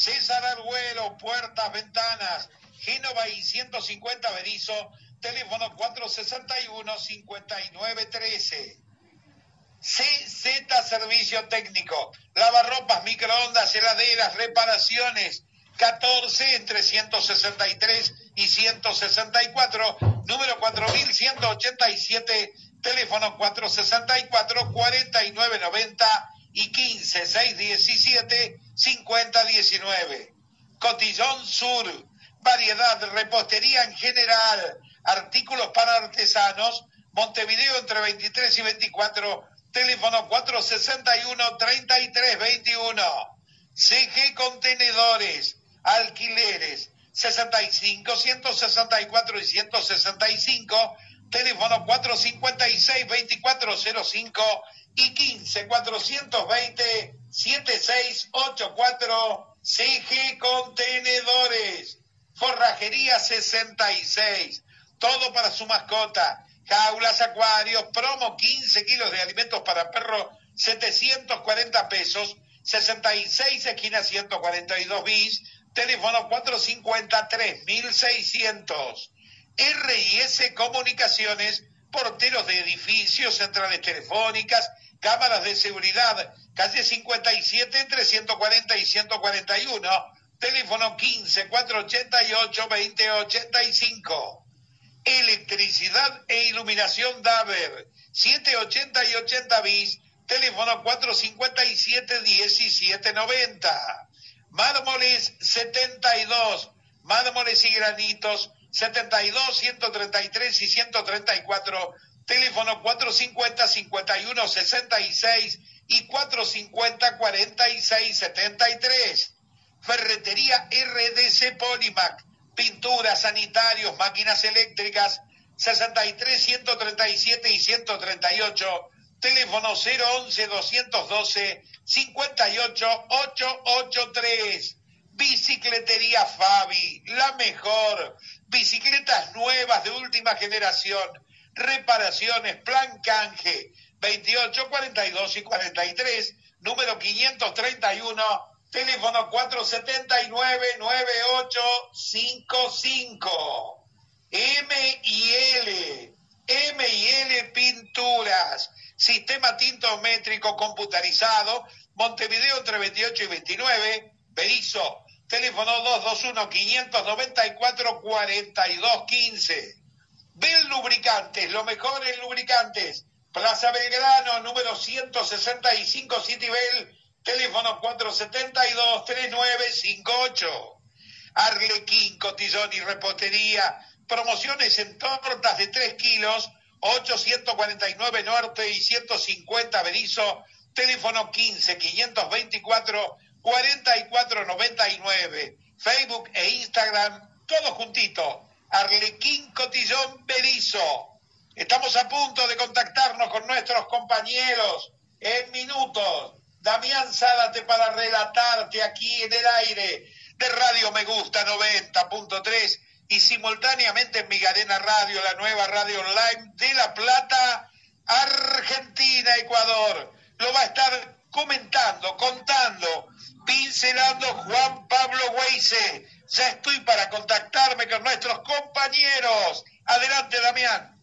César Arguero, puertas, ventanas, Génova y 150 Berizo, teléfono 461-5913. CZ Servicio Técnico, lavarropas, microondas, heladeras, reparaciones, 14 entre 163 y 164, número 4187, teléfono 464-4990 y 15 617 5019. Cotillón Sur, variedad repostería en general, artículos para artesanos, Montevideo entre 23 y 24, teléfono 461 3321. CG Contenedores, alquileres 65 164 y 165, teléfono 456 2405 y 15 420 7684 CG Contenedores. Forrajería 66. Todo para su mascota. Jaulas, acuarios, promo 15 kilos de alimentos para perro 740 pesos. 66 esquina 142 bis. Teléfono 450 3600. RIS Comunicaciones porteros de edificios, centrales telefónicas, cámaras de seguridad, calle 57 entre 140 y 141, teléfono 15 488 2085. Electricidad e iluminación Daver, 780 y 80 bis, teléfono 457 1790. Mármoles 72, mármoles y granitos 72, 133 y 134, teléfono 450 51 66 y 450 46 73. Ferretería RDC Polimac, pinturas, sanitarios, máquinas eléctricas, 63 137 y 138, teléfono 011 212 58 883. Bicicletería Fabi, la mejor. Bicicletas nuevas de última generación. Reparaciones, plan canje. 28, 42 y 43. Número 531. Teléfono 479-9855. M y L. M y L Pinturas. Sistema tintométrico computarizado. Montevideo entre 28 y 29. Berizo teléfono 221-594-4215. Bel Lubricantes, lo mejor en lubricantes. Plaza Belgrano, número 165, City Bell, teléfono 472-3958. Arlequín, cotillón y repostería. Promociones en tortas de 3 kilos, 849 Norte y 150 Berizo, teléfono 15 524 4499. Facebook e Instagram, todo juntito. Arlequín Cotillón Berizo. Estamos a punto de contactarnos con nuestros compañeros en minutos. Damián Zárate para relatarte aquí en el aire de Radio Me Gusta 90.3 y simultáneamente en Migarena Radio, la nueva radio online de La Plata, Argentina, Ecuador. Lo va a estar comentando, contando pincelando Juan Pablo Weise. Ya estoy para contactarme con nuestros compañeros. Adelante, Damián.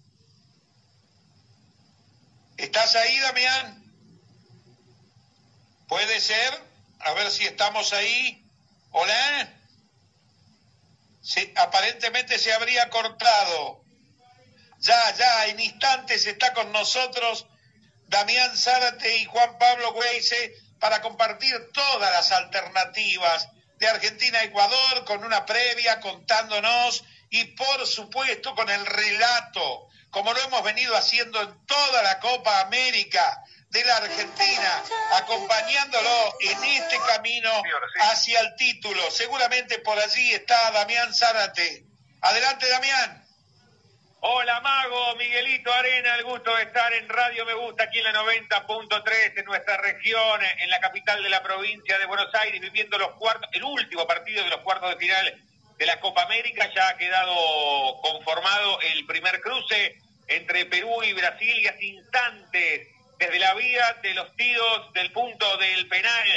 ¿Estás ahí, Damián? ¿Puede ser? A ver si estamos ahí. Hola. Aparentemente se habría cortado. Ya, ya, en instantes está con nosotros Damián Zárate y Juan Pablo Weise para compartir todas las alternativas de Argentina a Ecuador con una previa contándonos y por supuesto con el relato, como lo hemos venido haciendo en toda la Copa América de la Argentina, acompañándolo en este camino hacia el título. Seguramente por allí está Damián Zárate. Adelante, Damián. Hola Mago, Miguelito Arena, el gusto de estar en Radio Me Gusta aquí en la 90.3 en nuestra región, en la capital de la provincia de Buenos Aires, viviendo los cuartos, el último partido de los cuartos de final de la Copa América, ya ha quedado conformado el primer cruce entre Perú y Brasil y hace instantes desde la vía de los tiros del punto del penal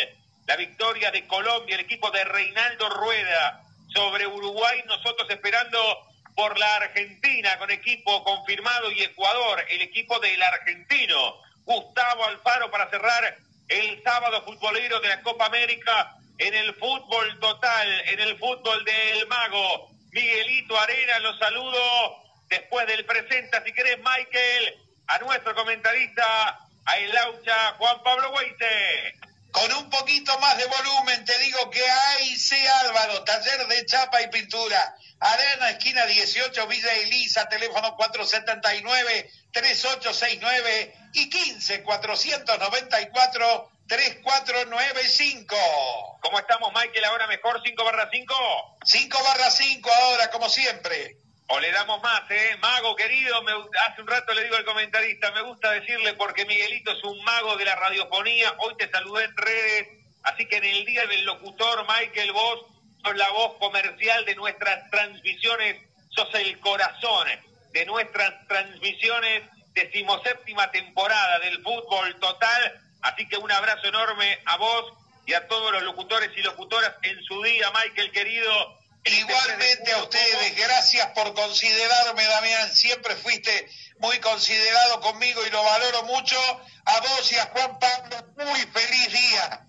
la victoria de Colombia, el equipo de Reinaldo Rueda sobre Uruguay, nosotros esperando por la Argentina con equipo confirmado y Ecuador, el equipo del argentino. Gustavo Alfaro para cerrar el sábado futbolero de la Copa América en el fútbol total, en el fútbol del mago. Miguelito Arena, los saludo después del presenta, si querés, Michael, a nuestro comentarista, a el laucha Juan Pablo Hueite. Con un poquito más de volumen, te digo que hay sí, Álvaro, taller de chapa y pintura. Arena, esquina 18, Villa Elisa, teléfono 479-3869 y 15-494-3495. ¿Cómo estamos, Michael? ¿Ahora mejor 5 barra 5? 5 barra 5 ahora, como siempre. O le damos más, ¿eh? Mago querido, me, hace un rato le digo al comentarista, me gusta decirle porque Miguelito es un mago de la radiofonía, hoy te saludé en redes, así que en el día del locutor, Michael, vos sos la voz comercial de nuestras transmisiones, sos el corazón de nuestras transmisiones, decimoséptima temporada del fútbol total, así que un abrazo enorme a vos y a todos los locutores y locutoras en su día, Michael querido, Igualmente a ustedes, gracias por considerarme, Damián. Siempre fuiste muy considerado conmigo y lo valoro mucho. A vos y a Juan Pablo, muy feliz día.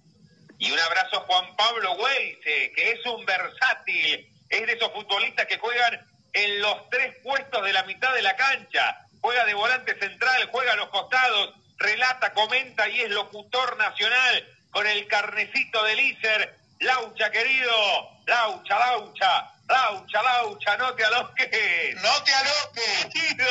Y un abrazo a Juan Pablo Weise, que es un versátil, es de esos futbolistas que juegan en los tres puestos de la mitad de la cancha. Juega de volante central, juega a los costados, relata, comenta y es locutor nacional con el carnecito del ISER. Laucha, querido, Laucha, Laucha, Laucha, Laucha, no te aloques. No te aloques. Querido,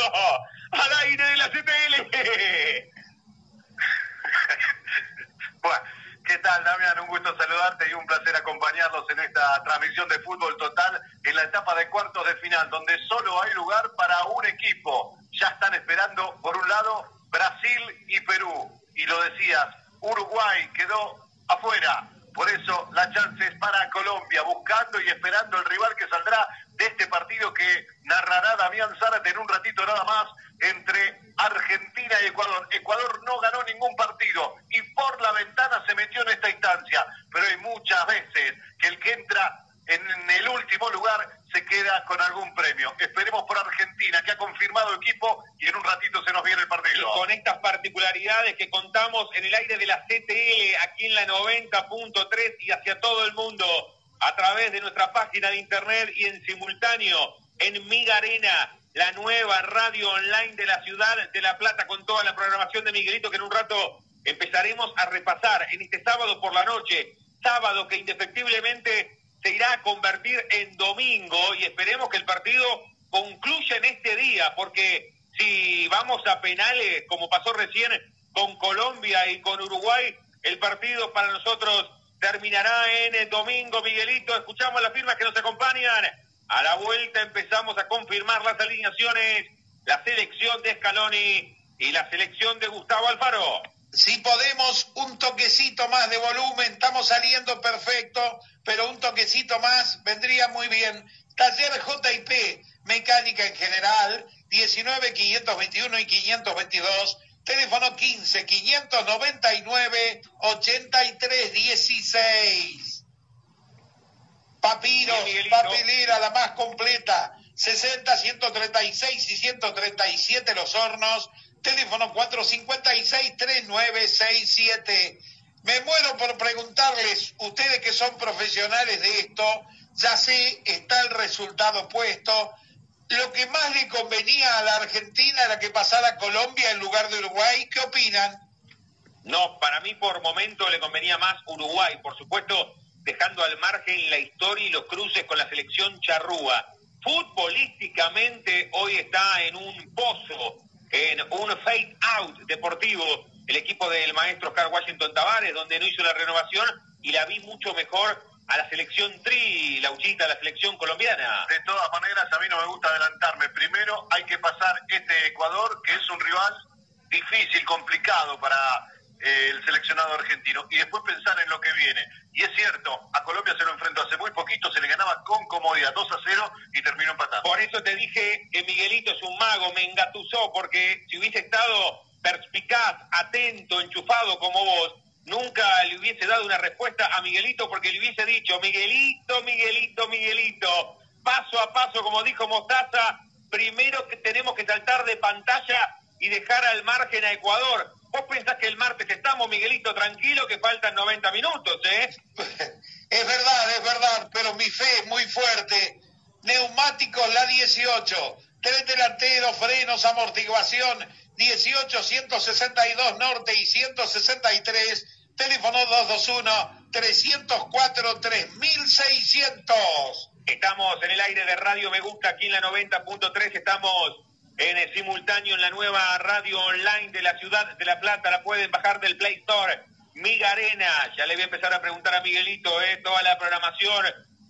al aire de la CTL. bueno, ¿qué tal, Damián? Un gusto saludarte y un placer acompañarlos en esta transmisión de fútbol total en la etapa de cuartos de final, donde solo hay lugar para un equipo. Ya están esperando, por un lado, Brasil y Perú. Y lo decías, Uruguay quedó afuera por eso la chance es para Colombia, buscando y esperando el rival que saldrá de este partido que narrará Damián Zárate en un ratito nada más entre Argentina y Ecuador. Ecuador no ganó ningún partido y por la ventana se metió en esta instancia, pero hay muchas veces que el que entra en el último lugar se queda con algún premio. Esperemos por Argentina, que ha confirmado equipo y en un ratito se nos viene el partido. Con estas particularidades que contamos en el aire de la CTL, aquí en la 90.3 y hacia todo el mundo, a través de nuestra página de internet y en simultáneo en Migarena, la nueva radio online de la ciudad de La Plata, con toda la programación de Miguelito, que en un rato empezaremos a repasar en este sábado por la noche, sábado que indefectiblemente se irá a convertir en domingo y esperemos que el partido concluya en este día, porque si vamos a penales, como pasó recién con Colombia y con Uruguay, el partido para nosotros terminará en el domingo. Miguelito, escuchamos las firmas que nos acompañan. A la vuelta empezamos a confirmar las alineaciones, la selección de Scaloni y la selección de Gustavo Alfaro. Si podemos, un toquecito más de volumen, estamos saliendo perfecto, pero un toquecito más vendría muy bien. Taller JP, mecánica en general, 19 521 y 522, teléfono 15 599 83 16. Papiro, papelera, la más completa, 60 136 y 137 los hornos teléfono 456-3967. Me muero por preguntarles, ustedes que son profesionales de esto, ya sé, está el resultado puesto. Lo que más le convenía a la Argentina era que pasara Colombia en lugar de Uruguay. ¿Qué opinan? No, para mí por momento le convenía más Uruguay, por supuesto, dejando al margen la historia y los cruces con la selección charrúa. Futbolísticamente hoy está en un pozo en un fade out deportivo el equipo del maestro Oscar Washington Tavares, donde no hizo la renovación y la vi mucho mejor a la selección Tri, la Uchita, la selección colombiana. De todas maneras, a mí no me gusta adelantarme. Primero hay que pasar este Ecuador, que es un rival difícil, complicado para eh, el seleccionado argentino y después pensar en lo que viene. Y es cierto, a Colombia se lo enfrentó hace muy poquito, se le ganaba con comodidad 2 a 0 y terminó empatando. Por eso te dije que Miguelito es un mago, me engatusó, porque si hubiese estado perspicaz, atento, enchufado como vos, nunca le hubiese dado una respuesta a Miguelito porque le hubiese dicho, Miguelito, Miguelito, Miguelito, paso a paso, como dijo Mostaza, primero que tenemos que saltar de pantalla y dejar al margen a Ecuador. ¿Vos pensás que el martes estamos, Miguelito, tranquilo, que faltan 90 minutos, eh? Es verdad, es verdad, pero mi fe es muy fuerte. Neumáticos la 18, tres delanteros, frenos, amortiguación, 18, 162 norte y 163, teléfono 221 304 3600. Estamos en el aire de Radio Me Gusta aquí en la 90.3, estamos en el simultáneo en la nueva radio online de la ciudad de La Plata, la pueden bajar del Play Store. Miga Arena, ya le voy a empezar a preguntar a Miguelito, eh, toda la programación,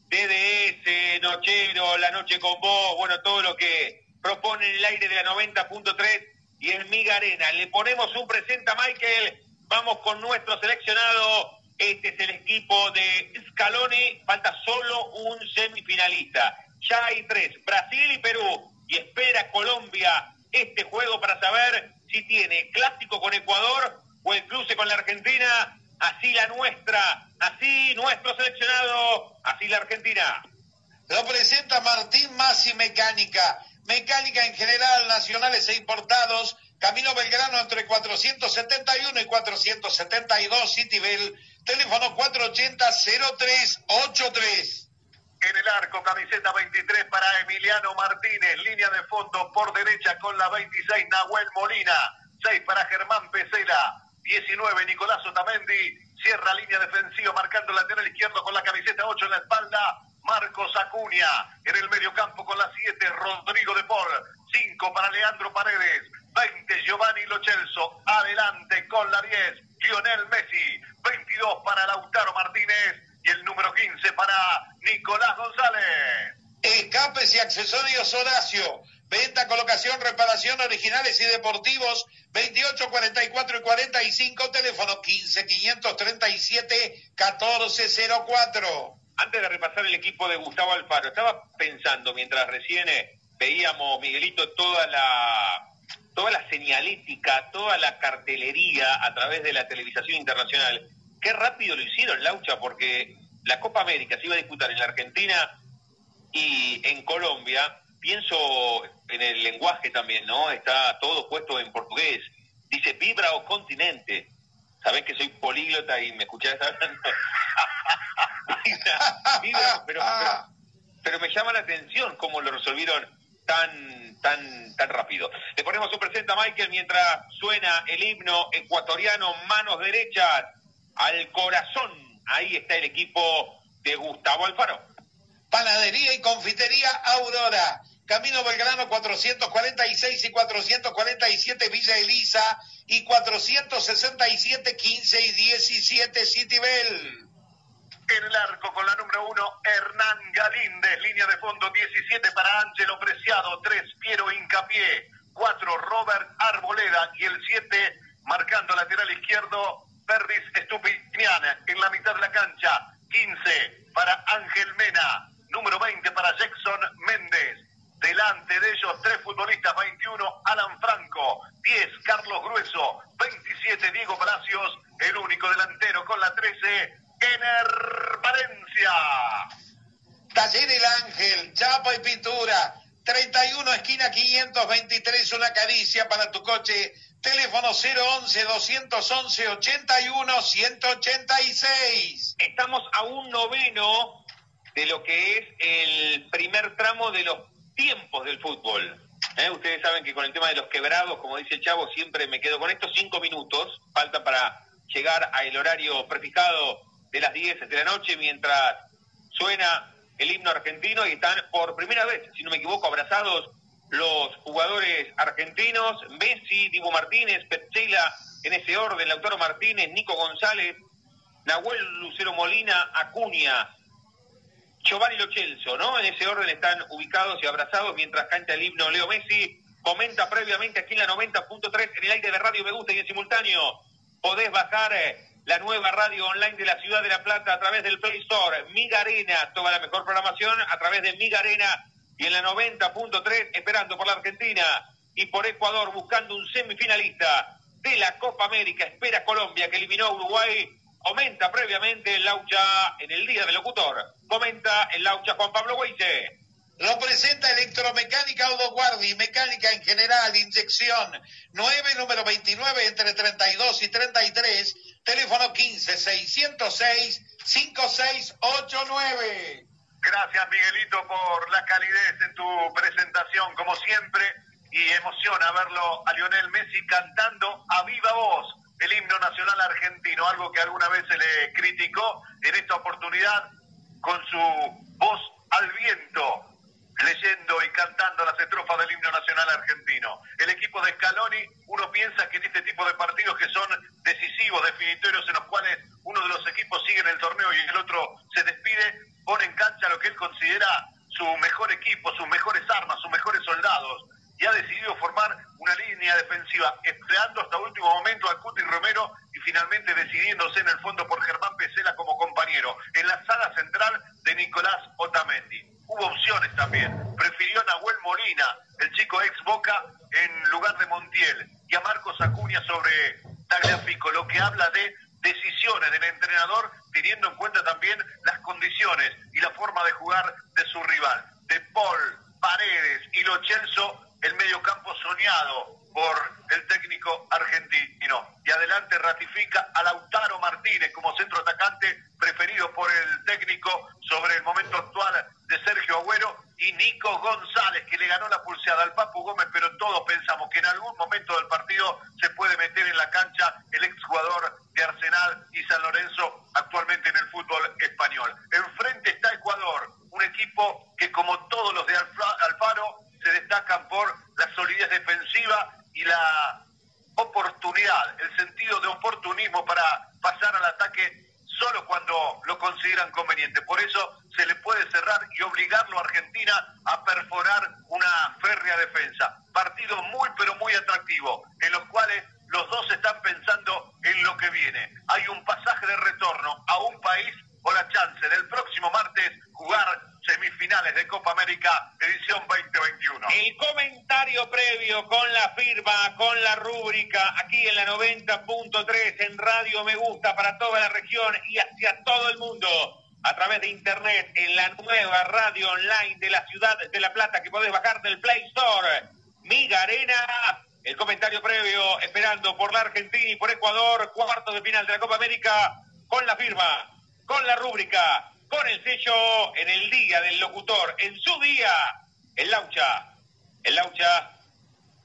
DDS, Nochero, La Noche con Vos, bueno, todo lo que propone en el aire de la 90.3 y en Miga Arena. Le ponemos un presente a Michael, vamos con nuestro seleccionado, este es el equipo de Scaloni, falta solo un semifinalista. Ya hay tres, Brasil y Perú y espera Colombia este juego para saber si tiene clásico con Ecuador o el cruce con la Argentina. Así la nuestra, así nuestro seleccionado, así la Argentina. Lo presenta Martín Masi Mecánica. Mecánica en general, nacionales e importados. Camino Belgrano entre 471 y 472 Citibel. Teléfono 480-0383 en el arco, camiseta 23 para Emiliano Martínez, línea de fondo por derecha con la 26 Nahuel Molina, 6 para Germán Pesela, 19 Nicolás Otamendi, cierra línea defensiva marcando lateral izquierdo con la camiseta 8 en la espalda, Marcos Acuña, en el medio campo con la 7 Rodrigo de Paul, 5 para Leandro Paredes, 20 Giovanni Lochelso, adelante con la 10 Lionel Messi, 22 para Lautaro Martínez, y el número 15 para Nicolás González. Escapes y accesorios Horacio. Venta, colocación, reparación, originales y deportivos. 28, 44 y 45. Teléfono 15 537 1404. Antes de repasar el equipo de Gustavo Alfaro, estaba pensando mientras recién eh, veíamos, Miguelito, toda la toda la señalética, toda la cartelería a través de la televisación internacional qué rápido lo hicieron, Laucha, porque la Copa América se iba a disputar en la Argentina y en Colombia. Pienso en el lenguaje también, ¿no? Está todo puesto en portugués. Dice vibra o continente. Sabés que soy políglota y me escuchás hablando. pero, pero, me llama la atención cómo lo resolvieron tan, tan, tan rápido. Le ponemos un presente a Michael mientras suena el himno ecuatoriano Manos Derechas al corazón. Ahí está el equipo de Gustavo Alfaro. Panadería y confitería Aurora. Camino Belgrano 446 y 447 Villa Elisa y 467 15 y 17 Citibel. En el arco con la número uno, Hernán Galíndez, línea de fondo 17 para Ángelo Preciado, 3 Piero Incapié, 4 Robert Arboleda y el 7 marcando lateral izquierdo Perdis Estupiniana en la mitad de la cancha. 15 para Ángel Mena. Número 20 para Jackson Méndez. Delante de ellos, tres futbolistas, 21, Alan Franco, 10, Carlos Grueso, 27, Diego Palacios, el único delantero con la 13, Ener Valencia. Taller El Ángel, chapa y pintura, 31, esquina 523, una caricia para tu coche Teléfono 011-211-81-186. Estamos a un noveno de lo que es el primer tramo de los tiempos del fútbol. ¿Eh? Ustedes saben que con el tema de los quebrados, como dice el Chavo, siempre me quedo con estos cinco minutos. Falta para llegar al horario prefijado de las 10 de la noche mientras suena el himno argentino y están por primera vez, si no me equivoco, abrazados los jugadores argentinos, Messi, Divo Martínez, Petzela, en ese orden, Lautaro Martínez, Nico González, Nahuel Lucero Molina, Acuña, Giovanni Lochelso, ¿no? En ese orden están ubicados y abrazados mientras canta el himno Leo Messi. Comenta previamente aquí en la 90.3 en el aire de Radio Me Gusta y en simultáneo podés bajar eh, la nueva radio online de la ciudad de La Plata a través del Play Store, Miga Arena, toda la mejor programación a través de Miga Arena y en la 90.3 esperando por la Argentina y por Ecuador buscando un semifinalista. de la Copa América. Espera Colombia que eliminó a Uruguay. Comenta previamente el Laucha en el día del locutor. Comenta el Laucha Juan Pablo Weise. Lo presenta Electromecánica Guardi, mecánica en general, inyección 9, número 29, entre 32 y 33, teléfono 15 606 5689. Gracias Miguelito por la calidez en tu presentación, como siempre, y emociona verlo a Lionel Messi cantando a viva voz el himno nacional argentino, algo que alguna vez se le criticó en esta oportunidad con su voz al viento leyendo y cantando las estrofas del himno nacional argentino. El equipo de Scaloni, uno piensa que en este tipo de partidos que son decisivos, definitorios, en los cuales uno de los equipos sigue en el torneo y el otro se despide, pone en cancha lo que él considera su mejor equipo, sus mejores armas, sus mejores soldados, y ha decidido formar una línea defensiva, esperando hasta último momento a Cuti Romero y finalmente decidiéndose en el fondo por Germán Pesela como compañero, en la sala central de Nicolás Otamendi hubo opciones también. Prefirió a Nahuel Molina, el chico ex Boca, en lugar de Montiel, y a Marcos Acuña sobre Tagliafico, lo que habla de decisiones del entrenador, teniendo en cuenta también las condiciones y la forma de jugar de su rival. De Paul, Paredes y Lo Celso, el mediocampo soñado por el técnico argentino. Y adelante ratifica a Lautaro Martínez como centro atacante preferido por el técnico sobre el momento actual de Sergio Agüero y Nico González, que le ganó la pulseada al Papu Gómez, pero todos pensamos que en algún momento del partido se puede meter en la cancha el exjugador de Arsenal y San Lorenzo actualmente en el fútbol español. Enfrente está Ecuador, un equipo que como todos los de Alfaro se destacan por la solidez defensiva y la oportunidad, el sentido de oportunismo para pasar al ataque solo cuando lo consideran conveniente. Por eso se le puede cerrar y obligarlo a Argentina a perforar una férrea defensa. Partido muy pero muy atractivo, en los cuales los dos están pensando en lo que viene. Hay un pasaje de retorno a un país o la chance del próximo martes jugar semifinales de Copa América edición 2021. El comentario previo con la firma, con la rúbrica, aquí en la 90.3 en Radio Me Gusta para toda la región y hacia todo el mundo. A través de internet, en la nueva radio online de la ciudad de La Plata que podés bajar del Play Store. Miga Arena, el comentario previo, esperando por la Argentina y por Ecuador, cuarto de final de la Copa América, con la firma, con la rúbrica, con el sello en el día del locutor, en su día, el Laucha, el Laucha,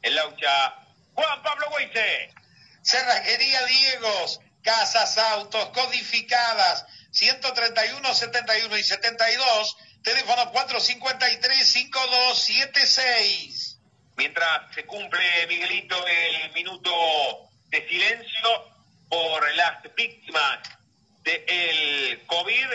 el Laucha, Juan Pablo Weise. Cerrajería Diegos, casas, autos, codificadas, 131, 71 y 72, teléfono 453-5276. Mientras se cumple, Miguelito, el minuto de silencio por las víctimas del COVID,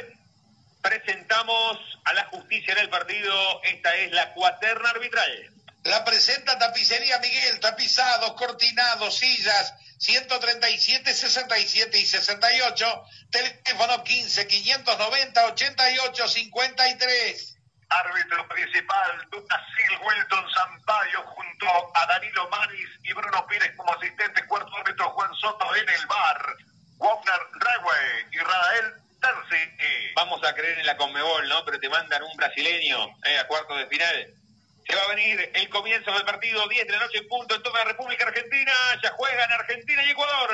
presentamos a la justicia en el partido. Esta es la cuaterna arbitral. La presenta Tapicería Miguel, tapizados, cortinados, sillas, 137, 67 y 68, teléfono 15, 590, 88, 53. Árbitro principal, Sil Wilton Sampaio junto a Danilo Maris y Bruno Pérez como asistente, cuarto árbitro Juan Soto en el bar. Wagner Railway y Radael Vamos a creer en la Conmebol, ¿no? Pero te mandan un brasileño eh, a cuarto de final. Se va a venir el comienzo del partido, 10 de la noche en punto en toda la República Argentina. Ya juegan Argentina y Ecuador.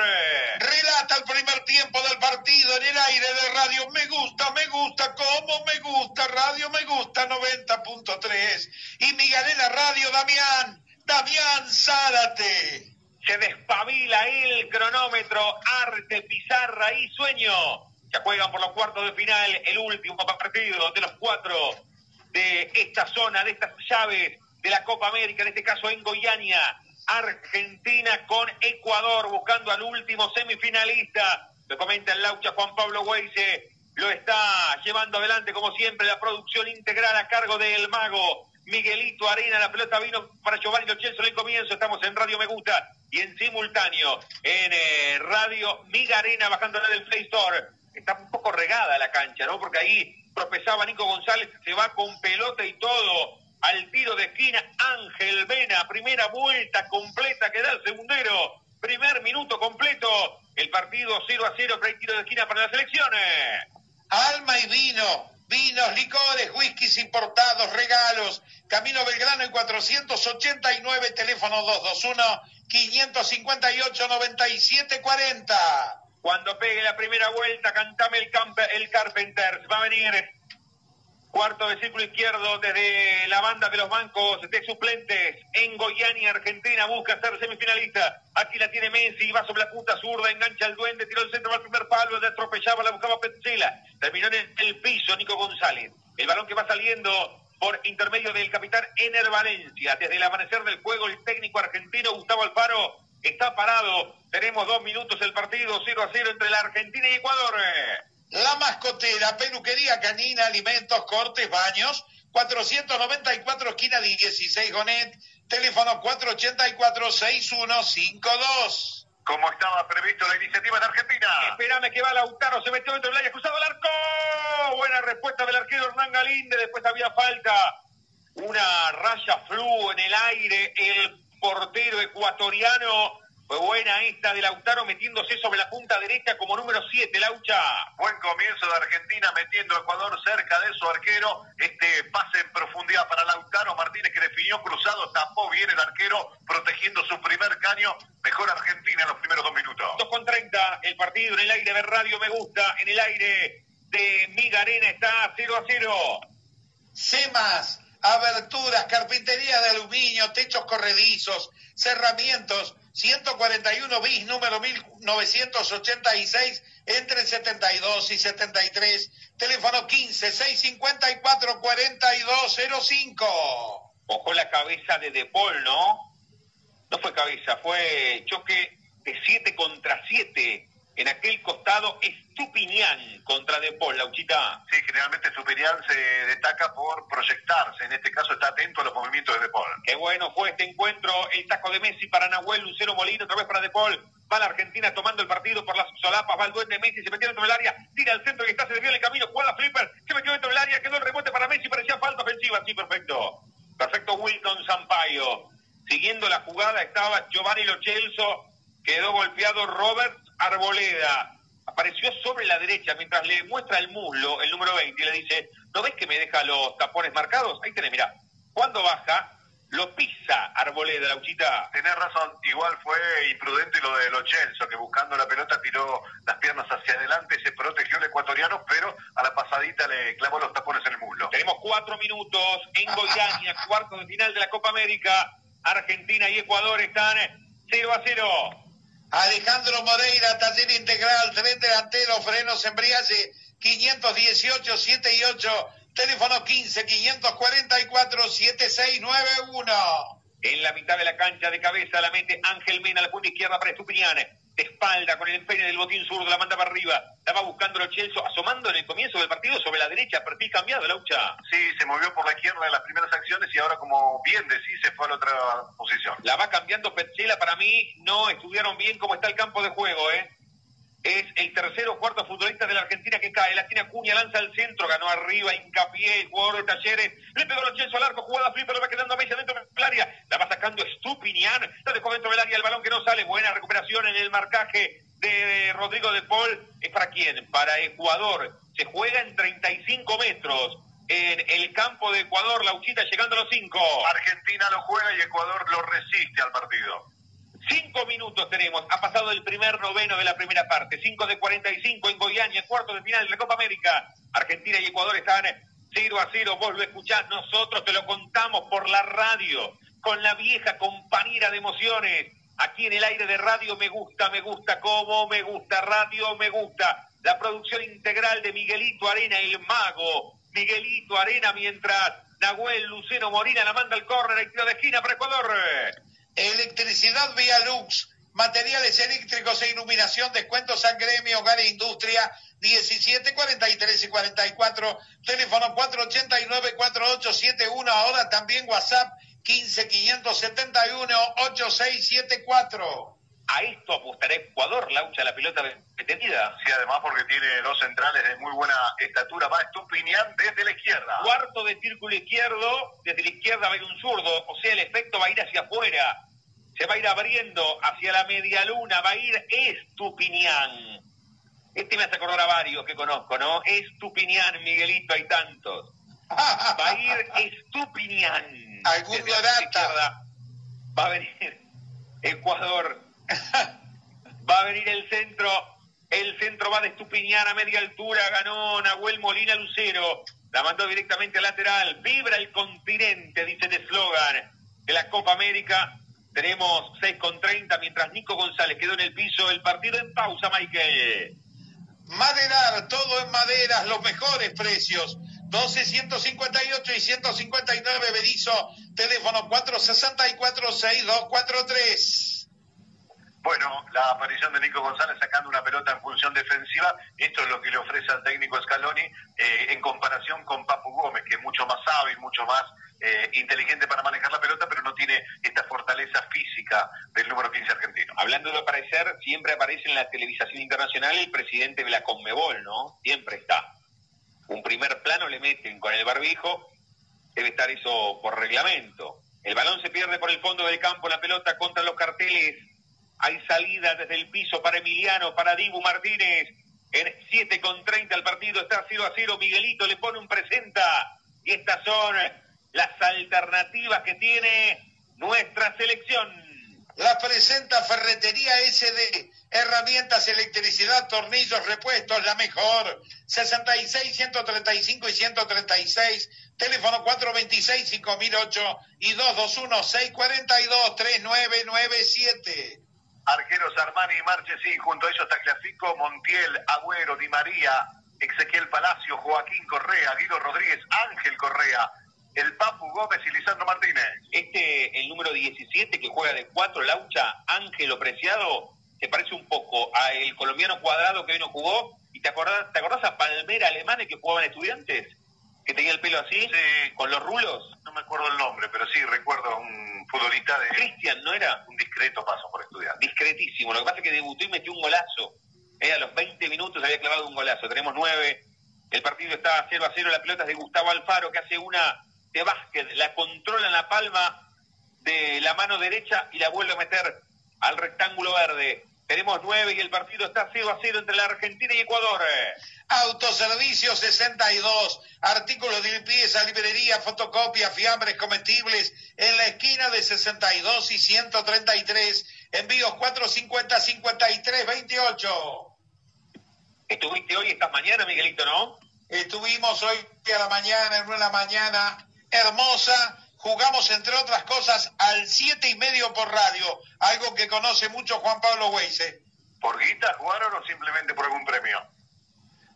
Relata el primer tiempo del partido en el aire de Radio Me Gusta, Me Gusta, como Me Gusta, Radio Me Gusta 90.3. Y Miguelena Radio, Damián, Damián Zárate. Se despabila el cronómetro, arte, pizarra y sueño ya juegan por los cuartos de final el último partido de los cuatro de esta zona, de estas llaves de la Copa América, en este caso en Goiânia. Argentina con Ecuador buscando al último semifinalista. Lo comenta el Laucha Juan Pablo Weise. Lo está llevando adelante, como siempre, la producción integral a cargo del mago Miguelito Arena. La pelota vino para Giovanni Lochelso en el comienzo. Estamos en Radio Me Gusta y en simultáneo en eh, Radio Miga Arena, bajándola del Play Store está un poco regada la cancha, ¿no? Porque ahí tropezaba Nico González, se va con pelota y todo al tiro de esquina Ángel Vena, primera vuelta completa que da el segundero, primer minuto completo. El partido 0 a 0, hay tiro de esquina para las elecciones. Alma y vino, vinos, licores, whiskies importados, regalos. Camino Belgrano en 489, teléfono 221 558 9740. Cuando pegue la primera vuelta, cantame el, el Carpenters. Va a venir cuarto de círculo izquierdo desde la banda de los bancos de suplentes en Goiânia, Argentina. Busca ser semifinalista. Aquí la tiene Messi, va sobre la punta zurda, engancha el duende, tiró el centro, al primer palo, le atropellaba, la buscaba Petzela. Terminó en el piso Nico González. El balón que va saliendo por intermedio del capitán Ener Valencia. Desde el amanecer del juego, el técnico argentino Gustavo Alfaro está parado. Tenemos dos minutos el partido 0 a 0 entre la Argentina y Ecuador. La mascotera, peluquería canina, alimentos, cortes, baños. 494 esquina 16 Gonet, teléfono 484-6152. Como estaba previsto la iniciativa de Argentina. Espérame que va Lautaro, se metió dentro del área, cruzado el arco. Buena respuesta del arquero Hernán Galinde, después había falta. Una raya flu en el aire, el portero ecuatoriano. Fue buena esta de Lautaro metiéndose sobre la punta derecha como número 7, Laucha. Buen comienzo de Argentina metiendo a Ecuador cerca de su arquero. Este pase en profundidad para Lautaro Martínez que definió cruzado, tapó bien el arquero protegiendo su primer caño. Mejor Argentina en los primeros dos minutos. 2 con 30, el partido en el aire de Radio Me Gusta, en el aire de Miga Arena está 0 a 0. Semas aberturas, carpintería de aluminio, techos corredizos, cerramientos, 141 bis, número 1986, entre 72 y 73, teléfono 15 654 4205. Ojo la cabeza de Depol, ¿no? No fue cabeza, fue choque de 7 contra 7 en aquel costado Estupinián contra De Paul, Lauchita. Sí, generalmente Estupinián se destaca por proyectarse, en este caso está atento a los movimientos de De Paul. Qué bueno fue este encuentro, el taco de Messi para Nahuel, Lucero Molina, otra vez para De Paul. Va la Argentina tomando el partido por las solapas, va el duende Messi, se metió dentro del área, tira al centro y está, se desvió en el camino, juega Flipper, se metió dentro del área, quedó el rebote para Messi, parecía falta ofensiva, sí, perfecto. Perfecto Wilton Sampaio. Siguiendo la jugada estaba Giovanni Lochelso, quedó golpeado Robert Arboleda apareció sobre la derecha mientras le muestra el muslo, el número 20, y le dice, ¿no ves que me deja los tapones marcados? Ahí tenés, mira. Cuando baja, lo pisa Arboleda, la uchita. Tenés razón, igual fue imprudente lo de Lo que buscando la pelota tiró las piernas hacia adelante, se protegió el ecuatoriano, pero a la pasadita le clavó los tapones en el muslo. Tenemos cuatro minutos en Goiânia, cuarto de final de la Copa América. Argentina y Ecuador están 0 a 0. Alejandro Moreira, taller integral, tren delantero, frenos, embriaje, 518, 7 y 8, teléfono 15, 544, 7691. En la mitad de la cancha de cabeza la mente Ángel Mena, la punta izquierda para Estupiñán de espalda con el empeño del botín zurdo, la manda para arriba, la va buscando el Chelso, asomando en el comienzo del partido sobre la derecha, perfil cambiado, Laucha. Sí, se movió por la izquierda en las primeras acciones y ahora, como bien decís, se fue a la otra posición. La va cambiando Petzela, para mí no estudiaron bien cómo está el campo de juego, ¿eh? Es el tercero o cuarto futbolista de la Argentina que cae. La tiene Acuña, lanza al centro, ganó arriba, hincapié, el jugador de Talleres. Le pegó el Chelso al arco, jugada flip, pero va quedando a Messi dentro del área. La va sacando Stupinian, la dejó dentro del área, el balón que no sale. Buena recuperación en el marcaje de Rodrigo de Paul. ¿Es para quién? Para Ecuador. Se juega en 35 metros. En el campo de Ecuador, la Uchita llegando a los 5. Argentina lo juega y Ecuador lo resiste al partido. Cinco minutos tenemos. Ha pasado el primer noveno de la primera parte. Cinco de 45 en Goiânia, cuarto de final de la Copa América. Argentina y Ecuador están 0 a 0. Vos lo escuchás, nosotros te lo contamos por la radio, con la vieja compañera de emociones. Aquí en el aire de radio me gusta, me gusta, como me gusta, radio me gusta. La producción integral de Miguelito Arena, el mago. Miguelito Arena mientras Nahuel Luceno Morina la manda al córner, y tiro de esquina para Ecuador. Electricidad Vía Lux, materiales eléctricos e iluminación, descuentos a gremio, hogar e industria, 17, 43 y 44, teléfono 489-4871, ahora también WhatsApp 15 571 8674. A esto apostará Ecuador, laucha la pelota detenida. Sí, además porque tiene dos centrales de muy buena estatura. Va Estupiñán desde la izquierda. Cuarto de círculo izquierdo, desde la izquierda va a ir un zurdo, o sea, el efecto va a ir hacia afuera se va a ir abriendo hacia la media luna, va a ir Estupiñán. Este me hace acordar a varios que conozco, ¿no? Estupiñán, Miguelito, hay tantos. Va a ir Estupiñán. Algún izquierda Va a venir Ecuador. Va a venir el centro. El centro va de Estupiñán a media altura. Ganó Nahuel Molina Lucero. La mandó directamente al lateral. Vibra el continente, dice el eslogan de la Copa América. Tenemos 6 con 30, mientras Nico González quedó en el piso. El partido en pausa, Michael. Maderar, todo en maderas, los mejores precios. 12, 158 y 159 Bedizo, teléfono 464-6243. Bueno, la aparición de Nico González sacando una pelota en función defensiva, esto es lo que le ofrece al técnico Scaloni eh, en comparación con Papu Gómez, que es mucho más hábil, mucho más eh, inteligente para manejar la pelota, pero no tiene esta fortaleza física del número 15 argentino. Hablando de aparecer, siempre aparece en la televisación internacional el presidente de la Conmebol, ¿no? Siempre está. Un primer plano le meten con el barbijo, debe estar eso por reglamento. El balón se pierde por el fondo del campo, la pelota contra los carteles. Hay salida desde el piso para Emiliano, para Dibu Martínez. En 7 con 30 el partido está 0 a 0. Miguelito le pone un presenta. Y estas son las alternativas que tiene nuestra selección. La presenta Ferretería SD. Herramientas, electricidad, tornillos, repuestos, la mejor. 66, 135 y 136. Teléfono 426 5008 y 221 642 3997. Arqueros Armani y Marchesín, junto a ellos Tagliafico, Montiel, Agüero, Di María, Ezequiel Palacio, Joaquín Correa, Guido Rodríguez, Ángel Correa, el Papu Gómez y Lisandro Martínez. Este, el número 17 que juega de cuatro, Laucha, Ángelo Preciado, se parece un poco a el colombiano cuadrado que hoy no jugó. ¿Y te acordás, te acordás a Palmera Alemane que jugaban estudiantes? Que tenía el pelo así, con los rulos. No me acuerdo el nombre, pero sí recuerdo a un futbolista de. Cristian, ¿no era? Un discreto paso por estudiantes. Discretísimo. Lo que pasa es que debutó y metió un golazo. Eh, a los 20 minutos había clavado un golazo. Tenemos nueve. El partido está 0 a 0. La pelota es de Gustavo Alfaro, que hace una de básquet, la controla en la palma de la mano derecha y la vuelve a meter al rectángulo verde. Tenemos nueve y el partido está 0 a 0 entre la Argentina y Ecuador. Autoservicio 62, artículos de limpieza, librería, fotocopia, fiambres comestibles, en la esquina de 62 y 133, envíos 450 53 28. Estuviste hoy, esta mañana, Miguelito, ¿no? Estuvimos hoy a la mañana, en una mañana hermosa. Jugamos, entre otras cosas, al siete y medio por radio, algo que conoce mucho Juan Pablo Weise. ¿Por guita jugaron o simplemente por algún premio?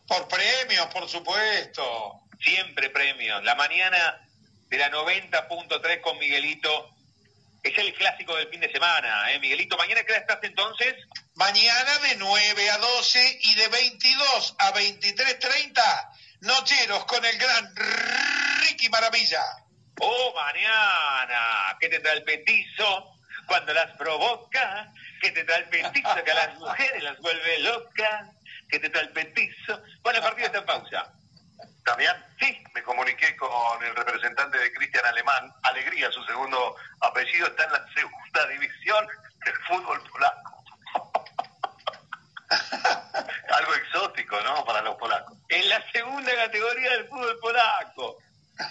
Por premios, por supuesto. Siempre premios. La mañana de la 90.3 con Miguelito es el clásico del fin de semana, ¿eh, Miguelito? ¿Mañana qué estás entonces? Mañana de 9 a 12 y de 22 a 23.30, Nocheros con el gran Ricky Maravilla. Oh, mañana, ¿qué te trae el petizo? Cuando las provoca, ¿qué te trae el petizo? Que a las mujeres las vuelve locas, ¿qué te trae el petizo? Bueno, el partido está en pausa. ¿También? Sí. Me comuniqué con el representante de Cristian Alemán. Alegría, su segundo apellido, está en la segunda división del fútbol polaco. Algo exótico, ¿no? Para los polacos. En la segunda categoría del fútbol polaco.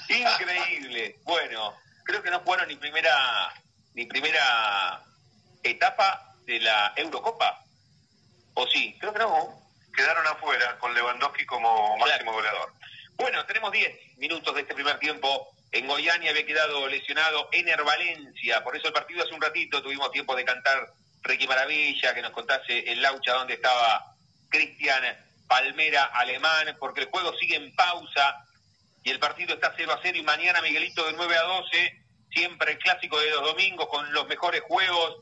Increíble. Bueno, creo que no jugaron ni primera ni primera etapa de la Eurocopa. ¿O sí? Creo que no. Quedaron afuera con Lewandowski como máximo goleador. Bueno, tenemos 10 minutos de este primer tiempo. En Goiania había quedado lesionado Ener Valencia, por eso el partido hace un ratito tuvimos tiempo de cantar Ricky Maravilla, que nos contase el Laucha donde estaba Cristian Palmera Alemán, porque el juego sigue en pausa y el partido está 0 a 0 y mañana Miguelito de 9 a 12, siempre el clásico de los domingos con los mejores juegos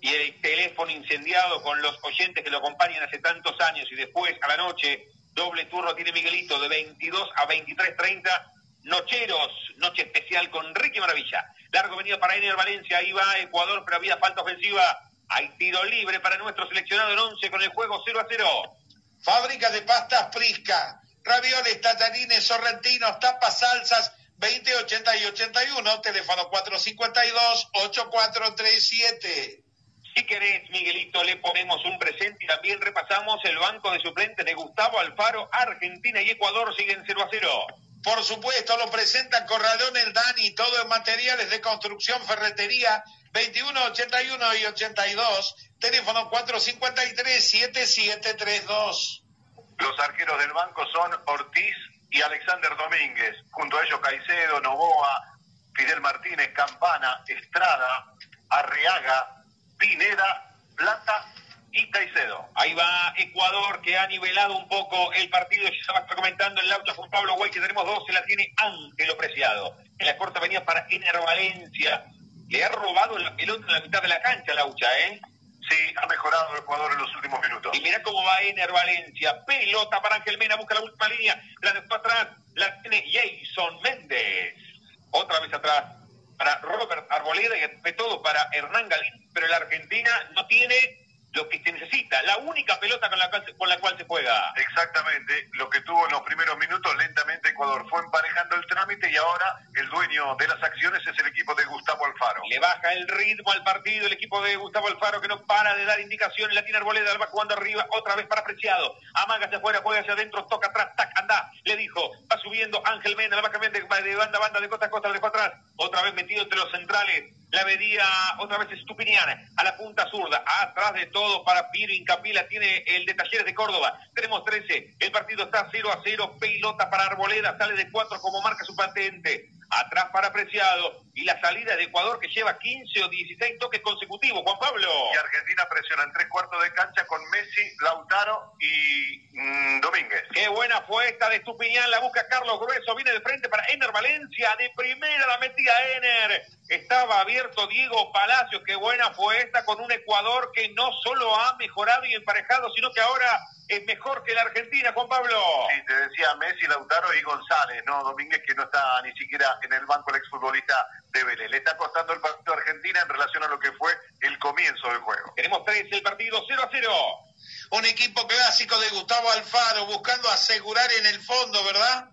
y el teléfono incendiado con los oyentes que lo acompañan hace tantos años y después a la noche doble turno tiene Miguelito de 22 a 23.30, Nocheros, noche especial con Ricky Maravilla. Largo venido para Ener Valencia, ahí va Ecuador, pero había falta ofensiva. Hay tiro libre para nuestro seleccionado en 11 con el juego 0 a 0. Fábrica de pastas Prisca, ravioles, tallarines, sorrentinos, tapas, salsas, 20, 80 y 81, teléfono 452-8437. Si querés, Miguelito, le ponemos un presente y también repasamos el banco de suplentes de Gustavo Alfaro. Argentina y Ecuador siguen 0 a 0. Por supuesto, lo presenta Corralón el Dani, todo en materiales de construcción, ferretería, 21, 81 y 82, teléfono 453-7732. Los arqueros del banco son Ortiz y Alexander Domínguez, junto a ellos Caicedo, Novoa, Fidel Martínez, Campana, Estrada, Arriaga, Pineda, Plata y Caicedo. Ahí va Ecuador que ha nivelado un poco el partido. Ya estaba comentando el Laucha con Pablo Guay que tenemos dos, se la tiene Ángelo Preciado. En la corta venía para Ener Valencia. Le ha robado la pelota en la mitad de la cancha, Laucha, ¿eh? Ha mejorado el Ecuador en los últimos minutos. Y mira cómo va Ener Valencia. Pelota para Ángel Mena, busca la última línea. La de atrás la tiene Jason Méndez. Otra vez atrás para Robert Arboleda y de todo para Hernán Galín, pero la Argentina no tiene lo que se necesita, la única pelota con la, cual, con la cual se juega. Exactamente, lo que tuvo en los primeros minutos, lentamente Ecuador fue emparejando el trámite y ahora el dueño de las acciones es el equipo de Gustavo Alfaro. Le baja el ritmo al partido el equipo de Gustavo Alfaro que no para de dar indicaciones, la tiene Arboleda, va jugando arriba, otra vez para Preciado, amaga hacia afuera, juega hacia adentro, toca atrás, tac, anda, le dijo, va subiendo Ángel Mena, la va cambiando de banda a banda, de costa a costa, le dejó atrás, otra vez metido entre los centrales, la vería otra vez Estupiniana, a la punta zurda, atrás de todo para Piro Incapila, tiene el de Talleres de Córdoba, tenemos 13, el partido está 0 a 0, pelota para Arboleda, sale de 4 como marca su patente, atrás para Apreciado, y la salida de Ecuador que lleva 15 o 16 toques consecutivos, Juan Pablo. Y Argentina presiona en tres cuartos de cancha con Messi, Lautaro y mm, Domínguez. Qué buena fue esta de Estupiñán, la busca Carlos Grueso, viene de frente para Ener Valencia, de primera la metía Ener, estaba abierto Diego Palacios, qué buena fue esta con un Ecuador que no solo ha mejorado y emparejado, sino que ahora es mejor que la Argentina, Juan Pablo. Sí, te decía Messi, Lautaro y González, ¿no? Domínguez que no está ni siquiera en el banco el exfutbolista de Vélez. Le está costando el partido a Argentina en relación a lo que fue el comienzo del juego. Tenemos tres, el partido 0 a 0. Un equipo clásico de Gustavo Alfaro buscando asegurar en el fondo, ¿verdad?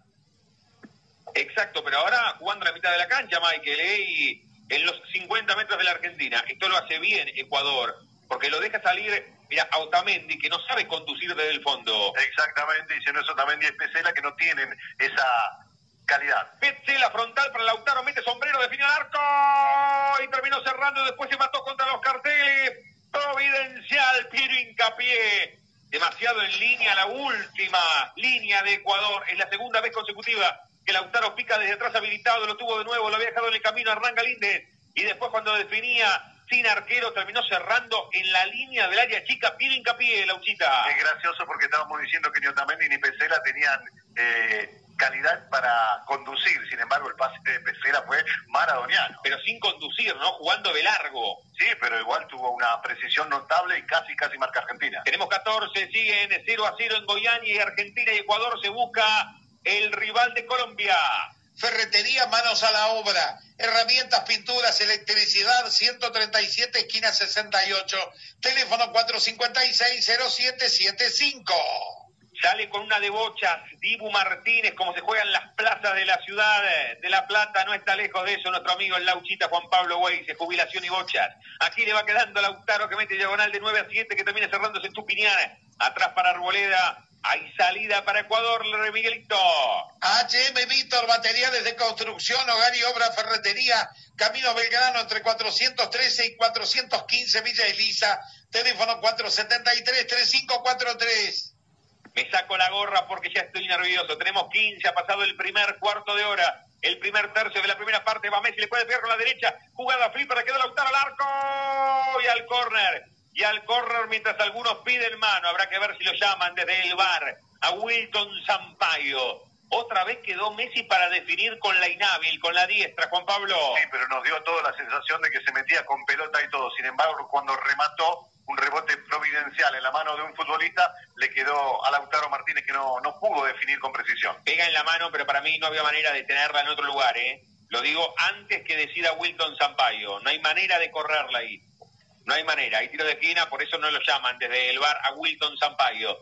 Exacto, pero ahora jugando a la mitad de la cancha, Michael, ¿eh? y en los 50 metros de la Argentina. Esto lo hace bien Ecuador, porque lo deja salir Mira, Autamendi, que no sabe conducir desde el fondo. Exactamente, y si no es Autamendi es Pesela, que no tienen esa calidad. Petzela frontal para Lautaro, mete sombrero, define el arco y terminó cerrando, después se mató contra los carteles. Providencial, Piero Hincapié. Demasiado en línea, la última línea de Ecuador. Es la segunda vez consecutiva que Lautaro pica desde atrás habilitado, lo tuvo de nuevo, lo había dejado en el camino a Hernán Galíndez. Y después cuando definía sin arquero, terminó cerrando en la línea del área chica, pide hincapié, Lauchita. Es gracioso porque estábamos diciendo que ni Otamendi ni Pesela tenían eh, calidad para conducir, sin embargo el pase de Pesela fue maradoniano. Pero sin conducir, ¿no? Jugando de largo. Sí, pero igual tuvo una precisión notable y casi, casi marca Argentina. Tenemos 14, siguen 0 a 0 en Goiânia y Argentina y Ecuador se busca el rival de Colombia. Ferretería Manos a la Obra. Herramientas, pinturas, electricidad, 137, esquina 68. Teléfono 456-0775. Sale con una de bochas, Dibu Martínez, como se juegan las plazas de la ciudad de La Plata, no está lejos de eso nuestro amigo el Lauchita Juan Pablo Weiss, jubilación y bochas. Aquí le va quedando Lautaro que mete diagonal de 9 a 7, que termina cerrándose en Tupiñán. Atrás para Arboleda, hay salida para Ecuador, Miguelito. HM Víctor, materiales de construcción, hogar y obra, ferretería, Camino Belgrano entre 413 y 415 Villa Elisa, teléfono 473-3543. Me saco la gorra porque ya estoy nervioso. Tenemos 15, ha pasado el primer cuarto de hora. El primer tercio de la primera parte va Messi, le puede pegar con la derecha. Jugada flipper, queda Lautaro al arco y al córner y al correr mientras algunos piden mano. Habrá que ver si lo llaman desde el bar a Wilton Sampaio. Otra vez quedó Messi para definir con la inhábil, con la diestra, Juan Pablo. Sí, pero nos dio toda la sensación de que se metía con pelota y todo. Sin embargo, cuando remató un rebote providencial en la mano de un futbolista, le quedó a Lautaro Martínez que no, no pudo definir con precisión. Pega en la mano, pero para mí no había manera de tenerla en otro lugar, ¿eh? Lo digo antes que decida Wilton Sampaio. No hay manera de correrla ahí. No hay manera, hay tiro de esquina, por eso no lo llaman desde el bar a Wilton Sampaio.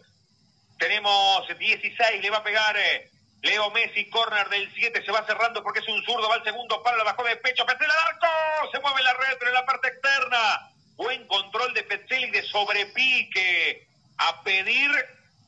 Tenemos 16, le va a pegar eh, Leo Messi, corner del 7, se va cerrando porque es un zurdo, va al segundo, para la bajó de pecho, Petzela al arco, se mueve la red, pero en la parte externa. Buen control de Petzela y de sobrepique. A pedir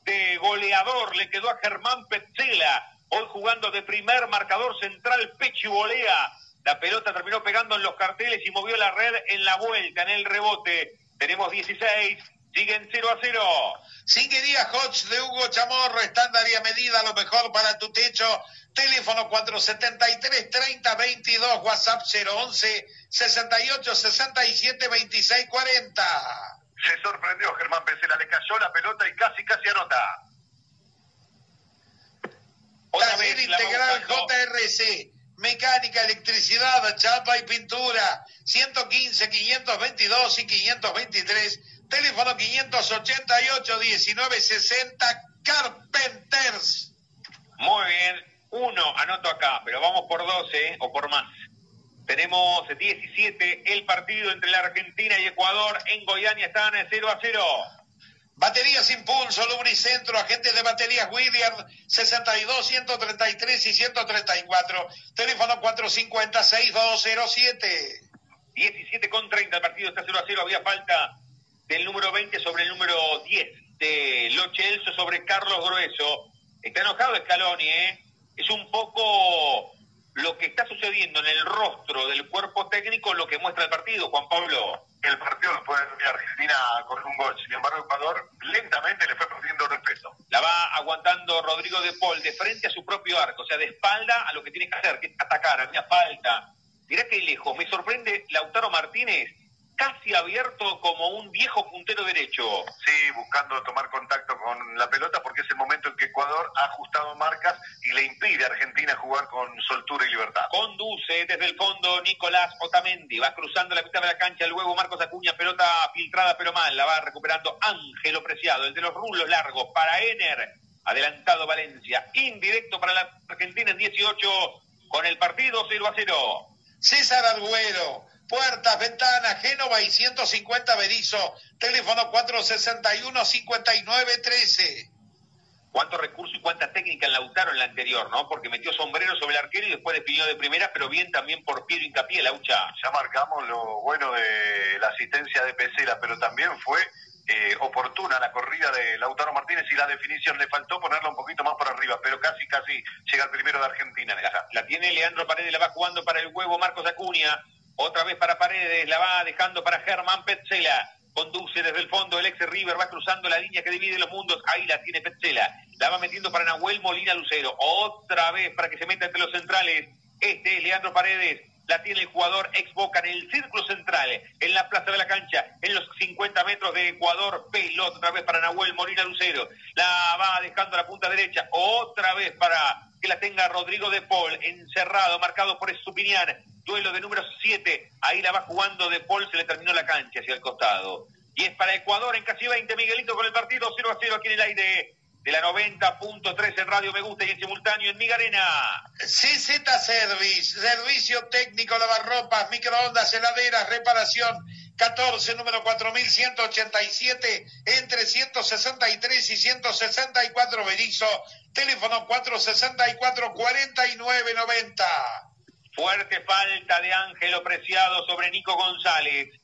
de goleador le quedó a Germán Petzela, hoy jugando de primer marcador central, pecho y volea. La pelota terminó pegando en los carteles y movió la red en la vuelta, en el rebote. Tenemos 16, siguen 0 a 0. Singuería Hodge de Hugo Chamorro, estándar y a medida, lo mejor para tu techo. Teléfono 473-3022, WhatsApp 011 68 67 26 40. Se sorprendió Germán Pesela, le cayó la pelota y casi, casi anota. Taller Integral JRC, mecánica, electricidad, chapa y pintura, 115, 522 y 523 Teléfono 588-1960 Carpenters. Muy bien, uno anoto acá, pero vamos por 12 o por más. Tenemos 17 el partido entre la Argentina y Ecuador. En Goiânia están 0 a 0. Baterías Impulso, Lubricentro, agentes de baterías William, 62, 133 y 134. Teléfono 450-6207. 17 con 30, el partido está 0 a 0. Había falta del número 20 sobre el número 10 de Lo Celso sobre Carlos Grueso. Está enojado Scaloni, ¿eh? Es un poco lo que está sucediendo en el rostro del cuerpo técnico lo que muestra el partido, Juan Pablo. El partido después de Argentina con un gol, sin embargo Ecuador lentamente le fue perdiendo respeto. La va aguantando Rodrigo de Paul de frente a su propio arco, o sea, de espalda a lo que tiene que hacer, que es atacar, a falta. Mirá que lejos, me sorprende Lautaro Martínez casi abierto como un viejo puntero derecho. Sí, buscando tomar contacto con la pelota porque es el momento en que Ecuador ha ajustado marcas y le impide a Argentina jugar con soltura y libertad. Conduce desde el fondo Nicolás Otamendi, va cruzando la mitad de la cancha, luego Marcos Acuña, pelota filtrada pero mal, la va recuperando Ángelo Preciado, el de los rulos largos para Ener, adelantado Valencia, indirecto para la Argentina en 18 con el partido 0 a 0. César Arguero puertas, ventanas, Génova y 150 Berizo, teléfono 461-5913. Cuánto recurso y cuánta técnica en Lautaro en la anterior, ¿no? Porque metió sombrero sobre el arquero y después definió de primera, pero bien también por Piero Hincapié, Laucha. Ya marcamos lo bueno de la asistencia de Pesela, pero también fue eh, oportuna la corrida de Lautaro Martínez y la definición le faltó ponerla un poquito más por arriba, pero casi, casi llega el primero de Argentina. La, la tiene Leandro Paredes, la va jugando para el huevo Marcos Acuña otra vez para Paredes, la va dejando para Germán Petzela. Conduce desde el fondo el ex River, va cruzando la línea que divide los mundos. Ahí la tiene Petzela. La va metiendo para Nahuel Molina Lucero. Otra vez para que se meta entre los centrales. Este es Leandro Paredes. La tiene el jugador ex Boca en el círculo central, en la plaza de la cancha, en los 50 metros de Ecuador. Pelota otra vez para Nahuel Molina Lucero. La va dejando a la punta derecha. Otra vez para que la tenga Rodrigo de Paul, encerrado, marcado por Estupinian duelo de número 7, ahí la va jugando de Paul, se le terminó la cancha hacia el costado. Y es para Ecuador en casi 20, Miguelito con el partido 0 a 0 aquí en el aire de la 90.3 en Radio Me Gusta y en simultáneo en Migarena. CZ Service, servicio técnico, lavarropas, microondas, heladeras, reparación. 14, número 4187, entre 163 y 164 Berizo, teléfono 464 4990. Fuerte falta de Ángelo Preciado sobre Nico González.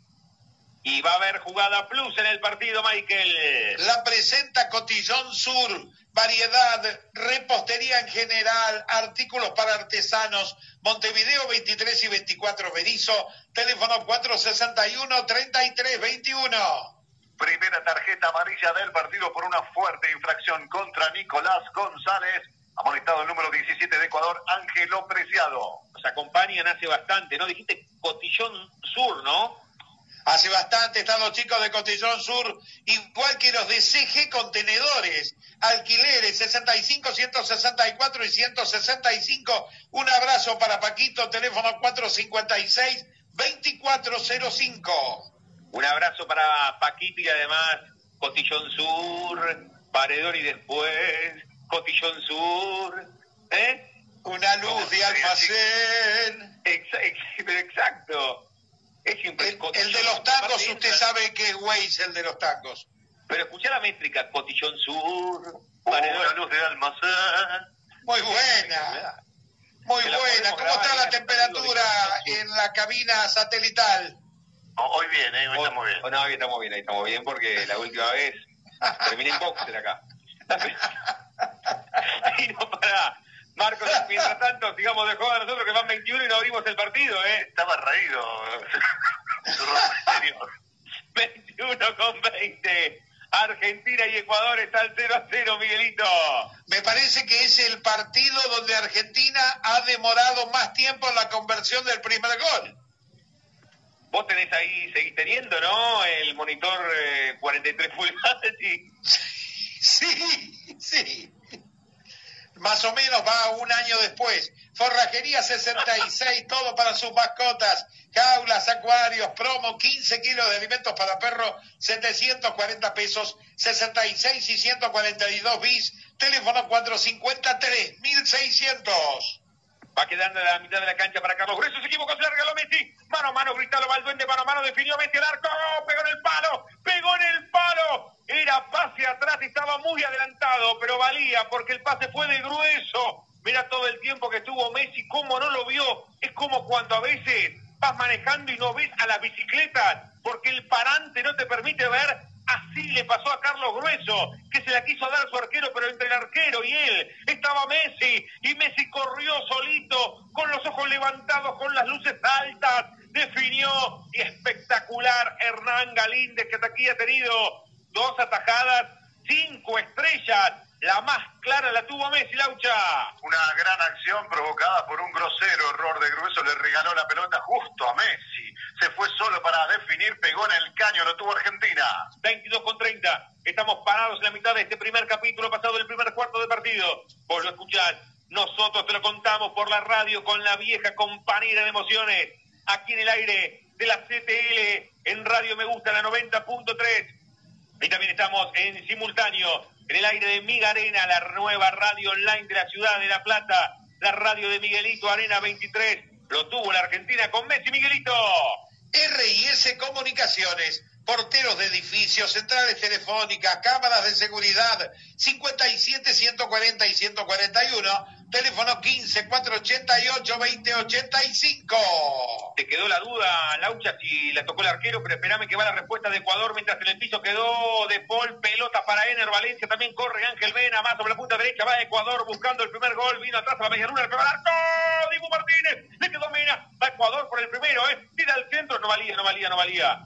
Y va a haber jugada plus en el partido, Michael. La presenta Cotillón Sur. Variedad, repostería en general, artículos para artesanos. Montevideo 23 y 24 Berizo. Teléfono 461-3321. Primera tarjeta amarilla del partido por una fuerte infracción contra Nicolás González amonestado el número 17 de Ecuador, Ángelo Preciado. Nos acompañan hace bastante, ¿no? Dijiste Cotillón Sur, ¿no? Hace bastante están los chicos de Cotillón Sur, igual que los de CG Contenedores, alquileres 65, 164 y 165. Un abrazo para Paquito, teléfono 456 2405. Un abrazo para Paquito y además Cotillón Sur, Paredón y después Cotillón Sur, ¿eh? Una luz de almacén. Exacto. Es el, el, de los tangos, usted sabe que es Waze el de los tangos. Pero escucha la métrica, Cotillón Sur, Paredón. Una luz de almacén. Muy buena. Muy buena. ¿Cómo está la temperatura en la cabina satelital? Hoy bien, ¿eh? hoy estamos bien. No, hoy estamos bien, ahí estamos bien porque la última vez terminé en boxer acá. y no para. Marcos, mientras tanto, sigamos de juego a nosotros que van 21 y no abrimos el partido, ¿eh? Estaba raído. 21 con 20. Argentina y Ecuador está al 0 a 0, Miguelito. Me parece que es el partido donde Argentina ha demorado más tiempo en la conversión del primer gol. Vos tenés ahí, seguís teniendo, ¿no? El monitor 43 eh, pulgadas y... Sí, sí. Más o menos va un año después. Forrajería 66, todo para sus mascotas. Jaulas, acuarios, promo, 15 kilos de alimentos para perro, 740 pesos, 66 y 142 bis. Teléfono 453 1600. Va quedando en la mitad de la cancha para Carlos Grueso. Se equivocó, se la regaló Messi. Mano a mano, Cristaldo va mano a mano, definió Messi el arco. Pegó en el palo, pegó en el palo. Era pase atrás, estaba muy adelantado, pero valía porque el pase fue de grueso. Mira todo el tiempo que estuvo Messi, cómo no lo vio. Es como cuando a veces vas manejando y no ves a la bicicleta porque el parante no te permite ver Así le pasó a Carlos Grueso, que se la quiso dar a su arquero, pero entre el arquero y él estaba Messi, y Messi corrió solito, con los ojos levantados, con las luces altas, definió, y espectacular Hernán Galíndez, que hasta aquí ha tenido dos atajadas, cinco estrellas, la más clara la tuvo Messi, Laucha. Una gran acción provocada por un grosero error de Grueso, le regaló la pelota justo a Messi. Se fue solo para definir, pegó en el caño, lo tuvo Argentina. 22 con 30. Estamos parados en la mitad de este primer capítulo, pasado el primer cuarto de partido. Vos lo escuchás, nosotros te lo contamos por la radio con la vieja compañera de emociones. Aquí en el aire de la CTL, en Radio Me Gusta, la 90.3. Y también estamos en simultáneo en el aire de Miga Arena, la nueva radio online de la ciudad de La Plata, la radio de Miguelito Arena 23. Lo tuvo la Argentina con Messi Miguelito. RIS Comunicaciones porteros de edificios, centrales telefónicas, cámaras de seguridad, 57 140 y 141, teléfono 15 488 2085. Te quedó la duda, Laucha, si la tocó el arquero, pero esperame que va la respuesta de Ecuador, mientras en el piso quedó de Paul, pelota para Ener Valencia, también corre Ángel Vena, más sobre la punta derecha, va Ecuador buscando el primer gol, vino atrás a la media luna, el primer arco, Dibu Martínez, le quedó Mena, va Ecuador por el primero, eh, tira al centro, no valía, no valía, no valía.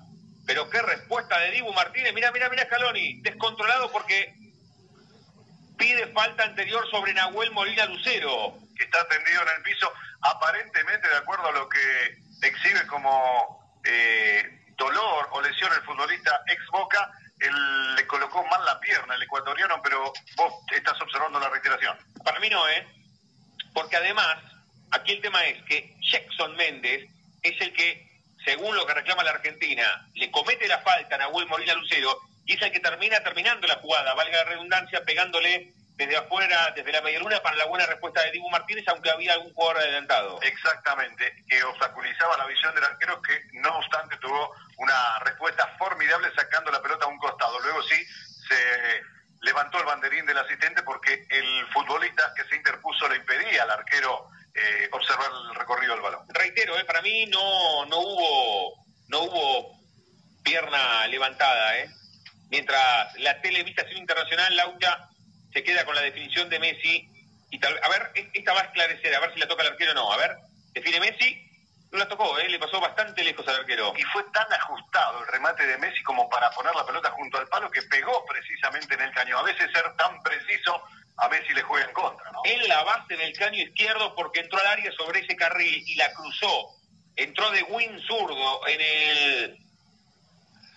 Pero qué respuesta de Dibu Martínez. Mira, mira, mira Scaloni. Descontrolado porque pide falta anterior sobre Nahuel Molina Lucero. Que está tendido en el piso, aparentemente de acuerdo a lo que exhibe como eh, dolor o lesión el futbolista ex Boca, él le colocó mal la pierna el ecuatoriano, pero vos estás observando la reiteración. Para mí no, ¿eh? Porque además, aquí el tema es que Jackson Méndez es el que según lo que reclama la Argentina, le comete la falta a Nahuel Molina Lucero y es el que termina terminando la jugada, valga la redundancia, pegándole desde afuera, desde la medialuna, para la buena respuesta de Dibu Martínez, aunque había algún jugador adelantado. Exactamente, que obstaculizaba la visión del arquero, que no obstante tuvo una respuesta formidable sacando la pelota a un costado. Luego sí se levantó el banderín del asistente porque el futbolista que se interpuso le impedía al arquero eh, observar el recorrido del balón. Reitero, eh, para mí no, no hubo no hubo pierna levantada, eh. Mientras la televisión internacional, Laucha, se queda con la definición de Messi. Y tal, a ver, e, esta va a esclarecer, a ver si la toca el arquero o no. A ver, define Messi, no la tocó, ¿eh? le pasó bastante lejos al arquero. Y fue tan ajustado el remate de Messi como para poner la pelota junto al palo que pegó precisamente en el caño. A veces ser tan preciso a Messi le juega en contra, ¿no? En la base del caño izquierdo porque entró al área sobre ese carril y la cruzó. Entró de win zurdo en el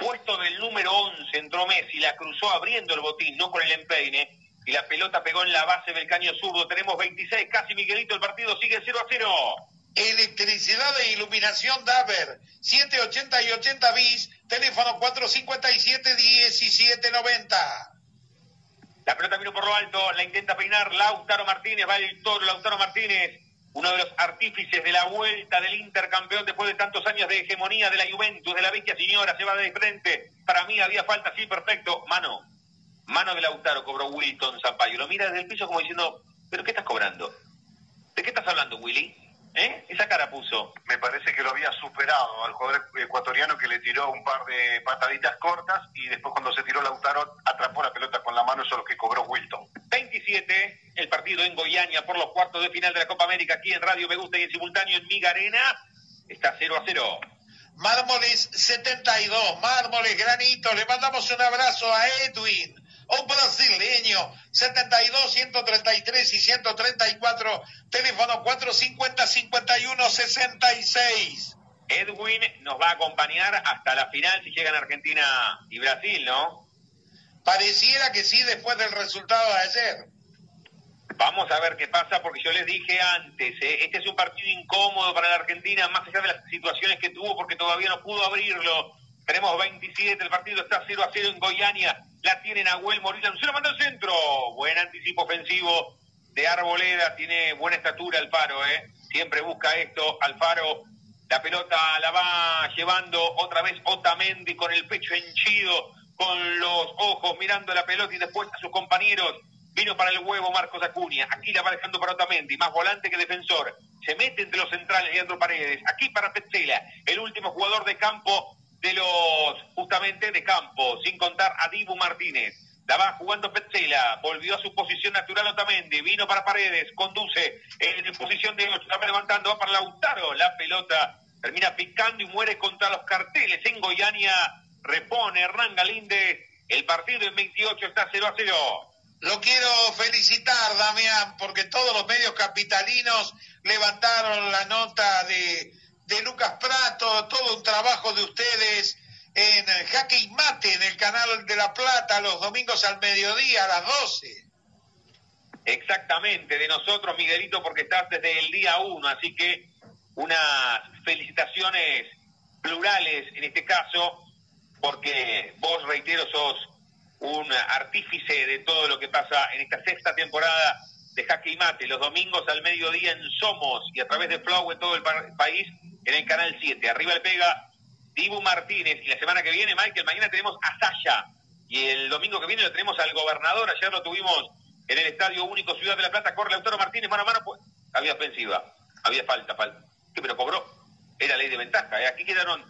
puesto del número 11, entró Messi, la cruzó abriendo el botín, no con el empeine, y la pelota pegó en la base del caño zurdo. Tenemos 26, casi Miguelito, el partido sigue 0 a 0. Electricidad e iluminación Daver, 780 y 80 bis, teléfono 457 1790. La pelota vino por lo alto, la intenta peinar Lautaro Martínez, va el toro Lautaro Martínez, uno de los artífices de la vuelta del intercampeón después de tantos años de hegemonía de la Juventus, de la vecchia señora, se va de frente. Para mí había falta, sí, perfecto. Mano, mano de Lautaro, cobró Wilton Zampayo. Lo mira desde el piso como diciendo, ¿Pero qué estás cobrando? ¿De qué estás hablando, Willy? ¿Eh? Esa cara puso. Me parece que lo había superado al jugador ecuatoriano que le tiró un par de pataditas cortas y después cuando se tiró Lautaro atrapó la pelota con la mano, eso es lo que cobró Wilton. 27, el partido en Goiânia por los cuartos de final de la Copa América aquí en Radio Me Gusta y en simultáneo en Miga Arena. Está 0 a 0. Mármoles 72, Mármoles Granito, le mandamos un abrazo a Edwin, un brasileño, 72, 133 y 134, teléfono 450 51 66. Edwin nos va a acompañar hasta la final si llegan Argentina y Brasil, ¿no? Pareciera que sí después del resultado de ayer. Vamos a ver qué pasa, porque yo les dije antes, ¿eh? este es un partido incómodo para la Argentina, más allá de las situaciones que tuvo, porque todavía no pudo abrirlo. Tenemos 27, el partido está 0 a 0 en Goiania, la tiene Nahuel se lo manda al centro. Buen anticipo ofensivo de Arboleda, tiene buena estatura Alfaro, ¿eh? siempre busca esto. Alfaro, la pelota la va llevando otra vez Otamendi con el pecho henchido, con los ojos mirando la pelota y después a sus compañeros Vino para el huevo Marcos Acuña. Aquí la va dejando para Otamendi, más volante que defensor. Se mete entre los centrales Leandro Paredes. Aquí para Petzela, el último jugador de campo de los, justamente de campo, sin contar a Dibu Martínez. La va jugando Petzela, volvió a su posición natural Otamendi, vino para Paredes, conduce en posición de 8, la va levantando, va para Lautaro, la pelota termina picando y muere contra los carteles. En Goiania repone Hernán Galíndez, el partido en 28 está 0 a 0. Lo quiero felicitar, Damián, porque todos los medios capitalinos levantaron la nota de, Lucas Prato, todo un trabajo de ustedes en Jaque y Mate, en el canal de La Plata, los domingos al mediodía, a las 12. Exactamente, de nosotros, Miguelito, porque estás desde el día uno, así que unas felicitaciones plurales en este caso, porque vos, reitero, sos un artífice de todo lo que pasa en esta sexta temporada de Jaque y Mate, los domingos al mediodía en Somos y a través de Flow en todo el país en el canal 7. Arriba le pega Dibu Martínez y la semana que viene, Michael, mañana tenemos a Sasha y el domingo que viene lo tenemos al gobernador, ayer lo tuvimos en el Estadio Único Ciudad de la Plata, corre Lautaro Martínez mano a mano, pues, había ofensiva, había falta, falta. ¿Qué, pero cobró? Era ley de ventaja, ¿eh? aquí quedaron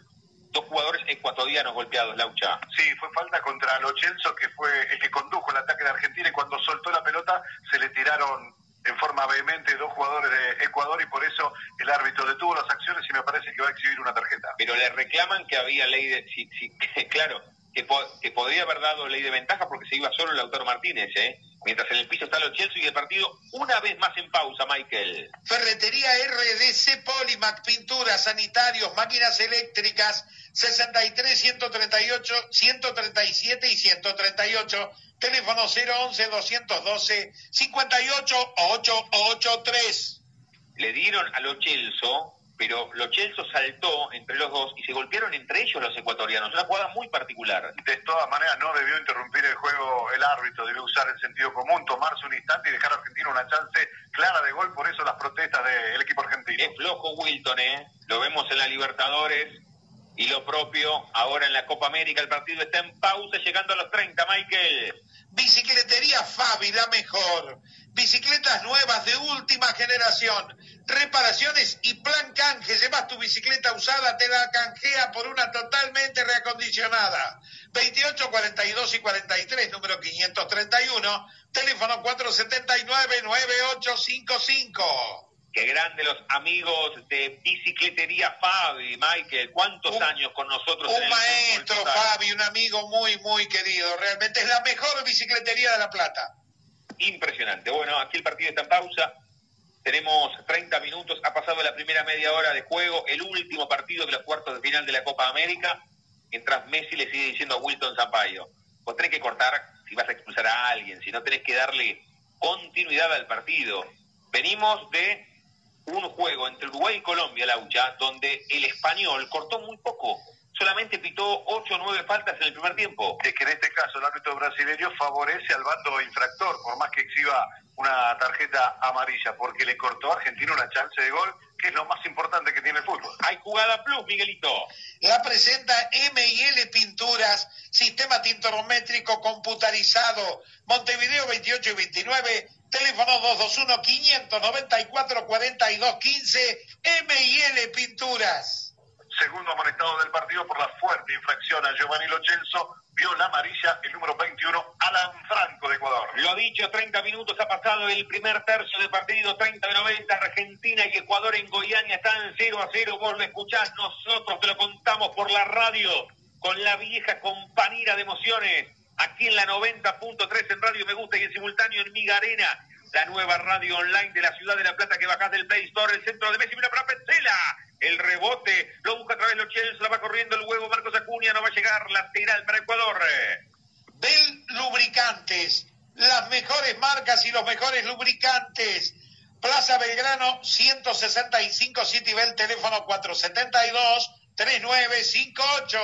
dos jugadores ecuatorianos golpeados, Laucha. Sí, fue falta contra Lochelso, que fue el que condujo el ataque de Argentina y cuando soltó la pelota se le tiraron en forma vehemente dos jugadores de Ecuador y por eso el árbitro detuvo las acciones y me parece que va a exhibir una tarjeta. Pero le reclaman que había ley de... Sí, sí, claro, que, que podría haber dado ley de ventaja porque se iba solo el autor Martínez, ¿eh? Mientras en el piso está los Chelsea y el partido una vez más en pausa, Michael. Ferretería RDC Polimac, pinturas, sanitarios, máquinas eléctricas, 63, 138, 137 y 138. Teléfono 011 212 58 883. Le dieron a los Chelsea pero Lo Celso saltó entre los dos y se golpearon entre ellos los ecuatorianos. Una jugada muy particular. De todas maneras, no debió interrumpir el juego el árbitro, debió usar el sentido común, tomarse un instante y dejar a Argentina una chance clara de gol. Por eso las protestas del equipo argentino. Es flojo Wilton, ¿eh? Lo vemos en la Libertadores y lo propio ahora en la Copa América. El partido está en pausa, llegando a los 30, Michael. Bicicletería Fabi, la mejor. Bicicletas nuevas de última generación. Reparaciones y plan canje. Llevas tu bicicleta usada, te la canjea por una totalmente reacondicionada. 28, 42 y 43, número 531. Teléfono 479-9855. Qué grande los amigos de Bicicletería Fabi, Michael. ¿Cuántos años con nosotros? Un maestro, Fabi, un amigo muy, muy querido. Realmente es la mejor bicicletería de La Plata. Impresionante. Bueno, aquí el partido está en pausa. Tenemos 30 minutos. Ha pasado la primera media hora de juego. El último partido de los cuartos de final de la Copa América. Mientras Messi le sigue diciendo a Wilton Zampayo. Vos tenés que cortar si vas a expulsar a alguien. Si no tenés que darle continuidad al partido. Venimos de un juego entre Uruguay y Colombia, Laucha, donde el español cortó muy poco. Solamente pitó 8 o 9 faltas en el primer tiempo. Es que en este caso el árbitro brasileño favorece al bando infractor, por más que exhiba una tarjeta amarilla, porque le cortó a Argentina una chance de gol, que es lo más importante que tiene el fútbol. Hay jugada plus, Miguelito. La presenta M&L Pinturas, sistema tintométrico computarizado, Montevideo 28 y 29, Teléfono 221-594-4215, M&L Pinturas. Segundo amonestado del partido por la fuerte infracción a Giovanni Lochelso, vio la amarilla el número 21, Alan Franco de Ecuador. Lo dicho, 30 minutos ha pasado el primer tercio del partido, 30 de 90, Argentina y Ecuador en Goiânia están 0 a 0, vos lo escuchás, nosotros te lo contamos por la radio, con la vieja compañía de emociones aquí en la 90.3 en Radio Me Gusta y en simultáneo en Miga Arena, la nueva radio online de la ciudad de La Plata que bajás del Play Store, el centro de Messi, mira para Petzela, el rebote, lo busca a través de los Chelsea, la va corriendo el huevo, Marcos Acuña, no va a llegar, lateral para Ecuador. Bel Lubricantes, las mejores marcas y los mejores lubricantes. Plaza Belgrano 165 City Bell, teléfono 472 3958.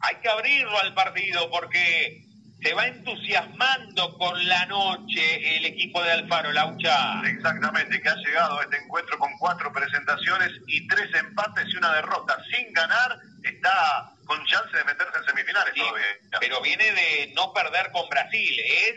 Hay que abrirlo al partido porque se va entusiasmando con la noche el equipo de Alfaro, Laucha. Exactamente, que ha llegado a este encuentro con cuatro presentaciones y tres empates y una derrota. Sin ganar, está con chance de meterse en semifinales Sí, todavía. pero viene de no perder con Brasil. Es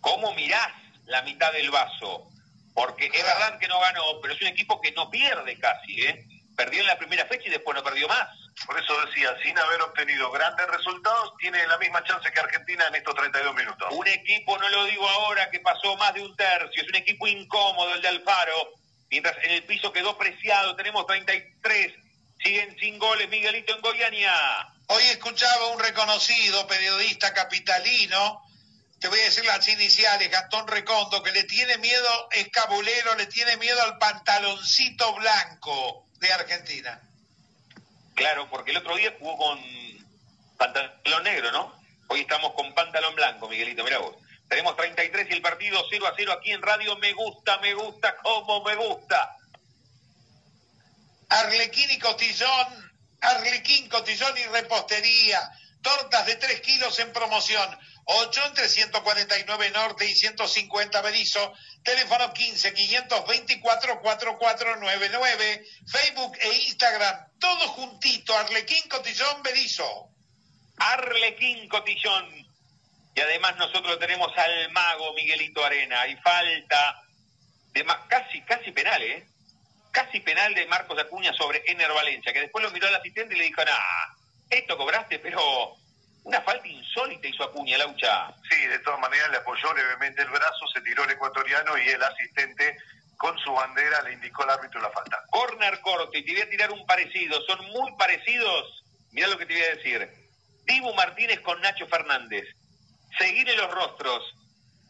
cómo mirás la mitad del vaso. Porque es verdad que no ganó, pero es un equipo que no pierde casi, ¿eh? Perdió en la primera fecha y después no perdió más. Por eso decía, sin haber obtenido grandes resultados, tiene la misma chance que Argentina en estos 32 minutos. Un equipo, no lo digo ahora, que pasó más de un tercio, es un equipo incómodo el de Alfaro, mientras en el piso quedó preciado, tenemos 33, siguen sin goles Miguelito en Goiania. Hoy escuchaba un reconocido periodista capitalino, te voy a decir las iniciales, Gastón Recondo, que le tiene miedo, escabulero, le tiene miedo al pantaloncito blanco de Argentina. Claro, porque el otro día jugó con pantalón negro, ¿no? Hoy estamos con pantalón blanco, Miguelito, mira vos. Tenemos 33 y el partido 0 a 0 aquí en Radio Me Gusta, Me Gusta, como me gusta. Arlequín y costillón, Arlequín, costillón y repostería. Tortas de 3 kilos en promoción. 8 entre 149 Norte y 150 Berizo. Teléfono 15 524 4499. Facebook e Instagram. Todo juntito. Arlequín, costillón, Berizo. Arlequín Cotillón. Y además nosotros tenemos al mago Miguelito Arena. Hay falta de casi, casi penal, ¿eh? Casi penal de Marcos Acuña sobre Ener Valencia, que después lo miró al asistente y le dijo, nah, esto cobraste, pero una falta insólita hizo Acuña, Laucha. Sí, de todas maneras le apoyó levemente el brazo, se tiró el ecuatoriano y el asistente con su bandera le indicó al árbitro la falta. Corner corto, y te voy a tirar un parecido, son muy parecidos. Mirá lo que te voy a decir. Dibu Martínez con Nacho Fernández. Seguir en los rostros.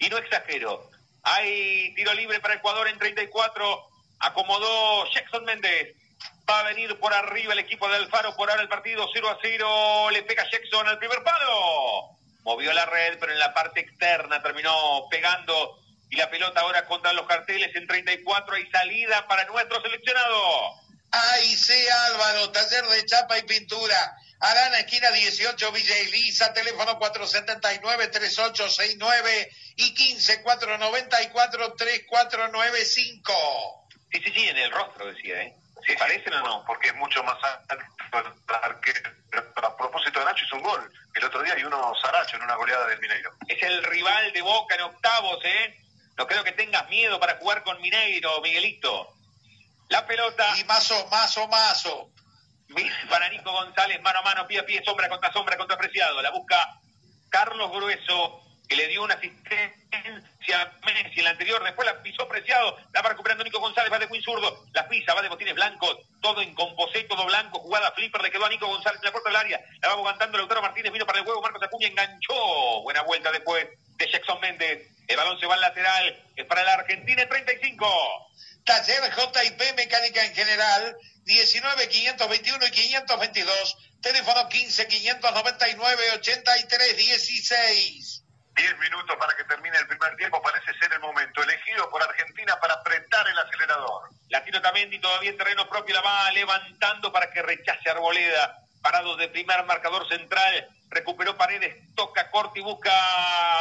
Y no exagero. Hay tiro libre para Ecuador en 34. Acomodó Jackson Méndez. Va a venir por arriba el equipo de Alfaro por ahora el partido 0 a 0. Le pega Jackson al primer palo. Movió la red, pero en la parte externa terminó pegando. Y la pelota ahora contra los carteles en 34. Hay salida para nuestro seleccionado. Ay, C. Álvaro, taller de chapa y pintura. Arana, esquina 18, Villa Elisa, teléfono 479-3869 y 15-494-3495. Sí, sí, sí, en el rostro decía, ¿eh? ¿Se parecen o no? Porque es mucho más alto el arquero. A propósito de Nacho hizo un gol el otro día y uno Saracho en una goleada del Mineiro. Es el rival de Boca en octavos, ¿eh? No creo que tengas miedo para jugar con Mineiro, Miguelito. La pelota Y mazo, mazo, mazo. para Nico González, mano a mano, pie a pie, sombra contra sombra, contra Preciado. La busca Carlos Grueso, que le dio una asistencia a Messi en la anterior, después la pisó Preciado, la va recuperando Nico González, va de Queen zurdo, la pisa, va de botines blancos, todo en composé, todo blanco, jugada flipper, le quedó a Nico González en la puerta del área, la va aguantando Lautaro Martínez, vino para el huevo, Marcos Acuña enganchó, buena vuelta después de Jackson Méndez, el balón se va al lateral, es para la Argentina en 35. Taller JP Mecánica en general, 19 521 y 522. Teléfono 15 599 83 16. Diez minutos para que termine el primer tiempo. Parece ser el momento elegido por Argentina para apretar el acelerador. Latino Tamendi todavía en terreno propio la va levantando para que rechace Arboleda. Parado de primer marcador central. Recuperó Paredes, toca corte y busca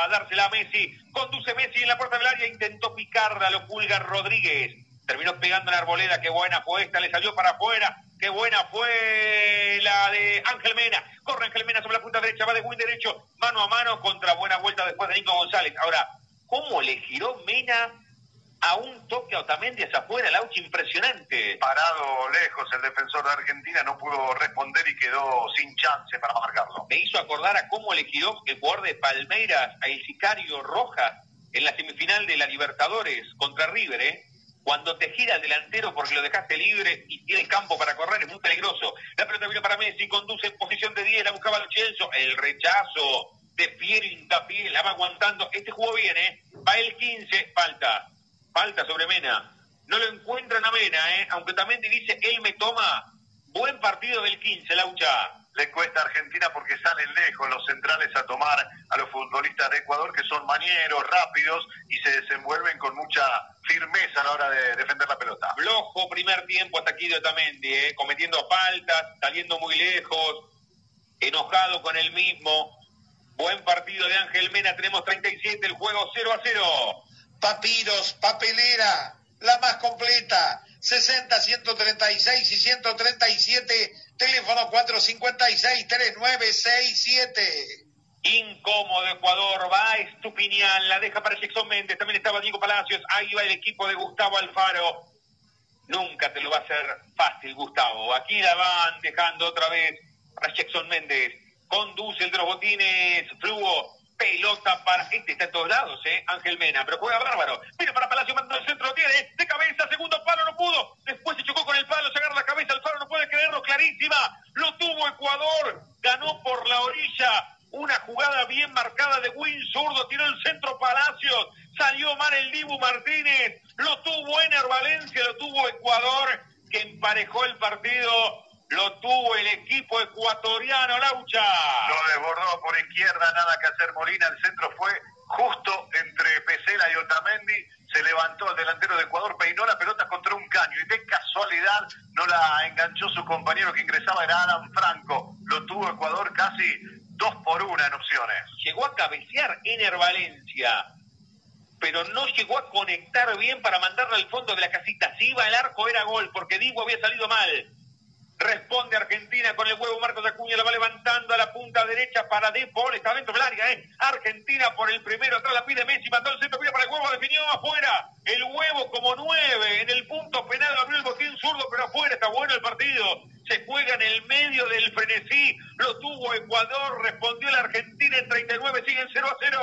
dársela a Messi. Conduce Messi en la puerta del área. Intentó picarla, lo pulga Rodríguez. Terminó pegando en Arboleda. Qué buena fue esta, le salió para afuera. Qué buena fue la de Ángel Mena. Corre Ángel Mena sobre la punta derecha, va de buen derecho, mano a mano contra buena vuelta después de Nico González. Ahora, cómo le giró Mena a un toque a Otamendi hacia afuera, Lauchi, impresionante. Parado lejos, el defensor de Argentina no pudo responder y quedó sin chance para marcarlo. Me hizo acordar a cómo le giró el jugador de Palmeiras a el sicario Rojas en la semifinal de la Libertadores contra River, ¿eh? Cuando te gira el delantero porque lo dejaste libre y tiene campo para correr, es muy peligroso. La pelota vino para Messi, conduce en posición de 10, la buscaba Luchenzo, el rechazo de Piero Incapié, la va aguantando. Este jugó bien, ¿eh? Va el 15, falta falta sobre Mena. No lo encuentran a Mena, ¿eh? aunque también dice, él me toma. Buen partido del 15, Laucha. Le cuesta a Argentina porque salen lejos los centrales a tomar a los futbolistas de Ecuador que son manieros, rápidos y se desenvuelven con mucha firmeza a la hora de defender la pelota. Flojo primer tiempo hasta aquí de Otamendi, ¿eh? cometiendo faltas, saliendo muy lejos, enojado con él mismo. Buen partido de Ángel Mena, tenemos 37, el juego 0 a 0. Papiros, papelera, la más completa, 60, 136 y 137, teléfono 456-3967. Incómodo Ecuador, va Estupiñán, la deja para Jackson Méndez, también estaba Diego Palacios, ahí va el equipo de Gustavo Alfaro. Nunca te lo va a hacer fácil, Gustavo. Aquí la van dejando otra vez para Jackson Méndez. Conduce el de los botines, Fluo pelota para. Este está en todos lados, ¿eh? Ángel Mena, pero juega bárbaro. Mira para Palacio, manda el centro, lo tiene. De cabeza, segundo palo, no pudo. Después se chocó con el palo, se agarra la cabeza. El palo no puede creerlo, clarísima. Lo tuvo Ecuador. Ganó por la orilla. Una jugada bien marcada de Win Zurdo. Tiró el centro Palacios. Salió mal el Dibu Martínez. Lo tuvo Ener Valencia, lo tuvo Ecuador, que emparejó el partido lo tuvo el equipo ecuatoriano, Laucha. Lo desbordó por izquierda, nada que hacer Molina, el centro fue justo entre Pesela y Otamendi, se levantó el delantero de Ecuador, peinó la pelota contra un caño y de casualidad no la enganchó su compañero que ingresaba, era Adam Franco. Lo tuvo Ecuador casi dos por una en opciones. Llegó a cabecear Ener Valencia, pero no llegó a conectar bien para mandarla al fondo de la casita. Si iba el arco era gol, porque Digo había salido mal. Responde Argentina con el huevo Marcos Acuña, la va levantando a la punta derecha para De Paul, está dentro del área, ¿eh? Argentina por el primero, atrás la pide Messi, mandó el centro, pide para el huevo, definió afuera. El huevo como nueve en el punto penal, abrió el botín zurdo, pero afuera está bueno el partido. Se juega en el medio del frenesí, lo tuvo Ecuador, respondió la Argentina en 39, siguen 0 a 0.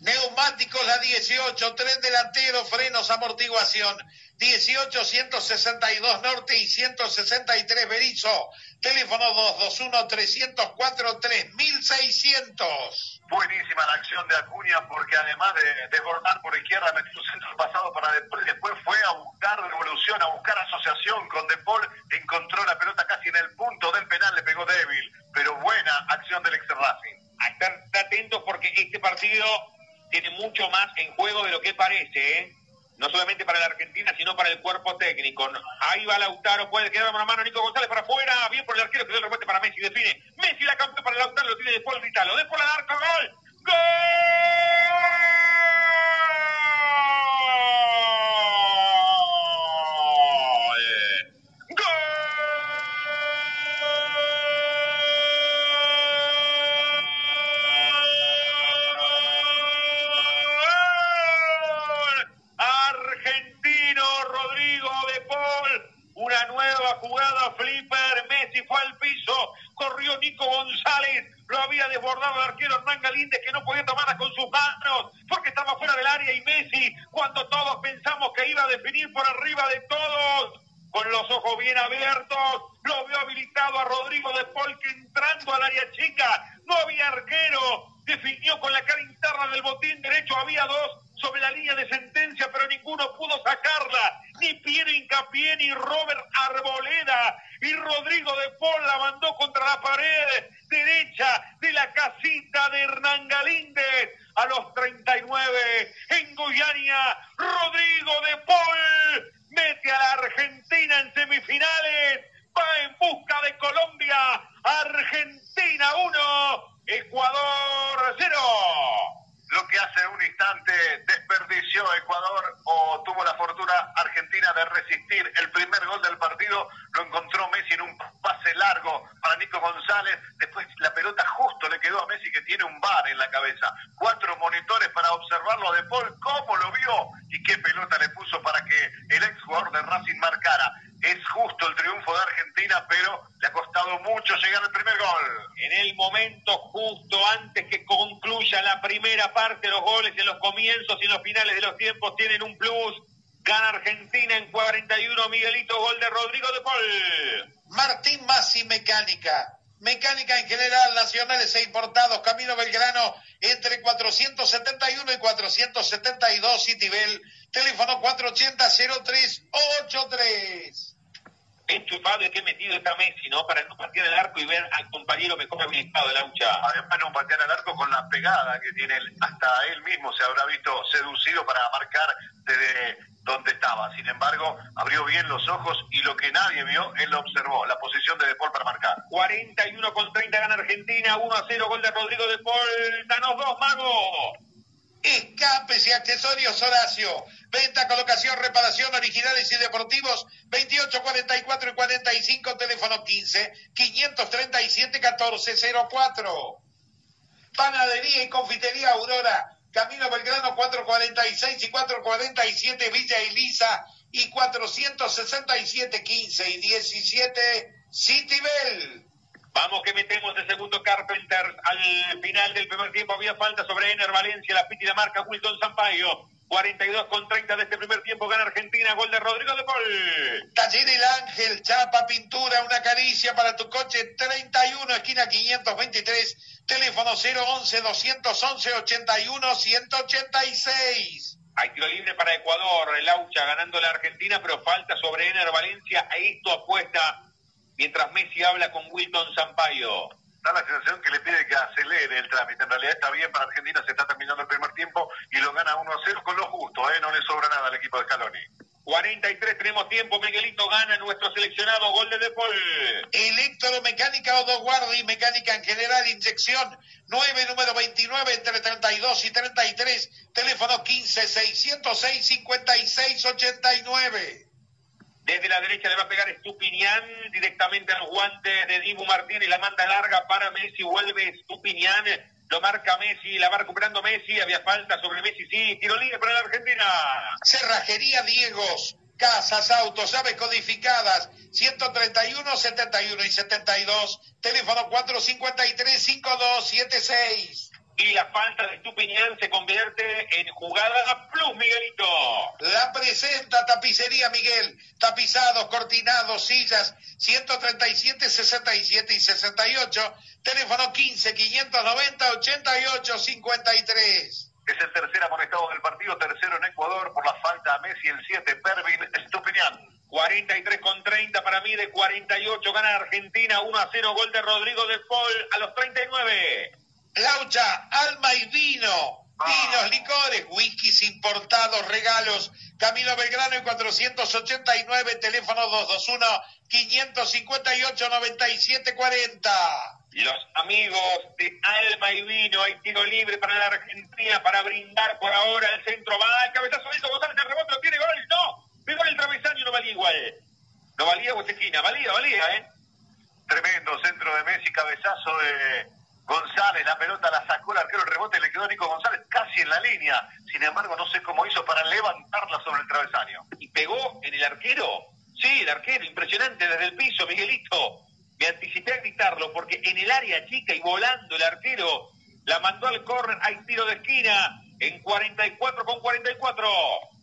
Neumáticos la 18, tren delantero, frenos, amortiguación. 18 162 Norte y 163 Berizo. Teléfono 221-304-3600. Buenísima la acción de Acuña porque además de desbordar por izquierda metió un centro pasado para después, después fue a buscar revolución, a buscar asociación con De Paul, encontró la pelota casi en el punto del penal, le pegó débil, pero buena acción del ex Racing. A estar atentos porque este partido tiene mucho más en juego de lo que parece, ¿eh? No solamente para la Argentina, sino para el cuerpo técnico. Ahí va Lautaro, puede quedar una mano Nico González para afuera, bien por el arquero que el rebote para Messi, define. Messi la campeona para Lautaro, lo tiene después el Vitalo, después el arco, gol, gol. Nico González, lo había desbordado el arquero Hernán Galíndez que no podía tomarla con sus manos porque estaba fuera del área. Y Messi, cuando todos pensamos que iba a definir por arriba de todos, con los ojos bien abiertos, lo vio habilitado a Rodrigo de Paul que entrando al área chica, no había arquero, definió con la cara interna del botín derecho, había dos sobre la línea de sentencia, pero ninguno pudo sacarla, ni Piero Incapié, ni Robert Arboleda, y Rodrigo de Paul la mandó contra la pared derecha de la casita de Hernán Galíndez. A los 39 en Guyania, Rodrigo de Paul mete a la Argentina en semifinales, va en busca de Colombia, Argentina 1, Ecuador 0. Lo que hace un instante desperdició Ecuador o tuvo la fortuna Argentina de resistir el primer gol del partido, lo encontró Messi en un pase largo para Nico González, después la pelota justo le quedó a Messi que tiene un bar en la cabeza, cuatro monitores para observarlo de Paul, cómo lo vio y qué pelota le puso para que el ex jugador de Racing marcara. Es justo el triunfo de Argentina, pero le ha costado mucho llegar al primer gol. En el momento justo antes que concluya la primera parte, los goles en los comienzos y en los finales de los tiempos tienen un plus. Gana Argentina en 41, Miguelito, gol de Rodrigo de Paul. Martín Massi Mecánica. Mecánica en general, nacionales e importados, Camino Belgrano, entre 471 y 472, Citibel, teléfono 480-0383. Enchufado y qué metido está Messi, ¿no? Para no patear el arco y ver al compañero mejor habilitado de la lucha. Además, no patear el arco con la pegada que tiene él. Hasta él mismo se habrá visto seducido para marcar desde donde estaba. Sin embargo, abrió bien los ojos y lo que nadie vio, él lo observó. La posición de De Paul para marcar. 41 con 30 gana Argentina, 1 a 0 gol de Rodrigo De Paul. Danos dos, mago. Escapes y accesorios Horacio. Venta, colocación, reparación, originales y deportivos. 28, 44 y 45, teléfono 15, 537, 1404. Panadería y confitería Aurora. Camino Belgrano 446 y 447 Villa Elisa y 467, 15 y 17 Citibel. Vamos que metemos el segundo Carpenter al final del primer tiempo. Había falta sobre Ener Valencia, la piti la marca Wilton Sampaio. 42 con 30 de este primer tiempo gana Argentina, gol de Rodrigo de Paul. Taller El Ángel, chapa, pintura, una caricia para tu coche, 31, esquina 523, teléfono 011 211 81 186. Hay tiro libre para Ecuador, el Aucha ganando la Argentina, pero falta sobre Ener Valencia. A esto apuesta mientras Messi habla con Wilton Sampaio. Da la sensación que le pide que acelere el trámite. En realidad está bien para Argentina, se está terminando el primer tiempo y lo gana 1 a 0 con lo justo, ¿eh? no le sobra nada al equipo de Scaloni. 43 tenemos tiempo, Miguelito gana nuestro seleccionado, gol de De Paul. Electromecánica Odo Guardi, mecánica en general, inyección 9, número 29, entre 32 y 33, teléfono 15 606 56 89. Desde la derecha le va a pegar Estupinián directamente al guante de Dibu Martínez. La manda larga para Messi. Vuelve Estupinián. Lo marca Messi. La va recuperando Messi. Había falta sobre Messi. Sí, tiro libre para la Argentina. Cerrajería Diegos. Casas, autos, aves codificadas. 131, 71 y 72. Teléfono 453 5276 y la falta de Estupiñán se convierte en jugada plus, Miguelito. La presenta Tapicería Miguel. Tapizados, cortinados, sillas, 137, 67 y 68. Teléfono 15, 590, 88, 53. Es el tercer amonestado del partido, tercero en Ecuador por la falta a Messi, el 7, Pervin Estupiñán. 43 con 30 para mí, de 48 gana Argentina, 1 a 0, gol de Rodrigo de Paul a los 39. Laucha, alma y vino. Vinos, licores, whiskies importados, regalos. Camilo Belgrano y 489, teléfono 221-558-9740. Los amigos de Alma y Vino, hay tiro libre para la Argentina para brindar por ahora el centro. Va el cabezazo de González, el rebote lo tiene gol. No, pegó el travesaño, no valía igual. No valía esquina, valía, valía, ¿eh? Tremendo centro de Messi, cabezazo de González, la pelota la sacó el arquero, el rebote le quedó a Nico González casi en la línea. Sin embargo, no sé cómo hizo para levantarla sobre el travesaño. ¿Y pegó en el arquero? Sí, el arquero, impresionante desde el piso, Miguelito. Me anticipé a gritarlo porque en el área chica y volando el arquero la mandó al córner, hay tiro de esquina en 44 con 44.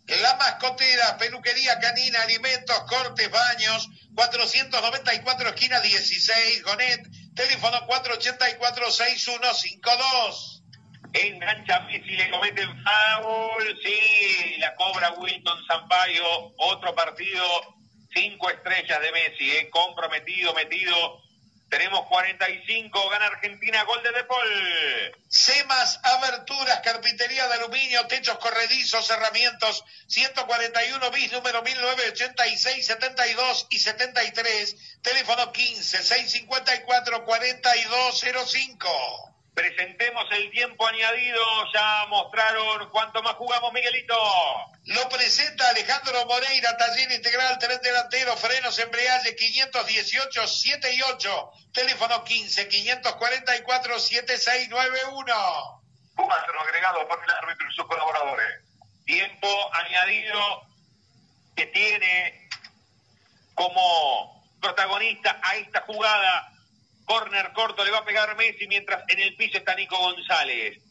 La mascotera, peluquería canina, alimentos, cortes, baños, 494 esquina 16, Gonet, teléfono 484-6152. Engancha Messi, le cometen foul, sí, la cobra Wilton Zampayo, otro partido, cinco estrellas de Messi, eh, comprometido, metido tenemos 45, gana Argentina, gol de Depol. Semas, aberturas, carpintería de aluminio, techos corredizos, herramientas, 141 bis, número 1986, 72 y 73, teléfono 15 654 4205. Presentemos el tiempo añadido, ya mostraron cuánto más jugamos, Miguelito. Lo presenta Alejandro Moreira, taller integral, tren delantero, frenos, embriague, 518, 7 y 8, teléfono 15, 544, 7691. Cuatro agregado por el árbitro y sus colaboradores. Tiempo añadido que tiene como protagonista a esta jugada Corner corto, le va a pegar Messi mientras en el piso está Nico González.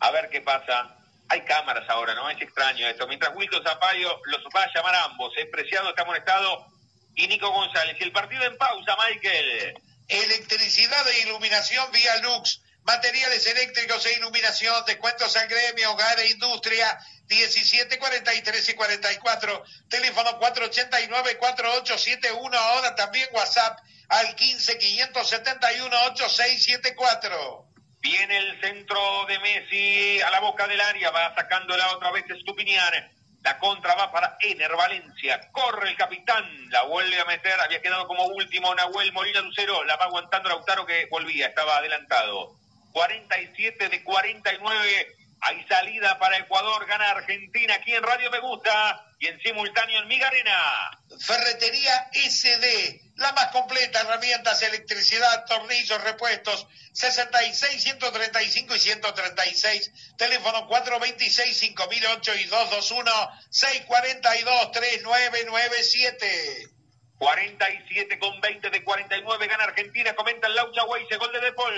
A ver qué pasa. Hay cámaras ahora, ¿no? Es extraño esto. Mientras Wilton Zapallo los va a llamar ambos. Es Preciado, está molestado. Y Nico González. Y el partido en pausa, Michael. Electricidad e iluminación vía Lux. Materiales eléctricos e iluminación, descuentos al gremio, hogar e industria, 17, 43 y 44, teléfono 489 4871, ahora también WhatsApp al 15 571 8674. Viene el centro de Messi a la boca del área, va sacándola otra vez Stupinian. La contra va para Ener Valencia. Corre el capitán, la vuelve a meter. Había quedado como último Nahuel Molina Lucero. La va aguantando Lautaro que volvía, estaba adelantado. 47 de 49 hay salida para Ecuador, gana Argentina aquí en Radio Me Gusta y en simultáneo en Migarena. Ferretería SD, la más completa, herramientas, electricidad, tornillos, repuestos, 66, 135 y 136. Teléfono 426, 5008 y 221, 642, 3997. 47 con 20 de 49 gana Argentina, comenta el Laucha Weiss, gol de Depol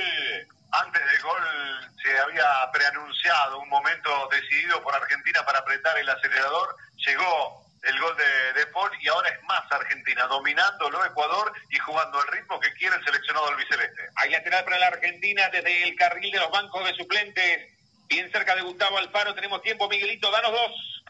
antes del gol se había preanunciado un momento decidido por Argentina para apretar el acelerador. Llegó el gol de, de Paul y ahora es más Argentina, dominándolo Ecuador y jugando el ritmo que quiere el seleccionado albiceleste. Hay lateral para la Argentina desde el carril de los bancos de suplentes. Bien cerca de Gustavo Alfaro, tenemos tiempo, Miguelito, danos dos.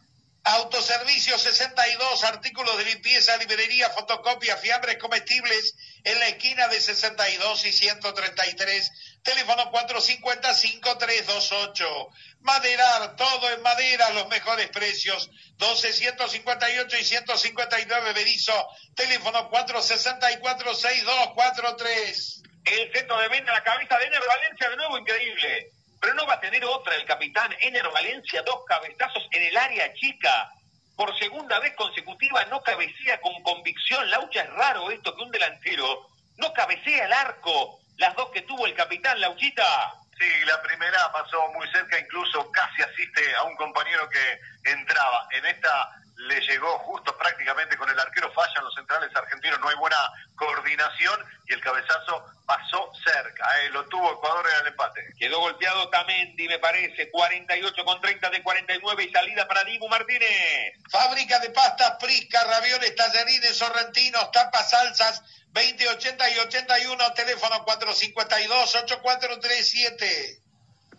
Autoservicio 62, artículos de limpieza, librería, fotocopia, fiambres comestibles en la esquina de 62 y 133. Teléfono 450-5328. Maderar, todo en madera, los mejores precios. 12, 158 y 159 Berizo. Teléfono 464-6243. El centro de venta, la cabeza de Valencia, de nuevo increíble pero no va a tener otra el capitán Ener Valencia, dos cabezazos en el área chica. Por segunda vez consecutiva no cabecea con convicción. Laucha es raro esto que un delantero no cabecea el arco. Las dos que tuvo el capitán Lauchita. Sí, la primera pasó muy cerca, incluso casi asiste a un compañero que entraba. En esta le llegó justo prácticamente con el arquero, fallan los centrales argentinos, no hay buena coordinación y el cabezazo pasó cerca, eh, lo tuvo Ecuador en el empate. Quedó golpeado Tamendi, me parece, 48 con 30 de 49 y salida para Dibu Martínez. Fábrica de pastas Prisca, ravioles, tallarines, sorrentinos, tapas, salsas, 20, 80 y 81, teléfono 452 8437.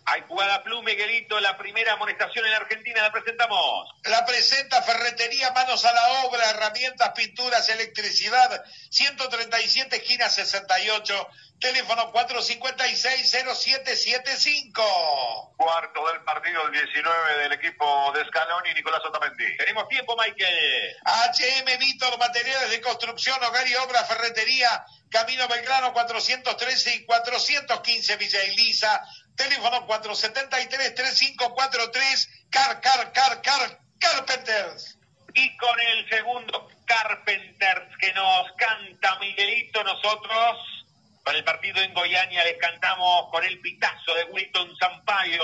Hay jugada Plus, Miguelito, la primera amonestación en la Argentina, la presentamos. La presenta Ferretería Manos a la Obra, herramientas, pinturas, electricidad, 137, esquina 68, teléfono 456-0775. Cuarto del partido, el 19 del equipo de Scaloni, Nicolás Otamendi. Tenemos tiempo, Michael. HM Víctor, materiales de construcción, hogar y obra, ferretería, Camino Belgrano 413 y 415 Villa Elisa, Teléfono 473-3543, Car, Car, Car, Car, Carpenters. Y con el segundo Carpenters que nos canta Miguelito, nosotros para el partido en Goiânia les cantamos con el pitazo de Wilton Sampaio,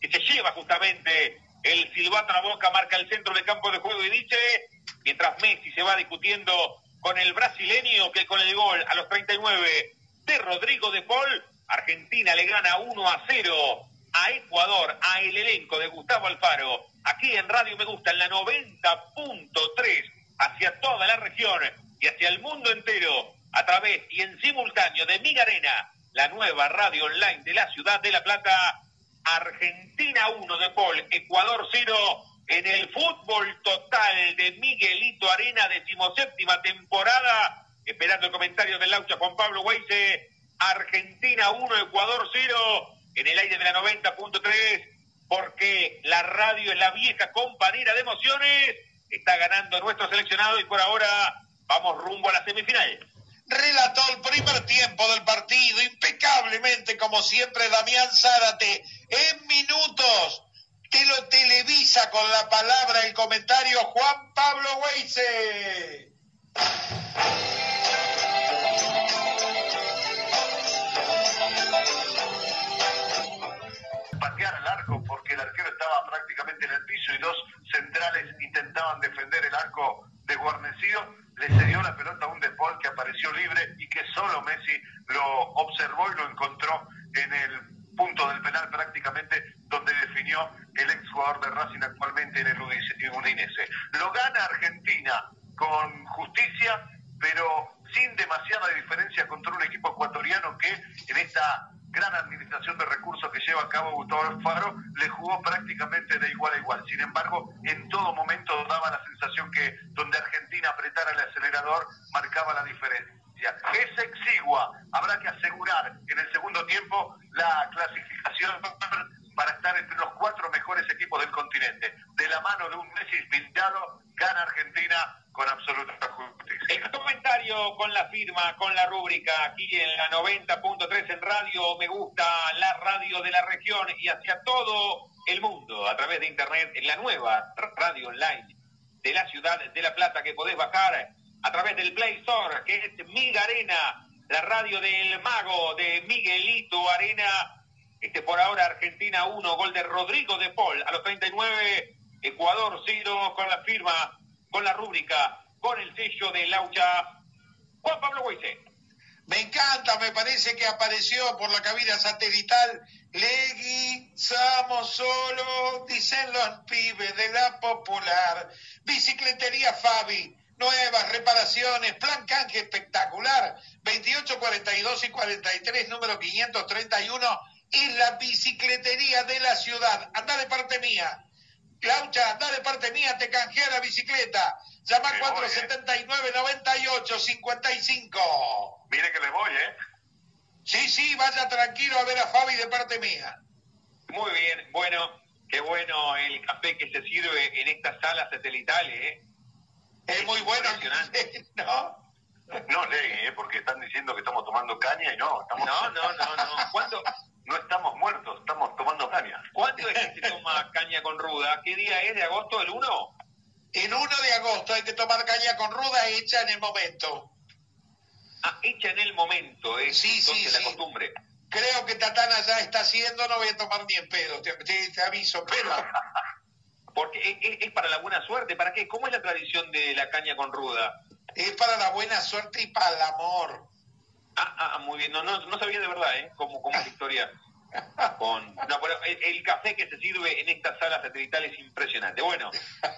que se lleva justamente el silbato a la boca, marca el centro de campo de juego y dice, mientras Messi se va discutiendo con el brasileño que con el gol a los 39 de Rodrigo de Paul Argentina le gana 1 a 0 a Ecuador, a el elenco de Gustavo Alfaro, aquí en Radio Me Gusta, en la 90.3, hacia toda la región y hacia el mundo entero, a través y en simultáneo de Migarena, la nueva radio online de la ciudad de La Plata, Argentina 1 de Paul, Ecuador 0, en el fútbol total de Miguelito Arena, decimoséptima temporada, esperando el comentario del Laucha Juan Pablo Weise, Argentina 1, Ecuador 0, en el aire de la 90.3, porque la radio es la vieja compañera de emociones, está ganando nuestro seleccionado y por ahora vamos rumbo a la semifinal. relató el primer tiempo del partido impecablemente, como siempre, Damián Zárate, en minutos. Te lo televisa con la palabra el comentario Juan Pablo Weise. Y dos centrales intentaban defender el arco de guarnecido, le cedió la pelota a un De Paul que apareció libre y que solo Messi lo observó y lo encontró en el punto del penal prácticamente donde definió el ex jugador de Racing actualmente en el Udinese. Lo gana Argentina con justicia, pero sin demasiada diferencia contra un equipo ecuatoriano que en esta gran administración de recursos que lleva a cabo Gustavo Alfaro, le jugó prácticamente de igual a igual. Sin embargo, en todo momento daba la sensación que donde Argentina apretara el acelerador, marcaba la diferencia. Es exigua, habrá que asegurar en el segundo tiempo la clasificación para estar entre los cuatro mejores equipos del continente. De la mano de un Messi pintado, gana Argentina con absoluta justicia. El comentario con la firma, con la rúbrica, aquí en la 90.3 en radio, me gusta la radio de la región y hacia todo el mundo a través de internet en la nueva radio online de la ciudad de La Plata que podés bajar a través del Play Store, que es Miga Arena, la radio del mago de Miguelito Arena. Este por ahora Argentina 1, gol de Rodrigo de Paul a los 39, Ecuador 0 con la firma con la rúbrica, con el sello de Laucha, Juan Pablo Huise. Me encanta, me parece que apareció por la cabina satelital Legui, solo, dicen los pibes de la popular. Bicicletería Fabi, nuevas reparaciones, plan canje espectacular, 28, 42 y 43, número 531, es la bicicletería de la ciudad. Anda de parte mía, Claucha, anda de parte mía, te canjea la bicicleta. Llama 479-98-55. Mire que le voy, ¿eh? Sí, sí, vaya tranquilo a ver a Fabi de parte mía. Muy bien, bueno, qué bueno el café que se sirve en estas salas satelitales, ¿eh? Es, muy bueno, ¿no? No, ¿eh? porque están diciendo que estamos tomando caña y no. Estamos... No, no, no, no. ¿Cuándo? No estamos muertos, estamos tomando caña. ¿Cuándo es que se toma caña con ruda? ¿Qué día es? ¿De agosto? ¿El 1? El 1 de agosto hay que tomar caña con ruda hecha en el momento. Ah, hecha en el momento, es sí, entonces sí, la costumbre. Creo que Tatana ya está haciendo, no voy a tomar ni en pedo, te, te, aviso, pero... Porque es, es, para la buena suerte, ¿para qué? ¿Cómo es la tradición de la caña con ruda? Es para la buena suerte y para el amor. Ah, ah, muy bien. No, no, no sabía de verdad, ¿eh? Cómo, cómo es la historia. Con... No, pero el, el, café que se sirve en esta sala satelital es impresionante. Bueno,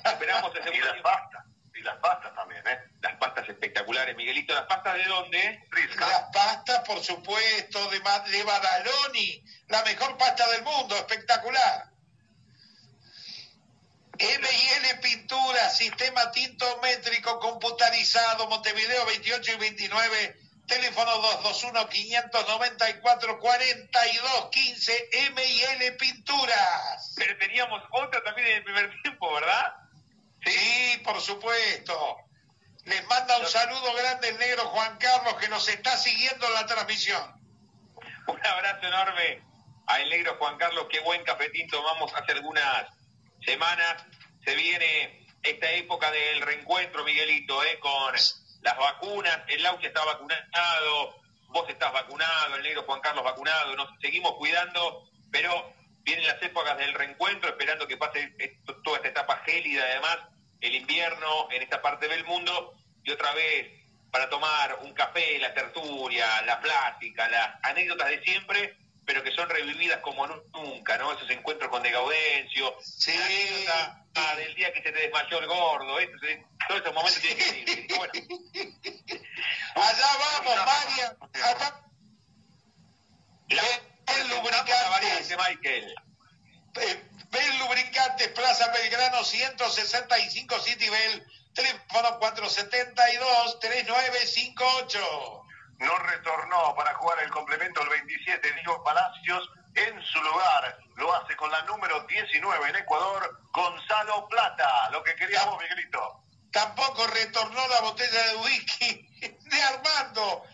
esperamos ese Y las pastas. Y las pastas también, ¿eh? Las pastas espectaculares, Miguelito. ¿Las pastas de dónde? Las pastas, por supuesto, de, de Badaloni. La mejor pasta del mundo, espectacular. M&L Pintura, sistema tintométrico computarizado, Montevideo 28 y 29 Teléfono 221-594-4215 M&L Pinturas. Pero teníamos otra también en el primer tiempo, ¿verdad? Sí, sí por supuesto. Les manda un saludo grande el negro Juan Carlos que nos está siguiendo en la transmisión. Un abrazo enorme al negro Juan Carlos. Qué buen cafetín tomamos hace algunas semanas. Se viene esta época del reencuentro, Miguelito, ¿eh? con las vacunas, el Lauche está vacunado, vos estás vacunado, el negro Juan Carlos vacunado, nos seguimos cuidando, pero vienen las épocas del reencuentro, esperando que pase esto, toda esta etapa gélida, además, el invierno en esta parte del mundo, y otra vez para tomar un café, la tertulia, la plática, las anécdotas de siempre, pero que son revividas como nunca, ¿no? Esos encuentros con De Gaudencio, sí. la anécdota del día que se te desmayó el gordo, todos esos momentos que. Bueno. Allá vamos, María. Allá. La, el lubricante, Michael. Bel Lubricantes, Plaza Belgrano 165 City Bell, teléfono 472-3958 no retornó para jugar el complemento el 27, Diego Palacios, en su lugar. Lo hace con la número 19 en Ecuador, Gonzalo Plata. Lo que queríamos, Miguelito. Tampoco retornó la botella de whisky de Armando.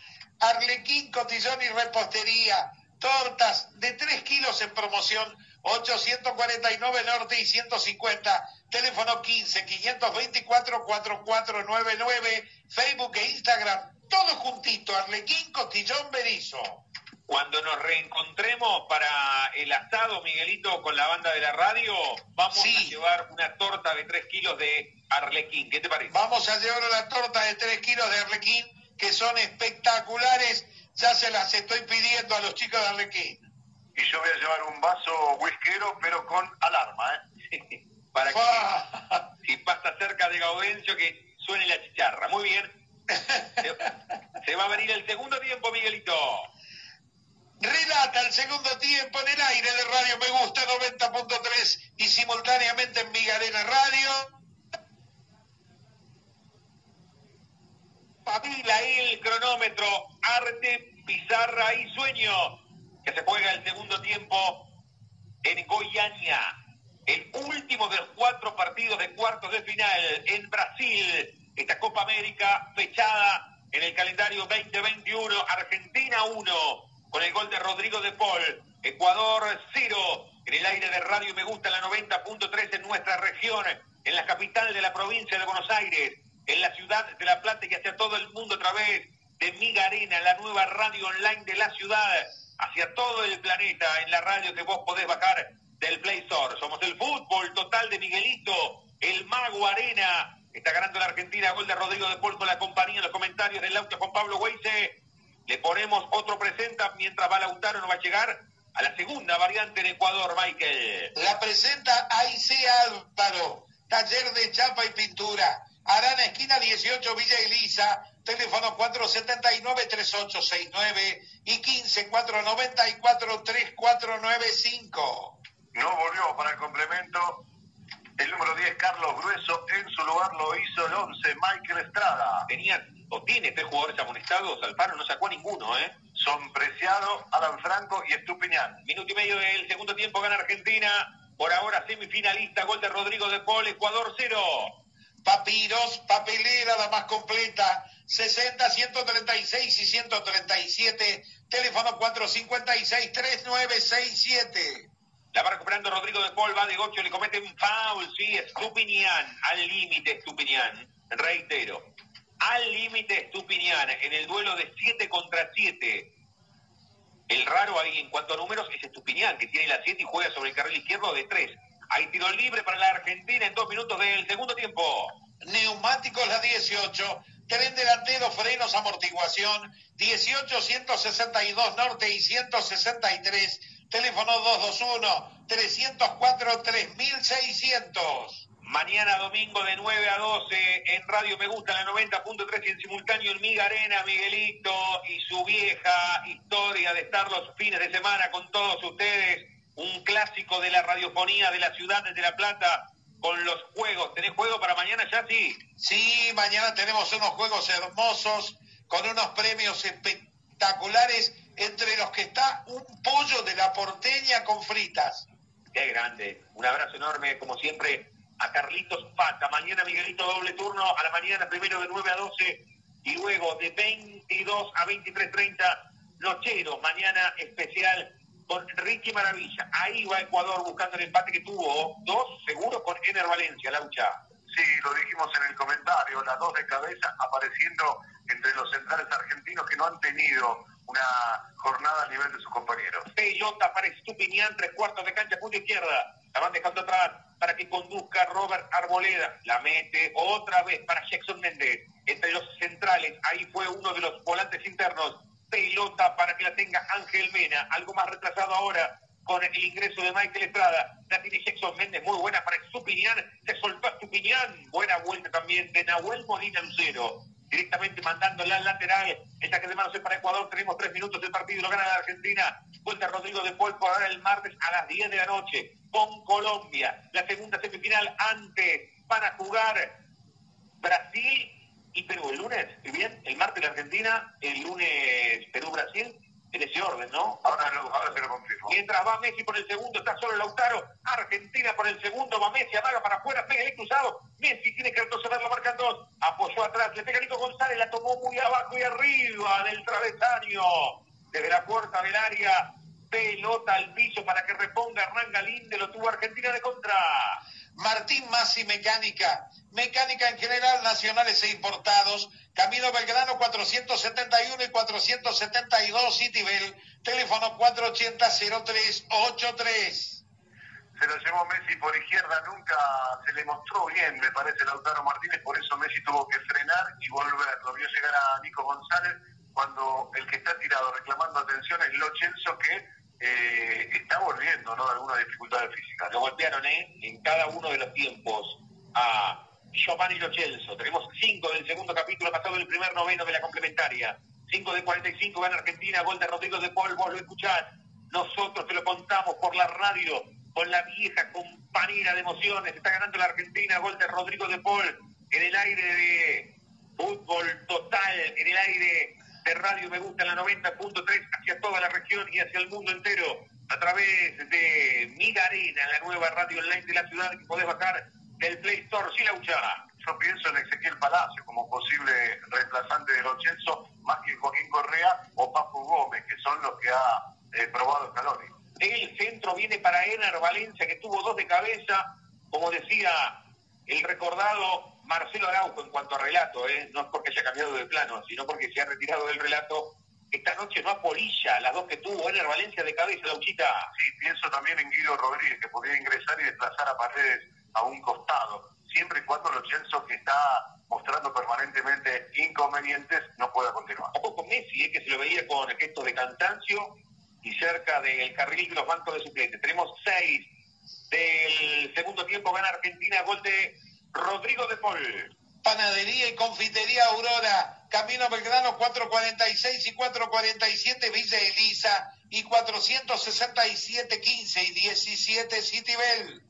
Arlequín, cotillón y repostería. Tortas de 3 kilos en promoción. 849 Norte y 150. Teléfono 15 524 4499. Facebook e Instagram. Todo juntito. Arlequín, cotillón, berizo. Cuando nos reencontremos para el asado, Miguelito, con la banda de la radio, vamos a llevar una torta de 3 kilos de Arlequín. ¿Qué te parece? Vamos a llevar una torta de 3 kilos de Arlequín, que son espectaculares. Ya se las estoy pidiendo a los chicos de Arlequín. Y yo voy a llevar un vaso whiskero, pero con alarma, ¿eh? para que si pasa cerca de Gaudencio, que suene la chicharra. Muy bien. se va a venir el segundo tiempo, Miguelito. Relata el segundo tiempo en el aire de Radio Me Gusta 90.3 y simultáneamente en Migarena Radio. Pavila el cronómetro, arte, pizarra y sueño, que se juega el segundo tiempo en Goiânia. El último de los cuatro partidos de cuartos de final en Brasil. Esta Copa América fechada en el calendario 2021. Argentina 1, con el gol de Rodrigo de Paul. Ecuador 0 en el aire de Radio Me Gusta la 90.3 en nuestra región, en la capital de la provincia de Buenos Aires, en la ciudad de La Plata y hacia todo el mundo a través de Miga Arena, la nueva radio online de la ciudad, hacia todo el planeta, en la radio que vos podés bajar del Play Store. Somos el fútbol total de Miguelito, el Mago Arena. Está ganando la Argentina, gol de Rodrigo de Paul con la compañía, los comentarios del auto Juan Pablo Weise le ponemos otro presenta mientras va Lautaro, no va a llegar a la segunda variante de Ecuador, Michael. La presenta AIC Álvaro, taller de chapa y pintura. Arana, esquina 18, Villa Elisa, teléfono 479-3869 y 15-494-3495. No volvió para el complemento el número 10, Carlos Grueso. En su lugar lo hizo el 11, Michael Estrada. Tenía tiene tres jugadores amonestados, Alfaro no sacó a ninguno, ¿eh? Son Preciado, Alan Franco y Estupiñán. Minuto y medio del segundo tiempo gana Argentina. Por ahora semifinalista, gol de Rodrigo de Paul, Ecuador 0. Papiros, papelera la más completa, 60, 136 y 137, teléfono 456-3967. La va recuperando Rodrigo de Paul, va de Gocho, le comete un foul, sí, Estupiñán, al límite Estupiñán, reitero al límite Estupiñán en el duelo de 7 contra 7. El raro ahí en cuanto a números es Estupiñán, que tiene la 7 y juega sobre el carril izquierdo de 3. Hay tiro libre para la Argentina en dos minutos del segundo tiempo. Neumáticos la 18, tren delantero, frenos, amortiguación, 18 162 norte y 163, teléfono 221 304 3600. Mañana domingo de 9 a 12 en Radio Me Gusta, la 90.3 y en simultáneo en Miga Arena, Miguelito y su vieja historia de estar los fines de semana con todos ustedes. Un clásico de la radiofonía de la ciudad de La Plata con los juegos. ¿Tenés juego para mañana ya? Sí. Sí, mañana tenemos unos juegos hermosos con unos premios espectaculares entre los que está un pollo de la porteña con fritas. Qué grande. Un abrazo enorme, como siempre, a Carlitos Pata. Mañana Miguelito doble turno, a la mañana primero de 9 a 12 y luego de 22 a 23.30 Nochero, mañana especial con Ricky Maravilla. Ahí va Ecuador buscando el empate que tuvo dos seguro con Ener Valencia, la lucha. Sí, lo dijimos en el comentario, las dos de cabeza apareciendo entre los centrales argentinos que no han tenido una jornada a nivel de sus compañeros. Pelota para Estupiñán, tres cuartos de cancha, punta izquierda. La van dejando atrás para que conduzca Robert Arboleda. La mete otra vez para Jackson Méndez. Entre los centrales, ahí fue uno de los volantes internos. Pelota para que la tenga Ángel Mena. Algo más retrasado ahora con el ingreso de Michael Estrada. La tiene Jackson Méndez, muy buena para Estupiñán. Se soltó Estupiñán. Buena vuelta también de Nahuel Molina Lucero directamente mandándola al lateral. esta que de manos es para Ecuador. Tenemos tres minutos del partido. Lo gana la Argentina. Vuelta Rodrigo de Paul por ahora el martes a las 10 de la noche con Colombia. La segunda semifinal antes van a jugar Brasil y Perú el lunes. ¿Y bien? El martes la Argentina, el lunes Perú-Brasil. En ese orden, ¿no? Ahora, ahora se lo confirmo. Mientras va Messi por el segundo, está solo Lautaro. Argentina por el segundo, va Messi, amaga para afuera, pega el cruzado. Messi tiene que retroceder, lo marcan dos. Apoyó atrás, le pega Nico González, la tomó muy abajo y arriba del travesaño. Desde la puerta del área, pelota al piso para que reponga Hernán Galinde, lo tuvo Argentina de contra. Martín Masi Mecánica, mecánica en general, nacionales e importados, Camino Belgrano 471 y 472 Citibel, teléfono 480-0383. Se lo llevó Messi por izquierda, nunca se le mostró bien, me parece, Lautaro Martínez, por eso Messi tuvo que frenar y volver. Lo vio llegar a Nico González cuando el que está tirado reclamando atención es Lo Celso, que eh, está volviendo ¿no? algunas dificultades físicas. Lo golpearon ¿eh? en cada uno de los tiempos a Giovanni Lo Celso. Tenemos cinco del segundo capítulo pasado del primer noveno de la complementaria. 5 de 45 gana Argentina, gol de Rodrigo de Paul, vos lo escuchás. Nosotros te lo contamos por la radio, con la vieja compañera de emociones. Está ganando la Argentina, gol de Rodrigo de Paul, en el aire de fútbol total, en el aire de Radio Me Gusta en la 90.3 hacia toda la región y hacia el mundo entero a través de Mira Arena, la nueva radio online de la ciudad que podés bajar del Play Store. Sí, Laucha. Yo pienso en Ezequiel Palacio como posible reemplazante de Lochenzo, más que Joaquín Correa o Papu Gómez, que son los que ha eh, probado Scaloni. El centro viene para Ener Valencia, que tuvo dos de cabeza, como decía el recordado Marcelo Araujo en cuanto a relato, ¿eh? no es porque haya cambiado de plano, sino porque se ha retirado del relato. Esta noche no apolilla las dos que tuvo Ener Valencia de cabeza, Lauchita. Sí, pienso también en Guido Rodríguez, que podía ingresar y desplazar a Paredes a un costado, siempre y cuando Lochenzo, que está mostrando permanentemente inconvenientes, no pueda continuar. Ojo con Messi, ¿eh? que se lo veía con gestos de cansancio y cerca del carril de los bancos de suplentes. Tenemos seis del segundo tiempo, gana Argentina, gol de Rodrigo de Paul. Panadería y Confitería Aurora, Camino Belgrano 446 y 447 Villa Elisa y 467 15 y 17 Citibel.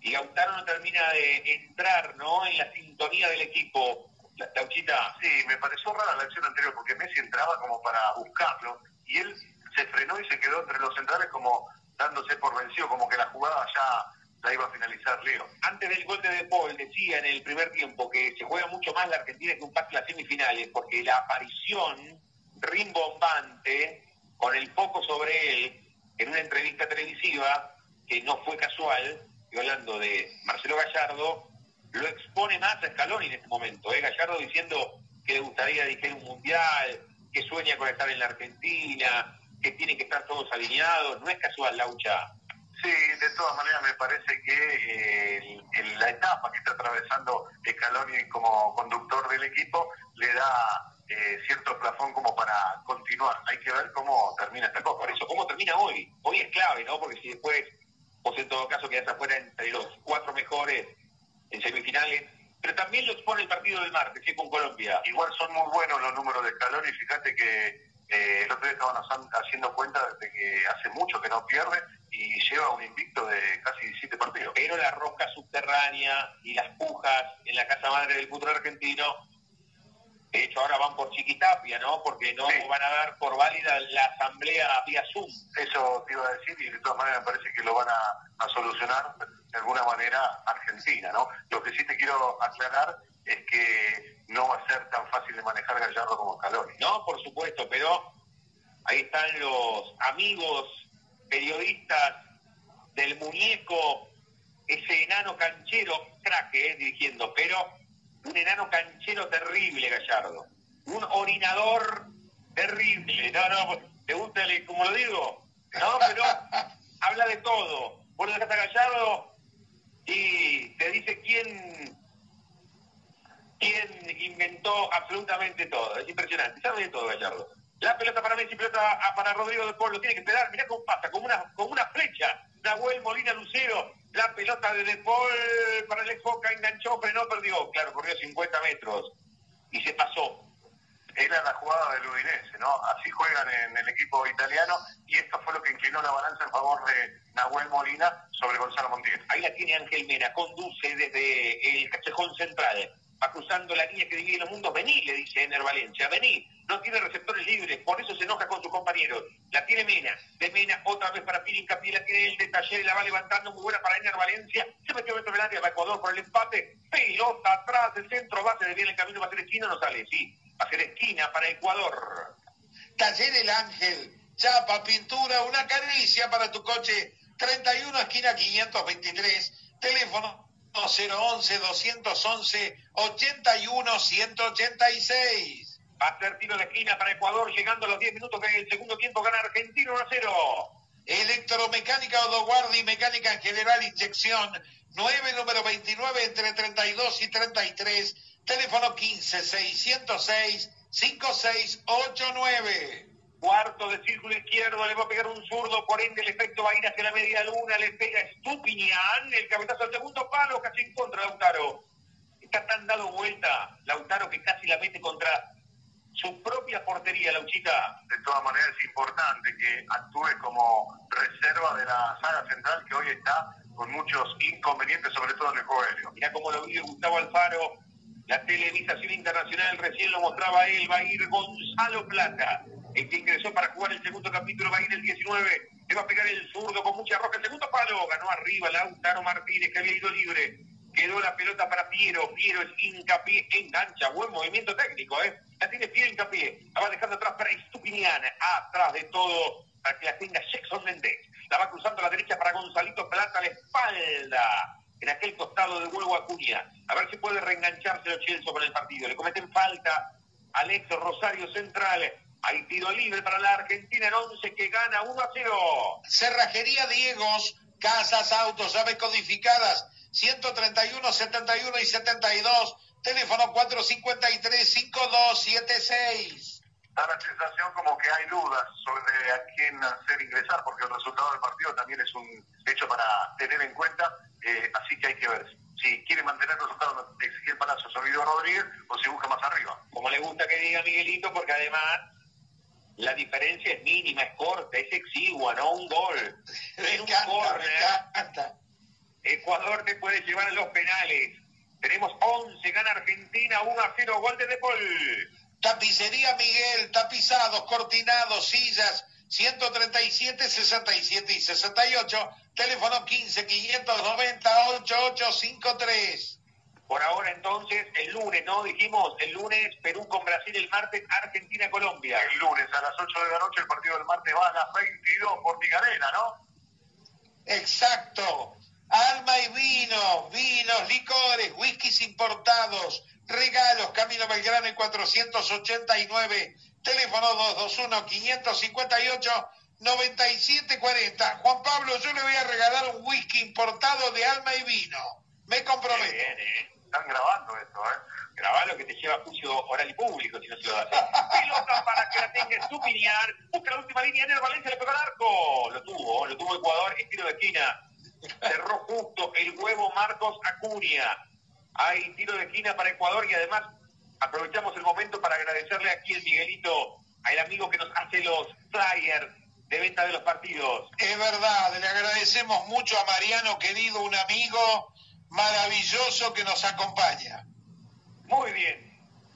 Y Gautaro no termina de entrar, ¿no? En la sintonía del equipo. La, Lauchita. Sí, me pareció rara la acción anterior porque Messi entraba como para buscarlo y él se frenó y se quedó entre los centrales como dándose por vencido, como que la jugada ya la iba a finalizar Leo. Antes del gol de Paul decía en el primer tiempo que se juega mucho más la Argentina que un pacto en las semifinales, porque la aparición rimbombante con el foco sobre él en una entrevista televisiva que no fue casual, y hablando de Marcelo Gallardo, lo expone más a Scaloni en este momento. ¿eh? Gallardo diciendo que le gustaría dirigir un mundial, que sueña con estar en la Argentina, que tienen que estar todos alineados. No es casual, Laucha. Sí, de todas maneras me parece que eh, en la etapa que está atravesando Scaloni como conductor del equipo le da eh, cierto plafón como para continuar. Hay que ver cómo termina esta cosa. Por eso, ¿cómo termina hoy? Hoy es clave, ¿no? Porque si después, vos en todo caso quedás afuera entre los cuatro mejores en semifinales, pero también lo expone el partido del martes, que con Colombia. Igual son muy buenos los números de Scaloni, fíjate que eh, el otro día estaban haciendo cuenta de que hace mucho que no pierde y lleva un invicto de casi 17 partidos. Pero la rosca subterránea y las pujas en la casa madre del fútbol argentino, de hecho ahora van por Chiquitapia, ¿no? Porque no Sí. van a dar por válida la asamblea vía Zoom. Eso te iba a decir y de todas maneras me parece que lo van a, a solucionar de alguna manera Argentina, ¿no? Lo que sí te quiero aclarar es que no va a ser tan fácil de manejar Gallardo como Scaloni. No, por supuesto, pero ahí están los amigos periodistas del muñeco, ese enano canchero, crack, eh, dirigiendo, pero un enano canchero terrible, Gallardo. Un orinador terrible. No, no, ¿te gusta el, como lo digo? No, pero habla de todo. Vos lo dejás a Gallardo y te dice quién quién inventó absolutamente todo. Es impresionante. Sabe de todo, Gallardo. La pelota para Messi, pelota para Rodrigo de Paul, lo tiene que esperar. Mirá cómo pasa, como una, como una flecha. Nahuel Molina Lucero, la pelota de De Paul para el Foca, enganchó, frenó, perdió. Claro, corrió 50 metros y se pasó. Era la jugada del Udinese, ¿no? Así juegan en el equipo italiano y esto fue lo que inclinó la balanza en favor de Nahuel Molina sobre Gonzalo Montiel. Ahí la tiene Ángel Mena, conduce desde el callejón central, va cruzando la línea que divide los mundos. Vení, le dice Ener Valencia, vení. no tiene receptores libres, por eso se enoja con sus compañeros. La tiene Mena, de Mena otra vez para Piri Incapié, la tiene el de Taller y la va levantando, muy buena para Ener Valencia, se metió dentro del área, va Ecuador por el empate, pelota atrás, el centro base, bien el camino, va a ser esquina, no sale, sí, va a ser esquina para Ecuador. Taller El Ángel, chapa, pintura, una caricia para tu coche, 31 esquina 523, teléfono 011 211 81 186. Va a ser tiro de esquina para Ecuador, llegando a los 10 minutos del segundo tiempo, gana Argentina 1 a 0. Electromecánica Odoguardi, mecánica en general, inyección 9, número 29, entre 32 y 33, teléfono 15 606 5689. Cuarto de círculo izquierdo, le va a pegar un zurdo, por ende el efecto va a ir hacia la media luna, le pega Stupinian, el cabezazo al segundo palo, casi en contra Lautaro. Está tan dado vuelta Lautaro que casi la mete contra su propia portería, Lauchita. De todas maneras es importante que actúe como reserva de la saga central que hoy está con muchos inconvenientes, sobre todo en el juego aéreo. Mirá cómo lo vive Gustavo Alfaro, la televisación internacional recién lo mostraba él, va a ir Gonzalo Plata el que ingresó para jugar el segundo capítulo va a ir el 19, le va a pegar el zurdo con mucha roja, el segundo palo, ganó arriba Lautaro Martínez que había ido libre, quedó la pelota para Piero, Piero es hincapié, engancha, buen movimiento técnico, ¿eh? La tiene Piero hincapié, la va dejando atrás para Estupinian, atrás de todo, para que la tenga Jackson Méndez, la va cruzando a la derecha para Gonzalito Plata, la espalda, en aquel costado de huevo Acuña, a ver si puede reengancharse el Chelsea con el partido, le cometen falta Alex Rosario Central, hay tiro libre para la Argentina en 11 que gana 1 a 0. Cerrajería Diegos, casas, autos, llaves codificadas, 131, 71 y 72. Teléfono 453-5276. Da la sensación como que hay dudas sobre a quién hacer ingresar, porque el resultado del partido también es un hecho para tener en cuenta, eh, así que hay que ver si quiere mantener el resultado de Ezequiel Palacio sobre Rodríguez o si busca más arriba. Como le gusta que diga Miguelito, porque además la diferencia es mínima, es corta, es exigua, no un gol. Me encanta, Ecuador te puede llevar a los penales. Tenemos 11, gana Argentina, 1 a 0, gol de Depol. Tapicería Miguel, tapizados, cortinados, sillas, 137, 67 y 68. Teléfono 15 590 8853. Por ahora entonces, el lunes, ¿no? Dijimos, el lunes Perú con Brasil, el martes Argentina-Colombia. El lunes a las 8 de la noche, el partido del martes va a las 22 por Migarena, ¿no? Exacto. Alma y vino, vinos, licores, whiskies importados, regalos, Camino Belgrano y 489, teléfono 221-558-9740. Juan Pablo, yo le voy a regalar un whisky importado de Alma y vino. Me comprometo. Bien, ¿eh? Están grabando esto, ¿eh? Grabá lo que te lleva a juicio oral y público si no se lo das. Pelota para que la tenga Estupinian. Busca la última línea el Valencia, le pegó al arco. Lo tuvo, lo tuvo Ecuador, estilo de esquina. Cerró justo el huevo Marcos Acuña. Hay tiro de esquina para Ecuador y además aprovechamos el momento para agradecerle aquí el Miguelito, al amigo que nos hace los flyers de venta de los partidos. Es verdad, le agradecemos mucho a Mariano, querido, un amigo maravilloso que nos acompaña. Muy bien.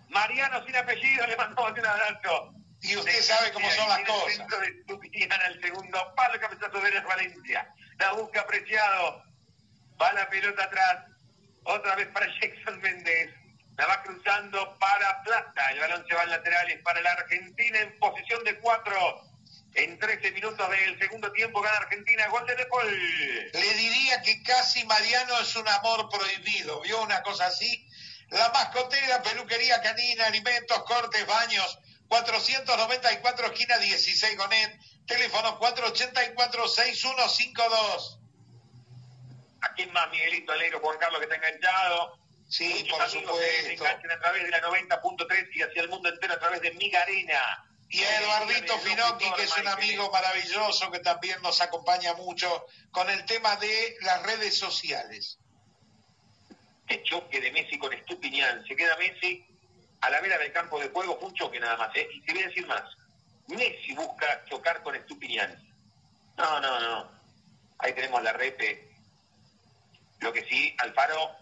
Mariano sin apellido le mandamos un abrazo. Y usted sabe cómo son las cosas. El centro de el segundo palo, cabezazo de Valencia. La busca apreciado. Va la pelota atrás. Otra vez para Jackson Méndez. La va cruzando para Plata. El balón se va al lateral. Es para la Argentina en posición de cuatro. En 13 minutos del segundo tiempo gana Argentina, gol de Depol. Le diría que casi Mariano es un amor prohibido. ¿Vio una cosa así? La mascotera, peluquería canina, alimentos, cortes, baños. 494 esquina 16 Gonet. Teléfono 484-6152. ¿A quién más, Miguelito Alegro, Juan Carlos, que está enganchado? Sí, por supuesto. se enganchan a través de la 90.3 y hacia el mundo entero a través de Migarena y a Eduardito Finocchi, que es un amigo maravilloso que también nos acompaña mucho con el tema de las redes sociales. Qué choque de Messi con Estupiñán. Se queda Messi a la vera del campo de juego, fue un choque nada más. ¿eh? Y te voy a decir más. Messi busca chocar con Estupiñán. No, no, no. Ahí tenemos la repe. Lo que sí, Alfaro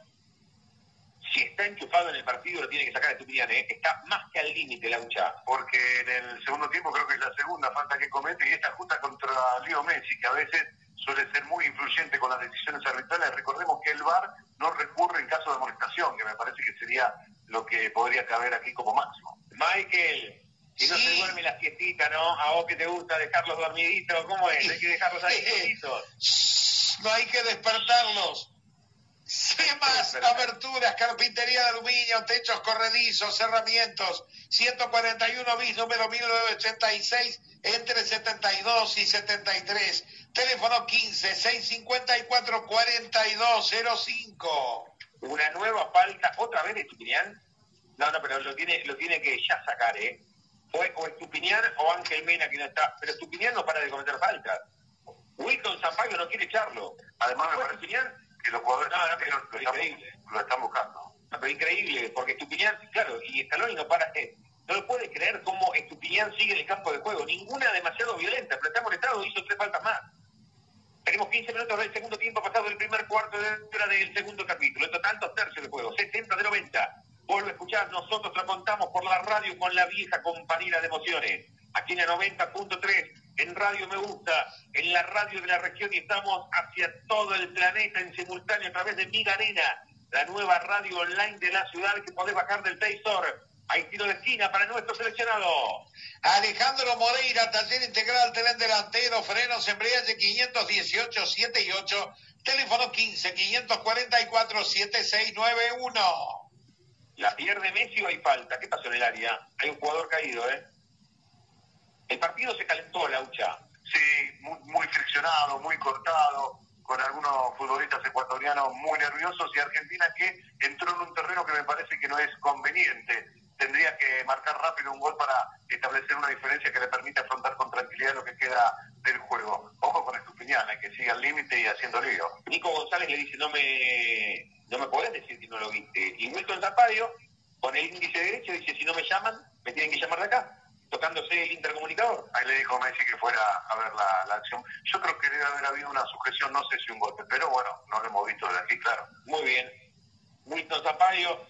si está enchufado en el partido lo tiene que sacar Estupiñán, ¿eh? está más que al límite la lucha. Porque en el segundo tiempo creo que es la segunda falta que comete y esta justa contra Leo Messi, que a veces suele ser muy influyente con las decisiones arbitrales. Recordemos que el VAR no recurre en caso de amonestación, que me parece que sería lo que podría caber aquí como máximo. Michael, si no se duerme la siestita, ¿no? A vos que te gusta dejarlos dormiditos, ¿cómo es? Hay que dejarlos ahí solitos. No hay que despertarlos. Semas, aberturas, carpintería de aluminio, techos corredizos, cerramientos. 141 bis, número 1986, entre 72 y 73. Teléfono 15 654 4205. Una nueva falta, otra vez de Estupiñán. No, no, pero lo tiene, lo tiene que ya sacar, ¿eh? O Estupiñán o Ángel Mena que no está. Pero Estupiñán no para de cometer faltas. Wilton Zampayo no quiere echarlo. Además, me parece que los jugadores no, no, pero, lo, están, increíble. lo están buscando. No, pero increíble, porque Estupiñán, claro, y Scaloni no para. Eh, no lo puede creer cómo Estupiñán sigue en el campo de juego. Ninguna demasiado violenta, pero está molestado, hizo tres faltas más. Tenemos 15 minutos del segundo tiempo pasado del primer cuarto de hora del segundo capítulo. En total, dos tercios de juego, 60 de 90. Vuelve a escuchar, nosotros lo contamos por la radio con la vieja compañera de emociones. Aquí en la 90.3, en Radio Me Gusta, en la radio de la región y estamos hacia todo el planeta en simultáneo a través de Miga Arena, la nueva radio online de la ciudad que podés bajar del Play Store. Hay tiro de esquina para nuestro seleccionado. Alejandro Moreira, taller integral, tren delantero, frenos, embriague 518, 7 y 8, teléfono 15, 544, 7691. La pierde Messi o hay falta. ¿Qué pasó en el área? Hay un jugador caído, ¿eh? El partido se calentó, Laucha. Sí, muy, muy friccionado, muy cortado, con algunos futbolistas ecuatorianos muy nerviosos y Argentina que entró en un terreno que me parece que no es conveniente. Tendría que marcar rápido un gol para establecer una diferencia que le permita afrontar con tranquilidad lo que queda del juego. Ojo con Estupiñán, hay que siga al límite y haciendo lío. Nico González le dice, no me, no me podés decir que no lo viste. Y Wilton Zapadio, con el índice derecho, dice, si no me llaman, me tienen que llamar de acá, tocándose el intercomunicador. Ahí le dijo Messi que fuera a ver la, la acción. Yo creo que debe haber habido una sujeción, no sé si un golpe, pero bueno, no lo hemos visto de aquí, claro. Muy bien. Wilton Zapadio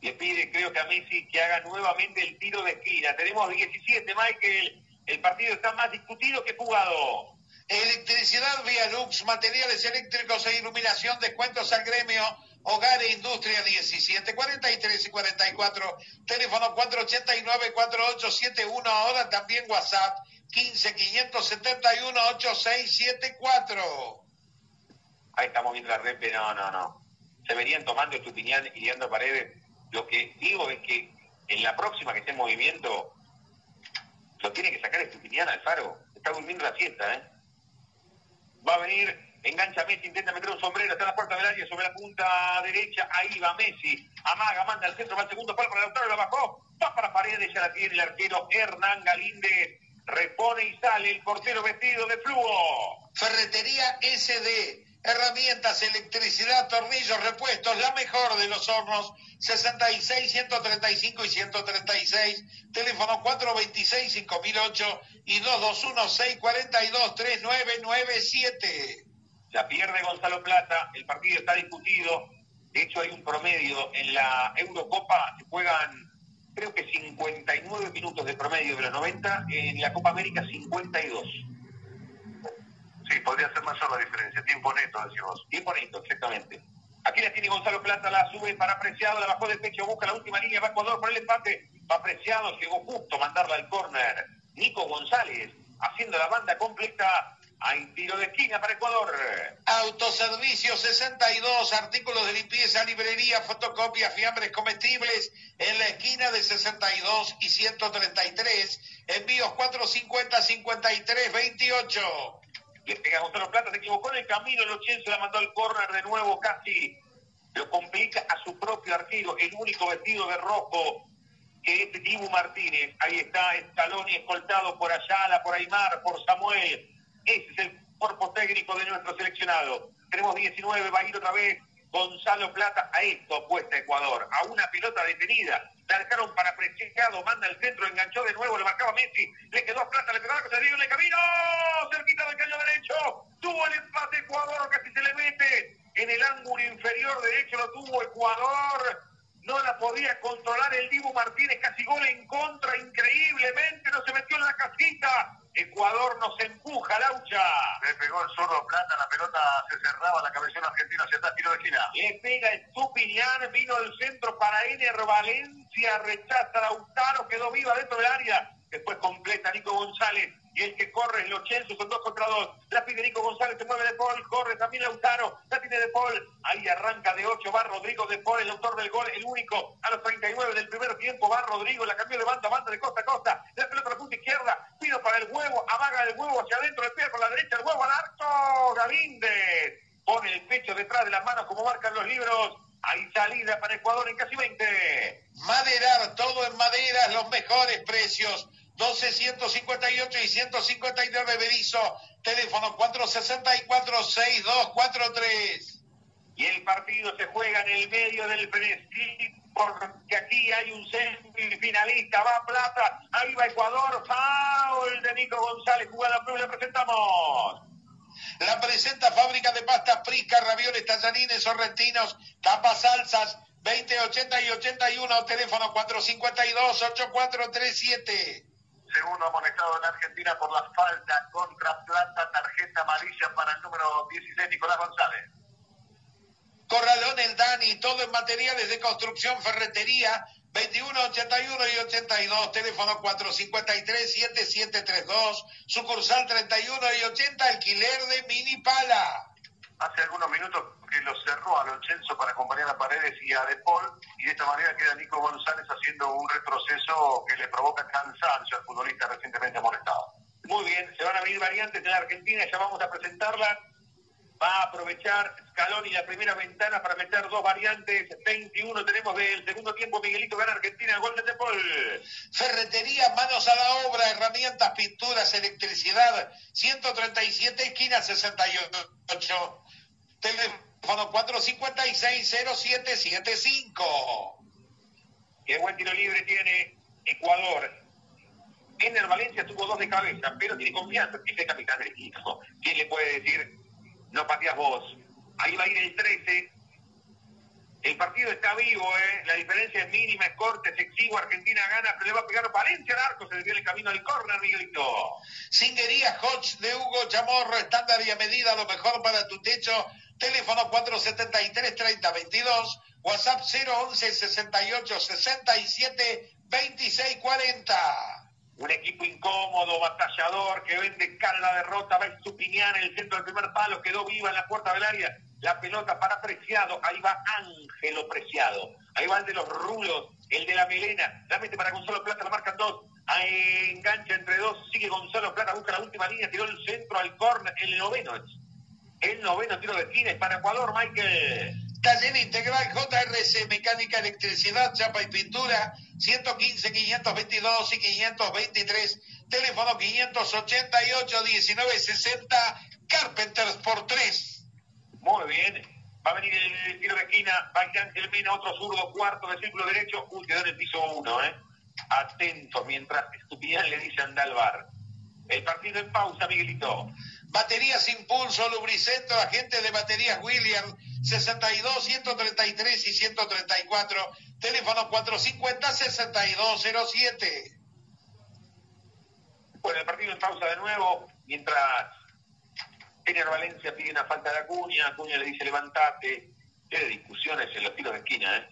le pide, creo que a Messi, que haga nuevamente el tiro de esquina. Tenemos 17, Michael. El partido está más discutido que jugado. Electricidad Vía Lux, materiales eléctricos e iluminación, descuentos al gremio, hogar e industria 17, 43 y 44, teléfono 489-4871, ahora también WhatsApp 15 571 8674. Ahí estamos viendo la red, no, no, no. Se venían tomando Estupiñán y Leandro Paredes. Lo que digo es que en la próxima que esté en movimiento, lo tiene que sacar Estupiñán al faro. Está durmiendo la siesta, ¿eh? Va a venir, engancha Messi, intenta meter un sombrero, está en la puerta del área sobre la punta derecha, ahí va Messi, amaga, manda al centro, va al segundo palo para el autor, la bajó, va para Paredes, ya la tiene el arquero Hernán Galíndez, repone y sale el portero vestido de flujo. Ferretería SD, herramientas, electricidad, tornillos, repuestos, la mejor de los hornos, 66, 135 y 136, teléfono 426 5008 y 221 642 3997. La pierde Gonzalo Plata, el partido está discutido, de hecho hay un promedio en la Eurocopa, se juegan creo que 59 minutos de promedio de los 90, en la Copa América 52. Sí, podría ser mayor la diferencia. Tiempo neto, decimos. Tiempo neto, exactamente. Aquí la tiene Gonzalo Plata, la sube para Apreciado, la bajó del pecho, busca la última línea, va Ecuador por el empate. Va Apreciado, llegó justo a mandarla al córner. Nico González haciendo la banda completa. Hay tiro de esquina para Ecuador. Autoservicio 62, artículos de limpieza, librería, fotocopia, fiambres comestibles en la esquina de 62 y 133. Envíos 450 53 28. Le pega Gonzalo Plata, se equivocó en el camino, el 80 se la mandó al córner de nuevo, casi lo complica a su propio arquero, el único vestido de rojo que es Dibu Martínez. Ahí está Escaloni escoltado por Ayala, por Aymar, por Samuel. Ese es el cuerpo técnico de nuestro seleccionado. Tenemos 19, va a ir otra vez Gonzalo Plata a esto apuesta Ecuador, a una pelota detenida. La dejaron para Preciado, manda el centro, enganchó de nuevo, le marcaba Messi, le quedó Plata, le pegó a se dio en el camino, cerquita del caño derecho, tuvo el empate Ecuador, casi se le mete. en el ángulo inferior derecho lo tuvo Ecuador. No la podía controlar el Dibu Martínez, casi gol en contra, increíblemente, no se metió en la casita. Ecuador nos empuja, Laucha. Le pegó el zurdo Plata, la pelota se cerraba, la cabeza argentina hacia atrás, tiro de esquina. Le pega Estupiñán, vino el centro para Ener Valencia, rechaza Lautaro, quedó viva dentro del área. Después completa Nico González y el que corre es Lochenzo, son dos contra dos. La pide Nico González, se mueve de Paul, corre también Lautaro, la tiene de Paul. Ahí arranca de ocho, va Rodrigo de Paul, el autor del gol, el único. A los 39 del primer tiempo va Rodrigo, la cambió de banda, banda de costa a costa. La pelota a la punta izquierda, pido para el huevo, amaga el huevo hacia adentro, le pega con la derecha, el huevo al arco, Galíndez. Pone el pecho detrás de las manos como marcan los libros. Hay salida para Ecuador en casi 20. Maderar, todo en madera, los mejores precios. 12, 158 y 159 Berizo, teléfono 464-6243. Y el partido se juega en el medio del frenesí, porque aquí hay un semifinalista, va Plata, ahí va Ecuador, foul de Nico González, jugada prueba, le presentamos. La presenta fábrica de pastas friscas, ravioles, tallarines, sorrentinos, tapas, salsas, 20, 80 y 81, teléfono 452-8437 segundo amonestado en Argentina por la falta contra Plata, tarjeta amarilla para el número 16, Nicolás González. Corralón El Dani, todo en materiales de construcción, ferretería, 21, 81 y 82, teléfono 453-7732, sucursal 31 y 80, alquiler de mini pala. Hace algunos minutos que lo cerró a Lochenzo para acompañar a Paredes y a De Paul, y de esta manera queda Nico González haciendo un retroceso que le provoca cansancio al futbolista recientemente amonestado. Muy bien, se van a venir variantes de la Argentina, ya vamos a presentarla. Va a aprovechar Scaloni la primera ventana para meter dos variantes. 21 tenemos del segundo tiempo. Miguelito gana Argentina, gol de Paul. Ferretería, manos a la obra, herramientas, pinturas, electricidad. 137, esquina 68. Teléfono 456-0775. Qué buen tiro libre tiene Ecuador. Ener Valencia tuvo dos de cabeza, pero tiene confianza. Es el capitán del equipo. ¿Quién le puede decir, no pateas vos? Ahí va a ir el 13. El partido está vivo, ¿eh? la diferencia es mínima, es corte, es exiguo, Argentina gana, pero le va a pegar Valencia al arco, se le viene el camino al córner, Miguelito. Singuería Hodge de Hugo Chamorro, estándar y a medida, lo mejor para tu techo. Teléfono 473-3022, WhatsApp 011 68 67 26 40 un equipo incómodo, batallador, que vende cara la derrota, va Estupiñán en el centro del primer palo, quedó viva en la puerta del área, la pelota para Preciado, ahí va Ángelo Preciado, ahí va el de los rulos, el de la melena, la mete para Gonzalo Plata, la marcan dos, engancha entre dos, sigue Gonzalo Plata, busca la última línea, tiró el centro al córner, el noveno el noveno tiro de esquina es para Ecuador, Michael. Taller Integral JRC, Mecánica, Electricidad, Chapa y Pintura, 115, 522 y 523, teléfono 588, 1960, Carpenters por 3. Muy bien, va a venir el tiro de esquina, va Ángel Mena, otro zurdo, cuarto de círculo derecho, uy, quedó en el piso 1, ¿eh? Atento, mientras Estupidez le dice anda al bar. El partido en pausa, Miguelito. Baterías Impulso, Lubricentro, agente de baterías William, 62, 133 y 134, teléfono 450-6207. Bueno, el partido en pausa de nuevo, mientras Ener Valencia pide una falta de Acuña, Acuña le dice levantate, tiene discusiones en los tiros de esquina, ¿eh?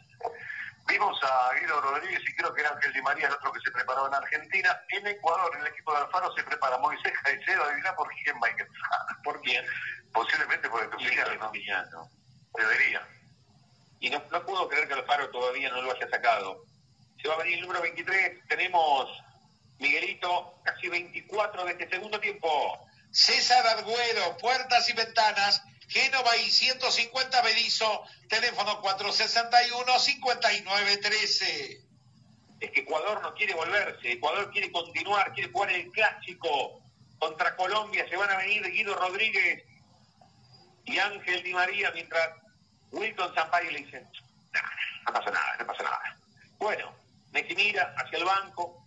Vimos a Guido Rodríguez y creo que era Ángel Di María, el otro que se preparó en Argentina. En Ecuador, en el equipo de Alfaro, se prepara Moisés Caicedo, adivina por quién va a ¿Por quién? Posiblemente por el Tucumán. Debería. Y no, no puedo creer que Alfaro todavía no lo haya sacado. Se va a venir el número 23. Tenemos Miguelito, casi 24 de este segundo tiempo. César Arguero, puertas y ventanas Génova y 150 Berizo, teléfono 461-5913. Es que Ecuador no quiere volverse, Ecuador quiere continuar, quiere jugar el clásico contra Colombia, se van a venir Guido Rodríguez y Ángel Di María, mientras Wilton Zampari le dice, no pasa nada, no pasa nada. Bueno, Messi mira hacia el banco,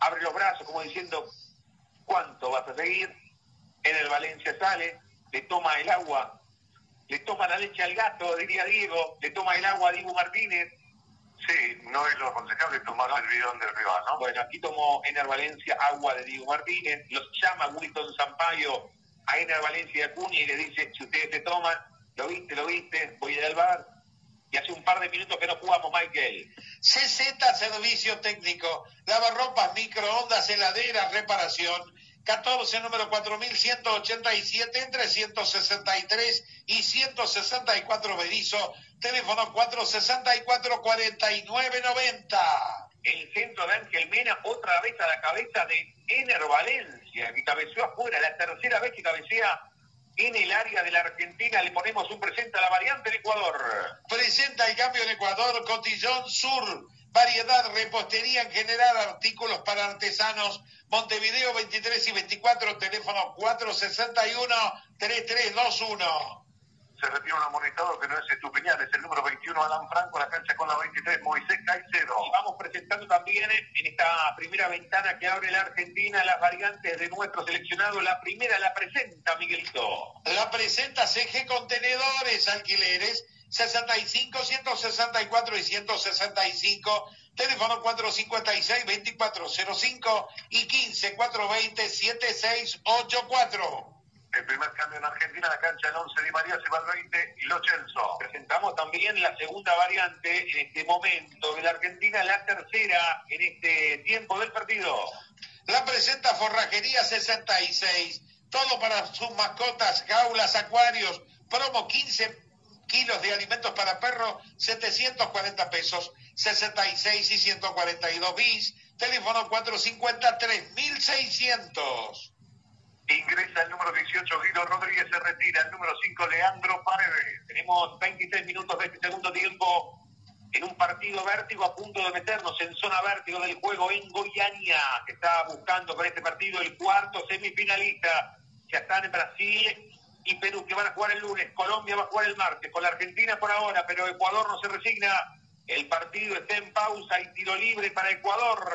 abre los brazos como diciendo, ¿cuánto vas a seguir? En el Valencia sale, le toma el agua le toma la leche al gato, diría Diego, le toma el agua a Diego Martínez. Sí, no es lo aconsejable tomar el bidón del rival, ¿no? Bueno, aquí tomó Ener Valencia agua de Diego Martínez, los llama Wilton Sampaio a Ener Valencia y Acuña y le dice, si ustedes se toman, lo viste, lo viste, voy a ir al bar. Y hace un par de minutos que no jugamos, Michael. CZ Servicio Técnico, lavarropas, microondas, heladeras, reparación, 14, número 4187, entre 163 y 164 Berizo, teléfono 464-4990. El centro de Ángel Mena, otra vez a la cabeza de Ener Valencia, que cabeció afuera, la tercera vez que cabecea en el área de la Argentina. Le ponemos un presente a la variante en Ecuador. Presenta el cambio en Ecuador, Cotillón Sur variedad, repostería en general, artículos para artesanos, Montevideo 23 y 24, teléfono 461-3321. Se retira un amonestado que no es Estupiñán, es el número 21 Alan Franco, la cancha con la 23 Moisés Caicedo. Y vamos presentando también en esta primera ventana que abre la Argentina las variantes de nuestro seleccionado. La primera la presenta Miguelito. La presenta CG Contenedores Alquileres 65, 164 y 165, teléfono 456-2405 y 15-420-7684. El primer cambio en Argentina, la cancha el 11 de María se va al 20 y Lo Chelso. Presentamos también la segunda variante en este momento de la Argentina, la tercera en este tiempo del partido. La presenta Forrajería 66, todo para sus mascotas, jaulas, acuarios, promo 15 kilos de alimentos para perro, 740 pesos, 66 y 142 bis, teléfono 450 3600. Ingresa el número 18, Guido Rodríguez se retira, el número 5, Leandro Paredes. Tenemos 26 minutos de este segundo tiempo en un partido vértigo a punto de meternos en zona vértigo del juego en Goiânia, que está buscando con este partido el cuarto semifinalista. Ya están en Brasil y Perú que van a jugar el lunes, Colombia va a jugar el martes, con la Argentina por ahora, pero Ecuador no se resigna, el partido está en pausa y tiro libre para Ecuador.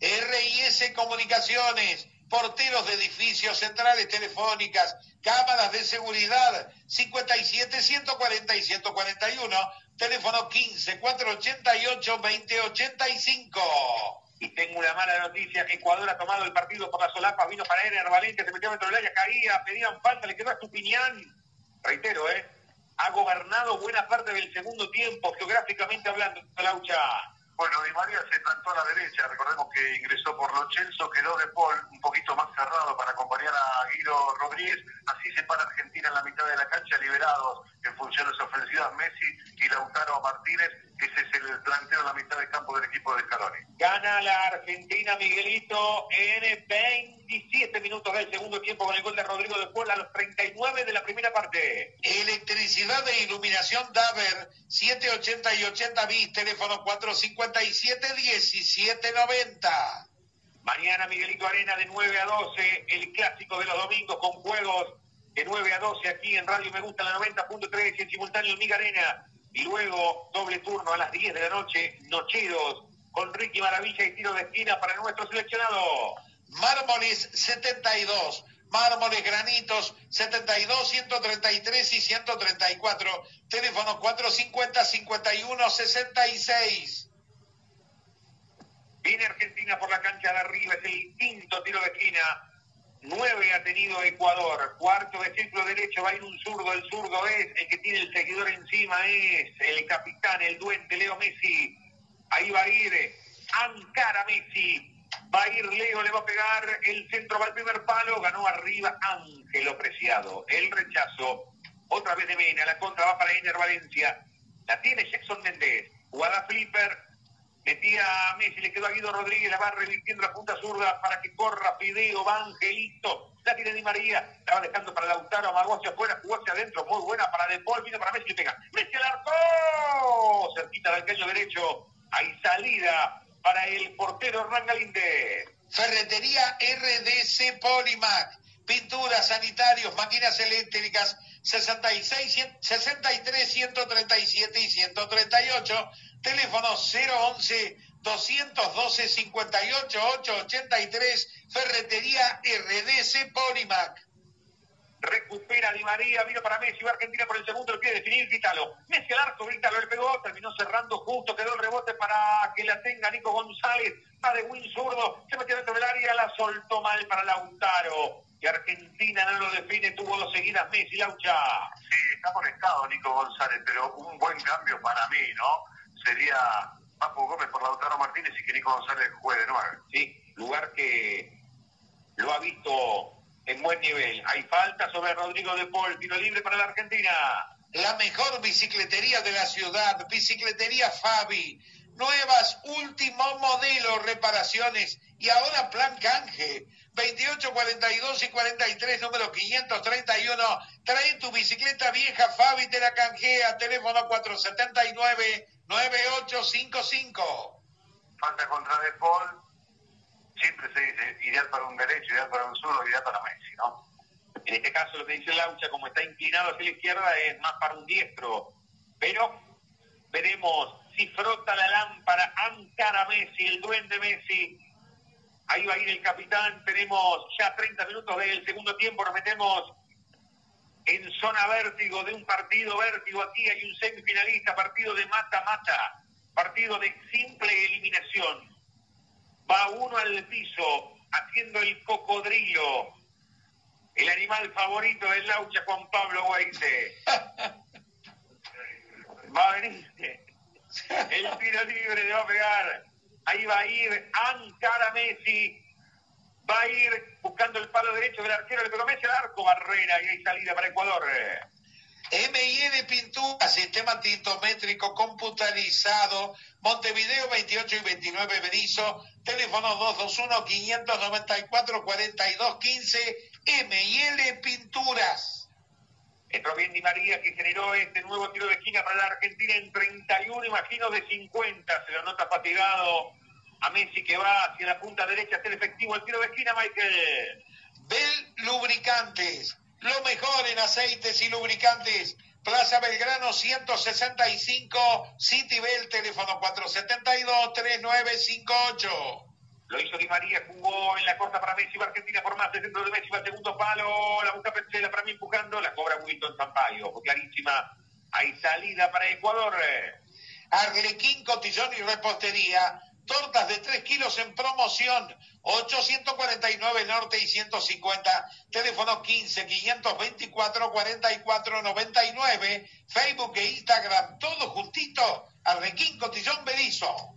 RIS Comunicaciones, porteros de edificios centrales telefónicas, cámaras de seguridad, 57 140 y 141, teléfono 15 488 2085. Y tengo una mala noticia, Ecuador ha tomado el partido por la solapa, vino para Ener Valencia, se metió dentro del área, caía, pedían falta, le quedó a Estupiñán. Reitero, ¿eh? Ha gobernado buena parte del segundo tiempo, geográficamente hablando, Laucha. Bueno, Di María se plantó a la derecha, recordemos que ingresó por Lo Chelso, quedó de Paul un poquito más cerrado para acompañar a Guido Rodríguez, así se para Argentina en la mitad de la cancha, liberados en funciones ofensivas Messi y Lautaro Martínez, ese es el planteo en la mitad del campo del equipo de Scaloni. Gana la Argentina, Miguelito, en 27 minutos del segundo tiempo con el gol de Rodrigo de Puebla a los 39 de la primera parte. Electricidad de iluminación Daver, 780 y 80 bis, teléfono 457-1790. Mañana Miguelito Arena de 9 a 12, el clásico de los domingos con juegos de 9 a 12 aquí en Radio Me Gusta la 90.3 y en simultáneo en Miga Arena y luego doble turno a las 10 de la noche, Nocheros, con Ricky Maravilla y tiro de esquina para nuestro seleccionado. Mármoles 72, mármoles granitos 72, 133 y 134, teléfono 450 51 66. Viene Argentina por la cancha de arriba, es el quinto tiro de esquina Nueve ha tenido Ecuador. Cuarto de círculo derecho va a ir un zurdo. El zurdo es el que tiene el seguidor encima, es el capitán, el duende Leo Messi. Ahí va a ir Ankara Messi. Va a ir Leo, le va a pegar el centro, va al primer palo. Ganó arriba Ángelo Preciado. El rechazo. Otra vez de Mena. La contra va para Ener Valencia. La tiene Jackson Méndez. Jugada flipper Metía a Messi, le quedó a Guido Rodríguez, la va revirtiendo la punta zurda para que corra Fideo, va Angelito, la tiene Di María, la va dejando para Lautaro, amagó hacia afuera, jugó hacia adentro, muy buena para De Paul, vino para Messi, le pega, Messi al arco, cerquita del caño derecho, hay salida para el portero Rangalinde. Ferretería RDC Polimac, pinturas, sanitarios, máquinas eléctricas, 66, 63, 137 y 138 teléfono 011 212 58 883, Ferretería RDC Polimac. recupera Di María, vino para Messi, va Argentina por el segundo, le quiere definir, Vitalo. Messi al arco, Vitalo le pegó, terminó cerrando justo, quedó el rebote para que la tenga Nico González, va de Win zurdo, se metió dentro del área, la soltó mal para Lautaro. Y Argentina no lo define, tuvo dos seguidas Messi, Laucha. Sí, está conectado Nico González, pero un buen cambio para mí, ¿no? Sería Papu Gómez por Lautaro Martínez y que Nico González juegue de nueve. Sí, lugar que lo ha visto en buen nivel. Hay falta sobre Rodrigo de Paul, tiro libre para la Argentina. La mejor bicicletería de la ciudad, Bicicletería Fabi. Nuevas, último modelo, reparaciones y ahora plan canje. 28, 42 y 43, número 531. Trae tu bicicleta vieja Fabi, te la canjea. Teléfono 479-9855. Falta contra De Paul. Siempre se dice ideal para un derecho, ideal para un zurdo, ideal para Messi, ¿no? En este caso lo que dice Laucha, como está inclinado hacia la izquierda, es más para un diestro. Pero veremos si frota la lámpara Ankara Messi, el duende Messi. Ahí va a ir el capitán. Tenemos ya 30 minutos del segundo tiempo. Nos metemos en zona vértigo de un partido vértigo. Aquí hay un semifinalista, partido de mata-mata, partido de simple eliminación. Va uno al piso haciendo el cocodrilo. El animal favorito del Laucha, Juan Pablo Guaite. Va a venir el tiro libre, le va a pegar. Ahí va a ir Ankara Messi. Va a ir buscando el palo derecho del arquero, le pegó Messi al arco, Barrera, y hay salida para Ecuador. MIN Pintura, sistema tintométrico computarizado, Montevideo 28 y 29 Berizo, teléfono 221-594-4215, MIL Pinturas. Entró bien Di María que generó este nuevo tiro de esquina para la Argentina en 31, imagino de 50. Se lo nota fatigado a Messi que va hacia la punta derecha, hacer efectivo el tiro de esquina, Michael. Bel Lubricantes, lo mejor en aceites y lubricantes. Plaza Belgrano 165, City Bell, teléfono 472-3958. Lo hizo Di María, jugó en la corta para Messi, va Argentina por más, el centro de Messi va segundo palo, la busca Petzela para mí empujando, la cobra Wilton Sampaio, clarísima, hay salida para Ecuador. Arlequín, cotillón y repostería, tortas de 3 kilos en promoción, 849 Norte y 150, teléfono 15 524 44 99, Facebook e Instagram, todo juntito, Arlequín, cotillón, Berizo.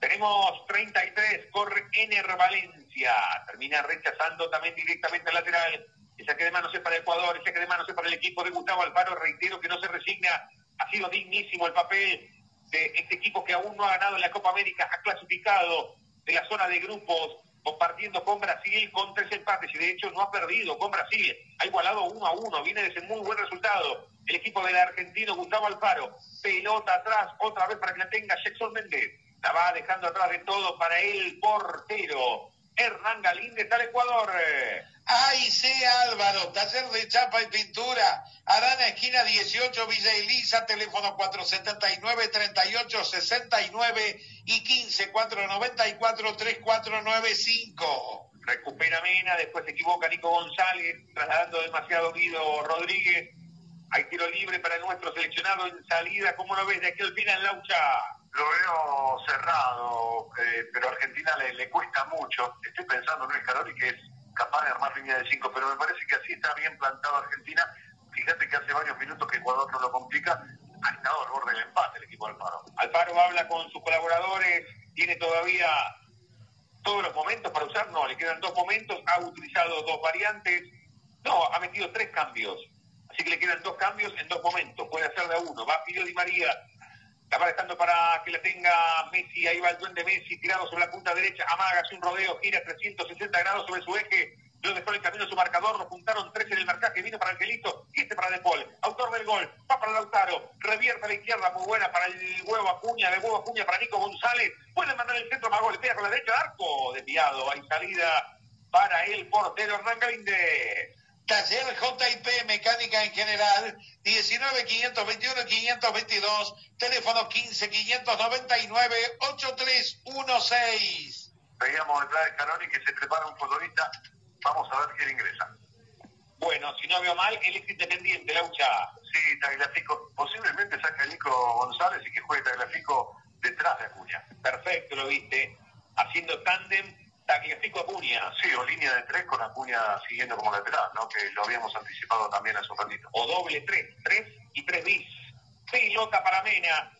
Tenemos 33, corre Ener Valencia. Termina rechazando también directamente al lateral. Esa que de manos es para Ecuador, esa que de manos es para el equipo de Gustavo Alfaro. Reitero que no se resigna. Ha sido dignísimo el papel este equipo que aún no ha ganado en la Copa América. Ha clasificado de la zona de grupos, compartiendo con Brasil con tres empates y de hecho no ha perdido con Brasil. Ha igualado uno a uno. Viene de ese muy buen resultado. El equipo del argentino Gustavo Alfaro. Pelota atrás, otra vez para que la tenga Jackson Méndez la va dejando atrás de todo para el portero. Hernán Galíndez al Ecuador. Ay, sí, Álvaro, taller de chapa y pintura. Arana, esquina 18, Villa Elisa, teléfono 479-3869 y 15-494-3495. Recupera Mena, después se equivoca Nico González, trasladando demasiado Guido Rodríguez. Hay tiro libre para nuestro seleccionado en salida. ¿Cómo lo ves de aquí al final, Laucha? Lo veo cerrado, eh, pero a Argentina le, le, cuesta mucho. Estoy pensando en Luis Caroli que es capaz de armar línea de cinco, pero me parece que así está bien plantado Argentina. Fíjate que hace varios minutos que Ecuador no lo complica. Ha estado al borde del empate el equipo Alfaro. Alfaro habla con sus colaboradores, tiene todavía todos los momentos para usar, no, le quedan dos momentos, ha utilizado dos variantes, no, ha metido tres cambios, así que le quedan dos cambios en dos momentos, puede hacer de uno, va Filio Di María, la dejando para que la tenga Messi, ahí va el duende Messi, tirado sobre la punta derecha, amaga, hace un rodeo, gira 360 grados sobre su eje, lo dejó el camino su marcador, lo juntaron tres en el marcaje, vino para Angelito y este para De Paul, autor del gol, va para Lautaro, revierte a la izquierda, muy buena para el huevo Acuña, de huevo Acuña para Nico González, puede mandar el centro, Magol, pega con la derecha, arco, desviado, hay salida para el portero Hernán Galíndez. Taller JIP Mecánica en general, 19 521 522, teléfono 15 599 8316. Veíamos detrás de Caroni que se prepara un futbolista, vamos a ver quién ingresa. Bueno, si no veo mal, él es independiente, Laucha. Sí, Tagliafico. Posiblemente saque a Nico González y que juegue Tagliafico detrás de Acuña. Perfecto, lo viste. Haciendo tándem Tagliafico Acuña. Sí, o línea de tres con Acuña siguiendo como lateral, ¿no? Que lo habíamos anticipado también hace un ratito. O doble tres, tres y tres bis. Pelota para Mena.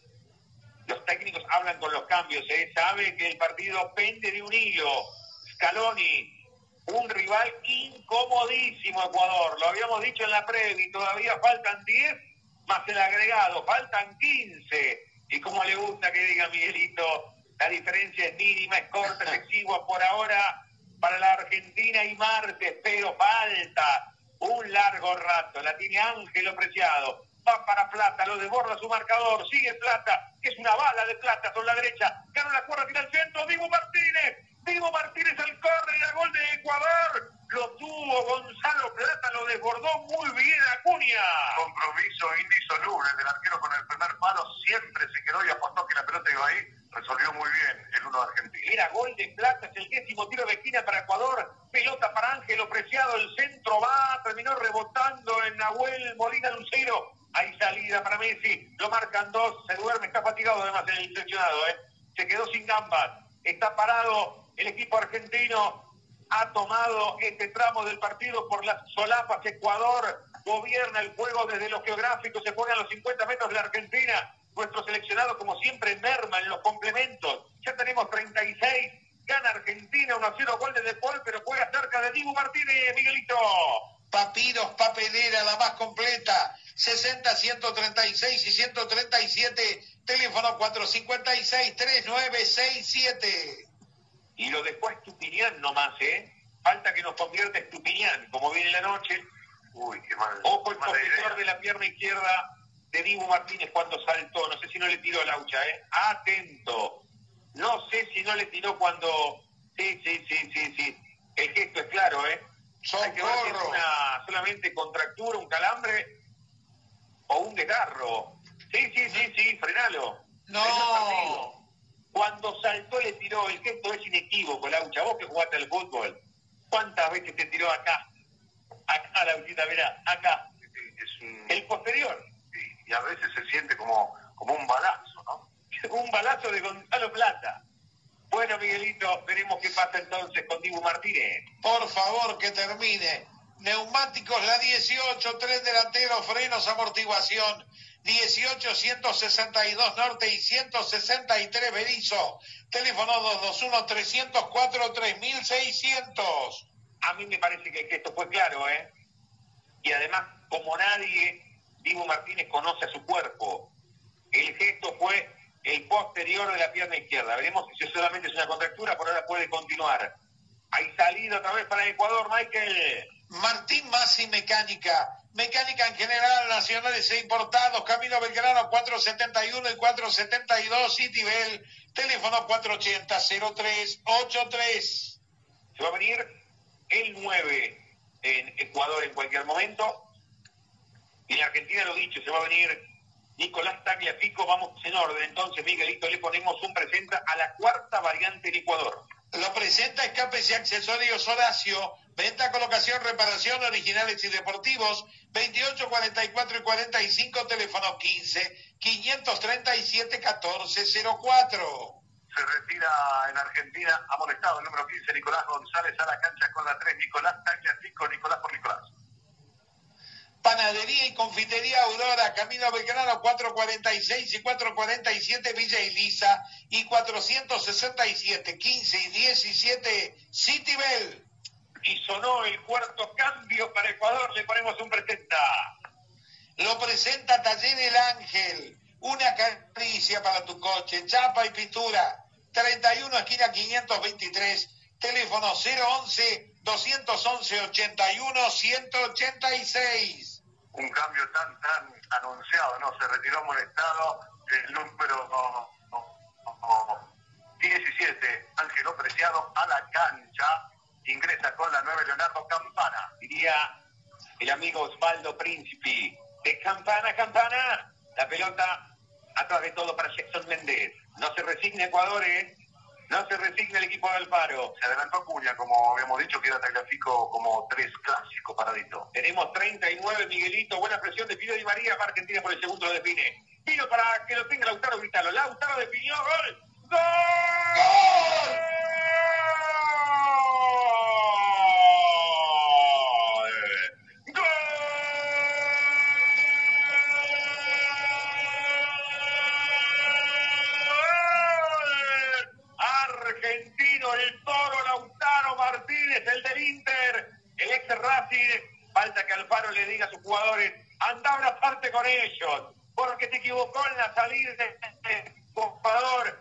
Los técnicos hablan con los cambios, ¿eh? Sabe que el partido pende de un hilo. Scaloni, un rival incomodísimo Ecuador. Lo habíamos dicho en la previa y todavía faltan 10 más el agregado, faltan 15. Y como le gusta que diga Miguelito, la diferencia es mínima, es corta, es exigua por ahora para la Argentina y Marte, pero falta un largo rato. La tiene Ángelo Preciado. Va para Plata, lo desborda su marcador, sigue Plata, que es una bala de Plata sobre la derecha. Gana la cuerda, tira al centro, Diego Martínez. Diego Martínez al córner y gol de Ecuador. Lo tuvo Gonzalo Plata, lo desbordó muy bien Acuña. Compromiso indisoluble del arquero con el primer palo, siempre se quedó y apostó que la pelota iba ahí. Resolvió muy bien el uno de Argentina. Era gol de Plata, es el décimo tiro de esquina para Ecuador. Pelota para Ángelo Preciado, el centro va, terminó rebotando en Nahuel Molina Lucero. Hay salida para Messi, lo marcan dos, se duerme, está fatigado además el intencionado, ¿eh? se quedó sin gambas, está parado el equipo argentino, ha tomado este tramo del partido por las solapas, Ecuador gobierna el juego desde lo geográfico, se pone a los 50 metros de la Argentina, nuestro seleccionado como siempre merma en los complementos, ya tenemos 36, gana Argentina 1-0 gol de Depol, pero juega cerca de Dibu Martínez, Miguelito. Papiros, papelera, la más completa. 60, 136 y 137. Teléfono 456-3967. Y lo después Tupiñán nomás, ¿eh? Falta que nos convierta Tupiñán, como viene la noche. Uy, qué mal. Ojo el profesor de la pierna izquierda de Dibu Martínez cuando saltó. No sé si no le tiró la laucha, ¿eh? Atento. No sé si no le tiró cuando... Sí, sí, sí, sí, sí. El gesto es claro, ¿eh? Hay que ver si es una solamente contractura, un calambre o un desgarro. Sí, sí, sí, sí, frenalo. No. Cuando saltó le tiró, el gesto es inequívoco, Laucha. Vos que jugaste al fútbol, ¿cuántas veces te tiró acá? Acá, Lauchita, mirá, acá. Es un- El posterior. Y a veces se siente como, como un balazo, ¿no? Un balazo de Gonzalo Plata. Bueno, Miguelito, veremos qué pasa entonces con Dibu Martínez. Por favor, que termine. Neumáticos la 18, tres delanteros, frenos, amortiguación. 18, 162 Norte y 163 Berizo. Teléfono 221-304-3600. A mí me parece que el gesto fue claro, ¿eh? Y además, como nadie, Dibu Martínez conoce a su cuerpo. El gesto fue el posterior de la pierna izquierda. Veremos si solamente es una contractura, por ahora puede continuar. Hay salida otra vez para Ecuador, Michael. Martín Masi Mecánica. Mecánica en general, nacionales e importados. Camino Belgrano 471 y 472 Citibel. Teléfono 480-0383. Se va a venir el 9 en Ecuador en cualquier momento. Y en Argentina, lo dicho, se va a venir Nicolás Tagliafico. Vamos en orden. Entonces, Miguelito, le ponemos un presenta a la cuarta variante en Ecuador. Lo presenta Escapes y Accesorios Horacio. Venta, colocación, reparación, originales y deportivos. 28, 44 y 45, teléfono 15 537 1404. Se retira en Argentina, amonestado el número 15, Nicolás González a la cancha con la 3, Nicolás Tagliafico, Nicolás por Nicolás. Panadería y confitería Aurora, Camino Belgrano 446 y 447 Villa Elisa y 467, 15 y 17 Citibel. Y sonó el cuarto cambio para Ecuador. Le ponemos un presenta. Lo presenta Taller El Ángel, una caricia para tu coche, chapa y pintura. 31 esquina 523, teléfono 011 211 81 186. Un cambio tan, tan anunciado, ¿no? Se retiró amonestado el número no, no, no, 17, Ángelo Preciado a la cancha. Ingresa con la 9, Leonardo Campana. Diría el amigo Osvaldo Príncipe. De campana campana. La pelota atrás de todo para Jackson Méndez. No se resigne Ecuador, ¿eh? No se resigna el equipo de Alfaro. Se adelantó Cuña, como habíamos dicho, que era Tagliafico como tres clásicos paradito. Tenemos 39, Miguelito. Buena presión de Pino Di María. Argentina por el segundo lo define. Pino para que lo tenga Lautaro Gritalo. Lautaro definió. ¡Gol! ¡Gol! ¡Gol! argentino, el toro Lautaro Martínez, el del Inter, el ex Racing. Falta que Alfaro le diga a sus jugadores, anda una parte con ellos, porque se equivocó en la salida de este jugador.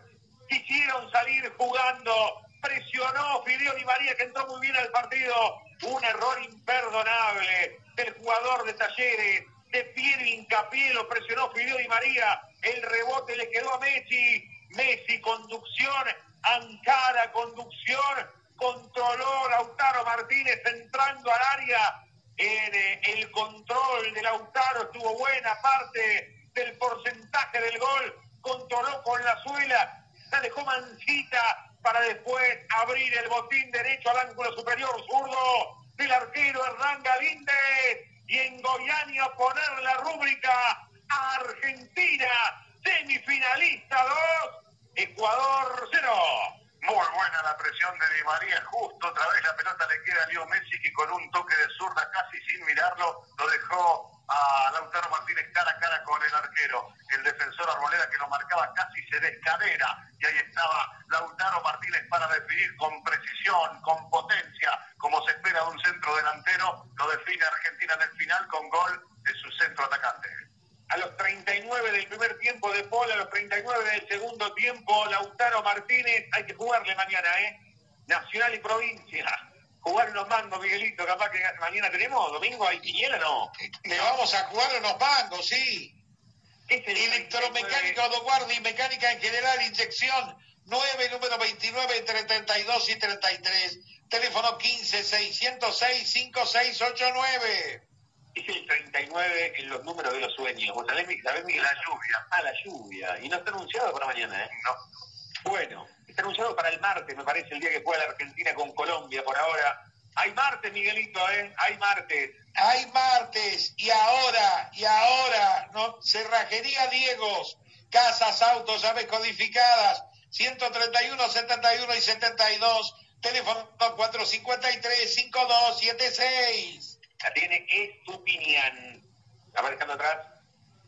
Quisieron salir jugando, presionó Fideo Di María, que entró muy bien al partido. Un error imperdonable del jugador de Talleres, de pie hincapié, lo presionó Fideo Di María. El rebote le quedó a Messi. Messi, conducción, Ankara, conducción, controló Lautaro Martínez entrando al área. En, eh, el control de Lautaro estuvo buena parte del porcentaje del gol. Controló con la suela, se dejó mancita para después abrir el botín derecho al ángulo superior zurdo del arquero Hernán Galíndez y en Goiania poner la rúbrica Argentina, semifinalista 2, Ecuador 0. Muy buena la presión de Di María, justo otra vez la pelota le queda a Leo Messi que con un toque de zurda casi sin mirarlo lo dejó a Lautaro Martínez cara a cara con el arquero. El defensor Arboleda que lo marcaba casi se descadera y ahí estaba Lautaro Martínez para definir con precisión, con potencia, como se espera de un centro delantero. Lo define Argentina en el final con gol de su centro atacante. A los 39 del primer tiempo de Paul, a los 39 del segundo tiempo, Lautaro Martínez, hay que jugarle mañana, ¿eh? Nacional y provincia. Jugar unos mangos, Miguelito, capaz que mañana tenemos, domingo hay quiniela, ¿no? Le vamos a jugar unos mangos, sí. ¿Qué es el Electromecánica de en general, inyección 9, número 29, entre 32 y 33. Teléfono 15 606 5689. Es el 39 en los números de los sueños. ¿Vos sabés, sabés, Miguel? La lluvia. Ah, la lluvia. Y no está anunciado para mañana, ¿eh? No. Bueno, está anunciado para el martes, me parece, el día que juega la Argentina con Colombia por ahora. Hay martes, Miguelito, ¿eh? Hay martes. Hay martes y ahora, y ahora, no, cerrajería Diegos, casas, autos, llaves codificadas, 131, 71 y 72, teléfono 453-5276. La tiene Estupinian. La va dejando atrás.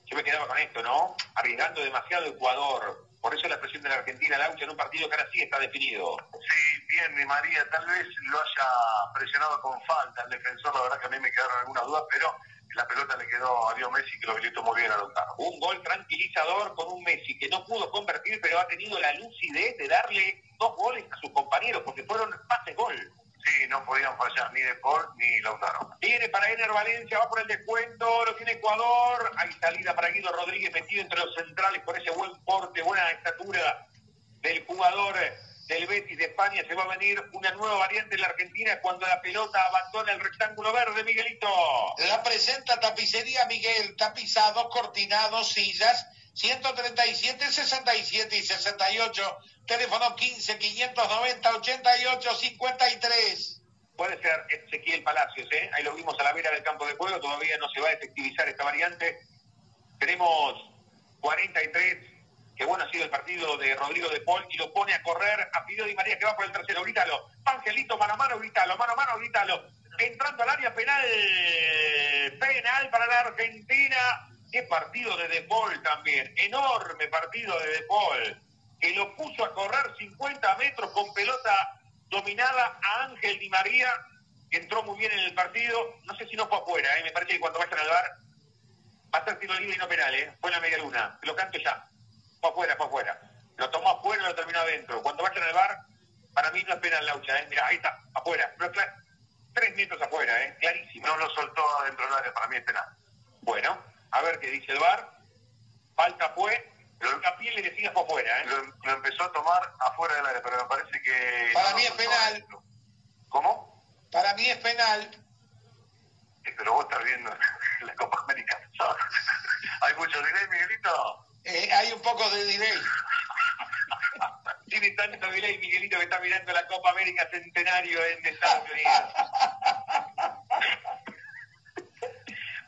Yo me quedaba con esto, ¿no? Arriesgando demasiado Ecuador. Por eso la presión de la Argentina, Laucha, en un partido que ahora sí está definido. Sí, bien, Di María, tal vez lo haya presionado con falta el defensor, la verdad que a mí me quedaron algunas dudas, pero la pelota le quedó a Leo Messi que lo habilitó muy bien a Lautaro. Un gol tranquilizador con un Messi que no pudo convertir, pero ha tenido la lucidez de darle dos goles a sus compañeros, porque fueron pases gol. Sí, no podían fallar ni De Paul ni Lautaro. Viene para Ener Valencia, va por el descuento, lo tiene Ecuador. Hay salida para Guido Rodríguez metido entre los centrales con ese buen porte, buena estatura del jugador del Betis de España. Se va a venir una nueva variante en la Argentina cuando la pelota abandona el rectángulo verde, Miguelito. La presenta tapicería Miguel, tapizados, cortinados, sillas, 137, 67 y 68, teléfono 15 590 88 53. Puede ser Ezequiel Palacios, ¿eh? Ahí lo vimos a la vera del campo de juego, todavía no se va a efectivizar esta variante. Tenemos 43, que bueno ha sido el partido de Rodrigo de Paul y lo pone a correr a Pido Di María que va por el tercero, grítalo. Angelito, mano a mano, grítalo, mano a mano, grítalo. Entrando al área penal, penal para la Argentina. Qué partido de De Paul también, enorme partido de De Paul, que lo puso a correr 50 metros con pelota dominada a Ángel Di María, que entró muy bien en el partido. No sé si no fue afuera, ¿eh? me parece que cuando vayan al bar va a ser tiro libre y no penal, ¿eh? fue en la media luna. Lo canto ya. Fue afuera, fue afuera. Lo tomó afuera y lo terminó adentro. Cuando vayan al bar, para mí no es penal, Laucha. ¿eh? Mira, ahí está, afuera. Pero cla- tres metros afuera, ¿eh? clarísimo. No lo soltó adentro del área, para mí es penal. Bueno, a ver qué dice el bar. Falta fue. Pero el piel le decía fue afuera, ¿eh? Lo, lo empezó a tomar afuera del área, pero me parece que... Para no mí es penal. adentro. ¿Cómo? Para mí es penal. Eh, pero vos estás viendo la Copa América. Hay mucho delay, Miguelito. Eh, hay un poco de delay. tiene tanto delay Miguelito que está mirando la Copa América Centenario en Estados Unidos.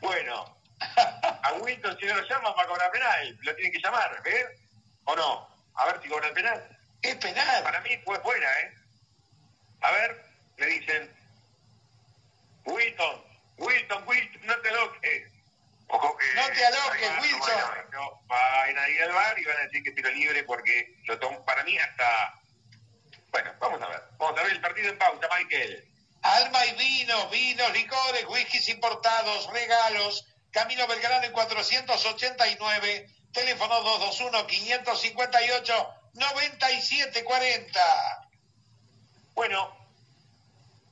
bueno, a Wilton si no lo llama para cobrar penal, lo tienen que llamar, ¿ves? ¿O no? A ver si cobra el penal. Es penal. Para mí fue fuera, ¿eh? A ver, le dicen, Wilton, Wilton, Wilton, no te loques. Ojo que... No te aloques, Wilson. No, van a ir al bar y van a decir que tiro libre porque lo tomo para mí hasta... Bueno, vamos a ver. Vamos a ver el partido en pausa, Michael. Alma y vino, vinos, licores, whiskies importados, regalos. Camino Belgrano en 489, teléfono 221-558-9740. Bueno,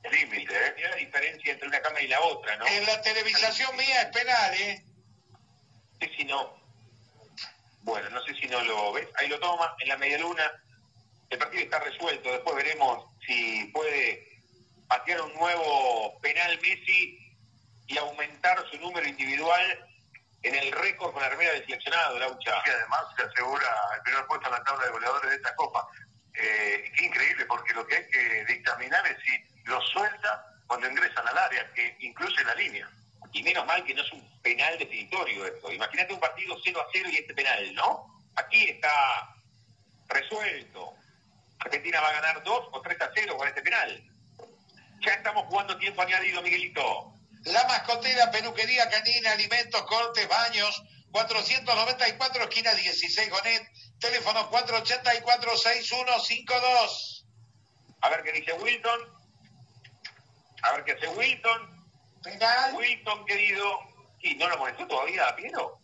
límite, ¿eh? Mira la diferencia entre una cama y la otra, ¿no? En la televisación mía es penal, ¿eh? No sé si no. Bueno, no sé si no lo ves. Ahí lo toma en la media luna. El partido está resuelto. Después veremos si puede patear un nuevo penal Messi y aumentar su número individual en el récord con la remera del seleccionado, Laucha. Y además se asegura el primer puesto en la tabla de goleadores de esta Copa. Eh, qué increíble, porque lo que hay que dictaminar es si lo suelta cuando ingresan al área, que incluye la línea. Y menos mal que no es un penal definitorio esto. Imagínate un partido 0 a 0 y este penal, ¿no? Aquí está resuelto. Argentina va a ganar 2 o 3 a 0 con este penal. Ya estamos jugando tiempo añadido, Miguelito. La mascotera, peluquería canina, alimentos, cortes, baños. 494, esquina 16, Gonet. Teléfono 484-6152. A ver qué dice Wilton. A ver qué hace Wilton. Penal. Wilton, querido. ¿Y no lo molestó todavía a Piero?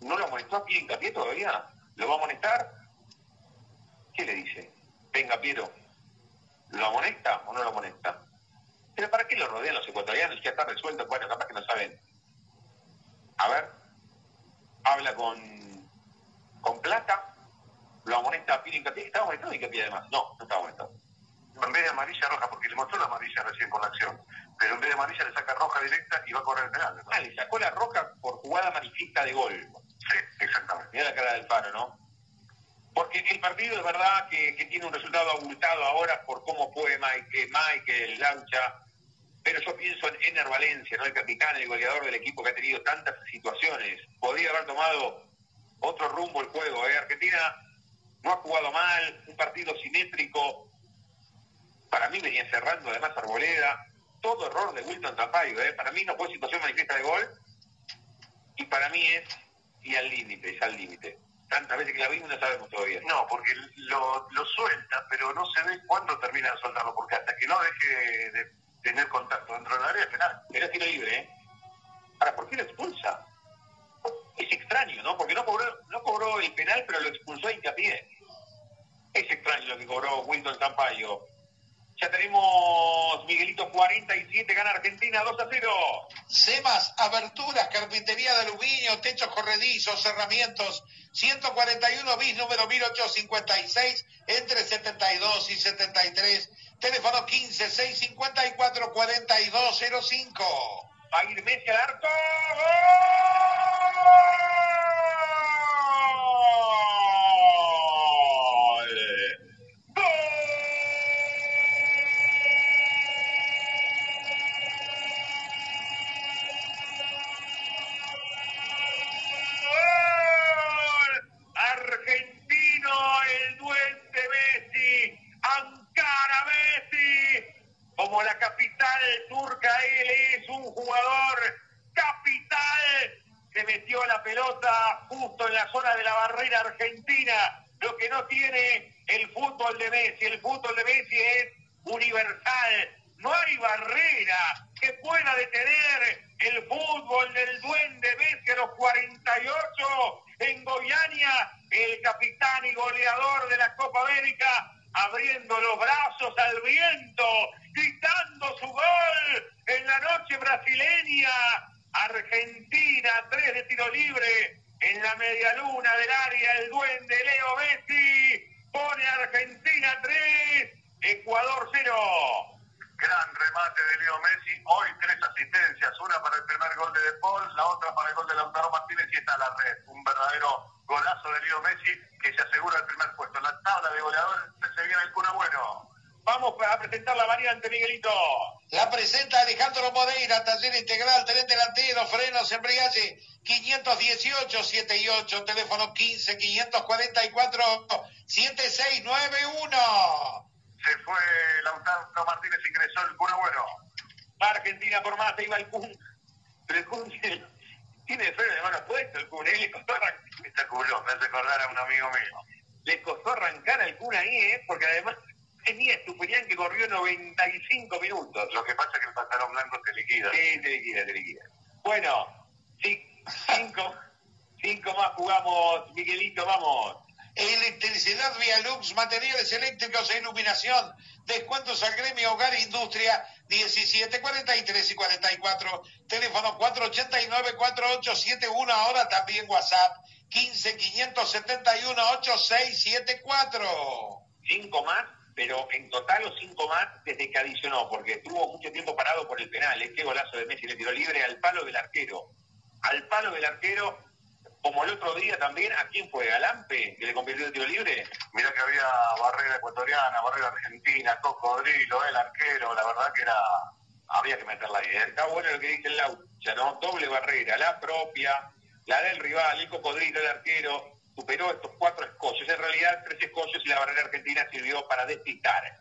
¿No lo molestó a Piero Hincapié todavía? ¿Lo va a amonestar? ¿Qué le dice? Venga, Piero. ¿Lo amonesta o no lo amonesta? ¿Pero para qué lo rodean los ecuatorianos? Ya está resuelto. Bueno, capaz que no saben. A ver. Habla con, con Plata. Lo amonesta a Piero Hincapié. ¿Estaba amonestado Hincapié además? No, no estaba amonestado. En vez de amarilla roja, porque le mostró la amarilla recién con la acción, pero en vez de amarilla le saca roja directa y va a correr el penal. ¿no? Ah, le sacó la roja por jugada manifiesta de gol. Sí, exactamente. Mira la cara del paro, ¿no? Porque el partido es verdad que, que tiene un resultado abultado ahora por cómo fue Mike, Michael Laucha, pero yo pienso en Ener Valencia, ¿no? El capitán, el goleador del equipo que ha tenido tantas situaciones. Podría haber tomado otro rumbo el juego, ¿eh? Argentina no ha jugado mal, un partido simétrico. Para mí venía cerrando además Arboleda. Todo error de Wilton Tampayo, ¿eh? Para mí no fue situación manifiesta de gol. Y para mí es, y al límite, es al límite. Tantas veces que la vimos no sabemos todavía. No, porque lo, lo suelta, pero no se ve cuándo termina de soltarlo, porque hasta que no deje de tener contacto dentro del área es penal. Pero es tiro libre, ¿eh? Ahora, ¿por qué lo expulsa? Es extraño, ¿no? Porque no cobró, no cobró el penal, pero lo expulsó a hincapié. Es extraño lo que cobró Wilton Sampaio. Ya tenemos Miguelito 47, gana Argentina 2 a 0. Semas, aberturas, carpintería de aluminio, techos corredizos, cerramientos. 141 bis número 1856 entre 72 y 73. Teléfono 15 654 4205. Va a ir Messi al arco. ¡Gol! 489-4871. Ahora también WhatsApp 15 571 8674. Cinco más, pero en total los cinco más desde que adicionó, porque estuvo mucho tiempo parado por el penal. Este golazo de Messi le tiró libre al palo del arquero. Al palo del arquero como el otro día también, ¿a quién fue? ¿Galampe, que le convirtió el tiro libre? Mira que había barrera ecuatoriana, barrera argentina, cocodrilo, el arquero, la verdad que era había que meterla ahí. Está bueno lo que dice el Laucha, ¿no? Doble barrera, la propia, la del rival, el cocodrilo, el arquero, superó estos cuatro escollos. En realidad, tres escollos y la barrera argentina sirvió para despistar.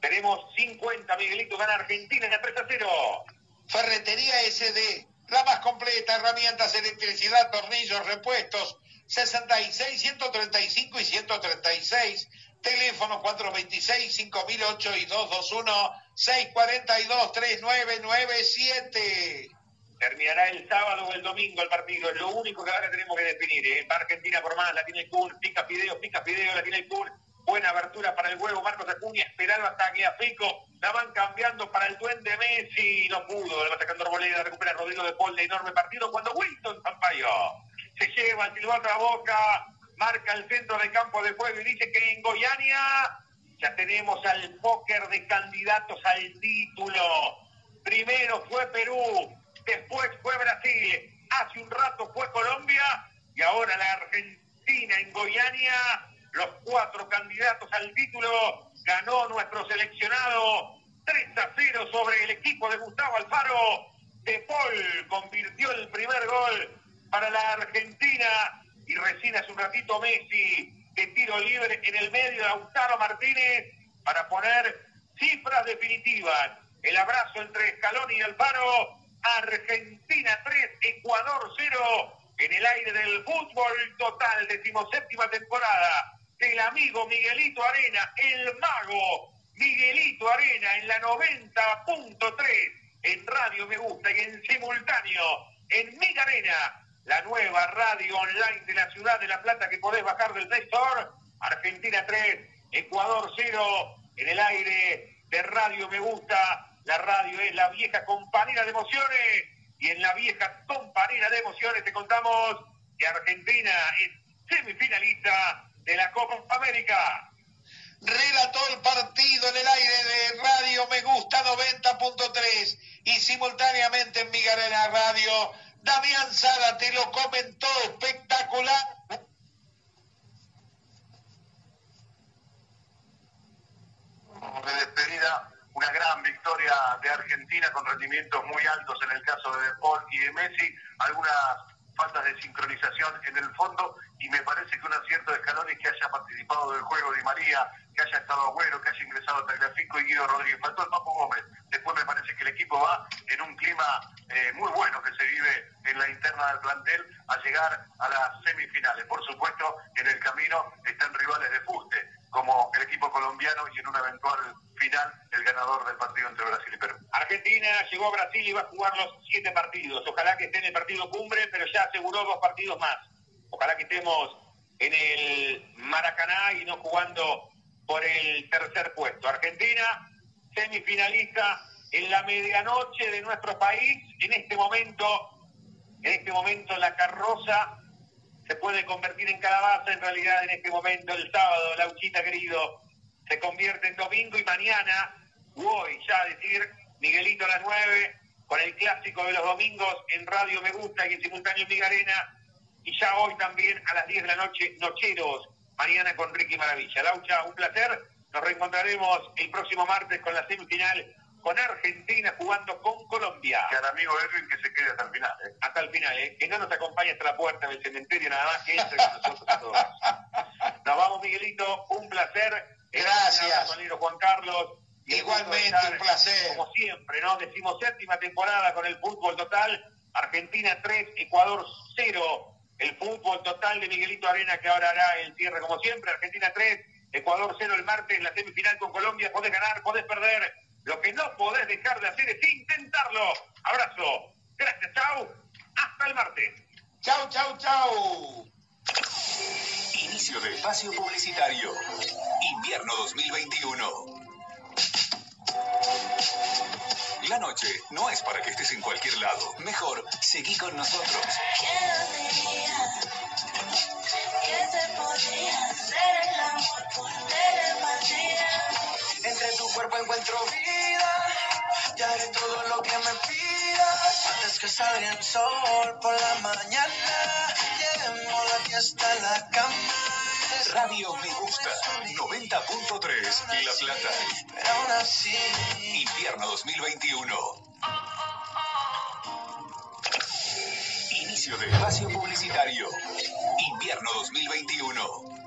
Tenemos 50, Miguelito, gana Argentina en el 3 a 0. Ferretería SD la más completa, herramientas, electricidad, tornillos, repuestos, 66, 135 y 136. Teléfono 426 5008 y 221 642 3997. Terminará el sábado o el domingo el partido. Es lo único que ahora tenemos que definir. ¿eh? Argentina por más, la tiene el Kun. Pica Fideo, pica Fideo, la tiene el Kun. Buena abertura para el huevo Marcos Acuña, esperando hasta que a Fico la van cambiando para el duende Messi. No pudo, le va sacando Arboleda, recupera Rodrigo de Paul de enorme partido cuando Wilson Sampaio se lleva el silbato a boca, marca el centro del campo de juego y dice que en Goiania ya tenemos al póker de candidatos al título. Primero fue Perú, después fue Brasil, hace un rato fue Colombia y ahora la Argentina en Goiania los cuatro candidatos al título. Ganó nuestro seleccionado 3 a 0 sobre el equipo de Gustavo Alfaro. De Paul convirtió el primer gol para la Argentina y recién hace un ratito Messi de tiro libre en el medio de Lautaro Martínez para poner cifras definitivas. El abrazo entre Scaloni y Alfaro. Argentina 3, Ecuador 0 en el aire del fútbol total, decimoséptima temporada el amigo Miguelito Arena, el mago Miguelito Arena en la 90.3 en Radio Me Gusta y en simultáneo en Mig Arena, la nueva radio online de la ciudad de La Plata que podés bajar del Play Argentina 3, Ecuador 0, en el aire de Radio Me Gusta. La radio es la vieja compañera de emociones y en la vieja compañera de emociones te contamos que Argentina es semifinalista de la Copa América. Relató el partido en el aire de Radio Me Gusta 90.3 y simultáneamente en Migarena Radio. Damián Sara te lo comentó, espectacular. De despedida, una gran victoria de Argentina con rendimientos muy altos en el caso de Paul y de Messi. Algunas faltas de sincronización en el fondo y me parece que un acierto de Scaloni que haya participado del juego de María, que haya estado bueno, que haya ingresado Tagliafico y Guido Rodríguez. Faltó el Papo Gómez. Después me parece que el equipo va en un clima eh, muy bueno que se vive en la interna del plantel a llegar a las semifinales. Por supuesto, en el camino están rivales de fuste, como el equipo colombiano y en un eventual final el ganador del partido entre Brasil y Perú. Argentina llegó a Brasil y va a jugar los siete partidos. Ojalá que esté en el partido cumbre, pero ya aseguró dos partidos más. Ojalá que estemos en el Maracaná y no jugando por el tercer puesto. Argentina, semifinalista en la medianoche de nuestro país. En este momento, en este momento la carroza se puede convertir en calabaza. En realidad, en este momento, el sábado, Lauchita querido, se convierte en domingo y mañana, hoy ya decir, Miguelito a las nueve, con el clásico de los domingos en Radio Me Gusta y en simultáneo en Migarena y ya hoy también a las 10 de la noche, Nocheros, mañana con Ricky Maravilla. Laucha, un placer. Nos reencontraremos el próximo martes con la semifinal con Argentina jugando con Colombia. Que al amigo Edwin que se quede hasta el final. ¿eh? Hasta el final, ¿eh? que no nos acompañe hasta la puerta del cementerio, nada más que entre con nosotros todos. Nos vamos, Miguelito, un placer. Gracias. Juan Carlos. Igualmente, un placer. Como siempre, ¿no? Decimos séptima temporada con el fútbol total. Argentina 3, Ecuador 0. El fútbol total de Miguelito Arena que ahora hará el cierre como siempre. Argentina 3, Ecuador 0 el martes, la semifinal con Colombia. Podés ganar, podés perder. Lo que no podés dejar de hacer es intentarlo. Abrazo. Gracias, chau. Hasta el martes. Chau, chau, chau. Inicio de espacio publicitario. Invierno 2021. La noche no es para que estés en cualquier lado. Mejor, seguí con nosotros. que se podía hacer el amor por telepatía. Entre tu cuerpo encuentro vida, y haré todo lo que me pidas. Antes que salga el sol por la mañana, llevemos la fiesta a la cama. Radio Me Gusta 90.3 La Plata. Invierno 2021. Inicio de espacio publicitario. Invierno 2021.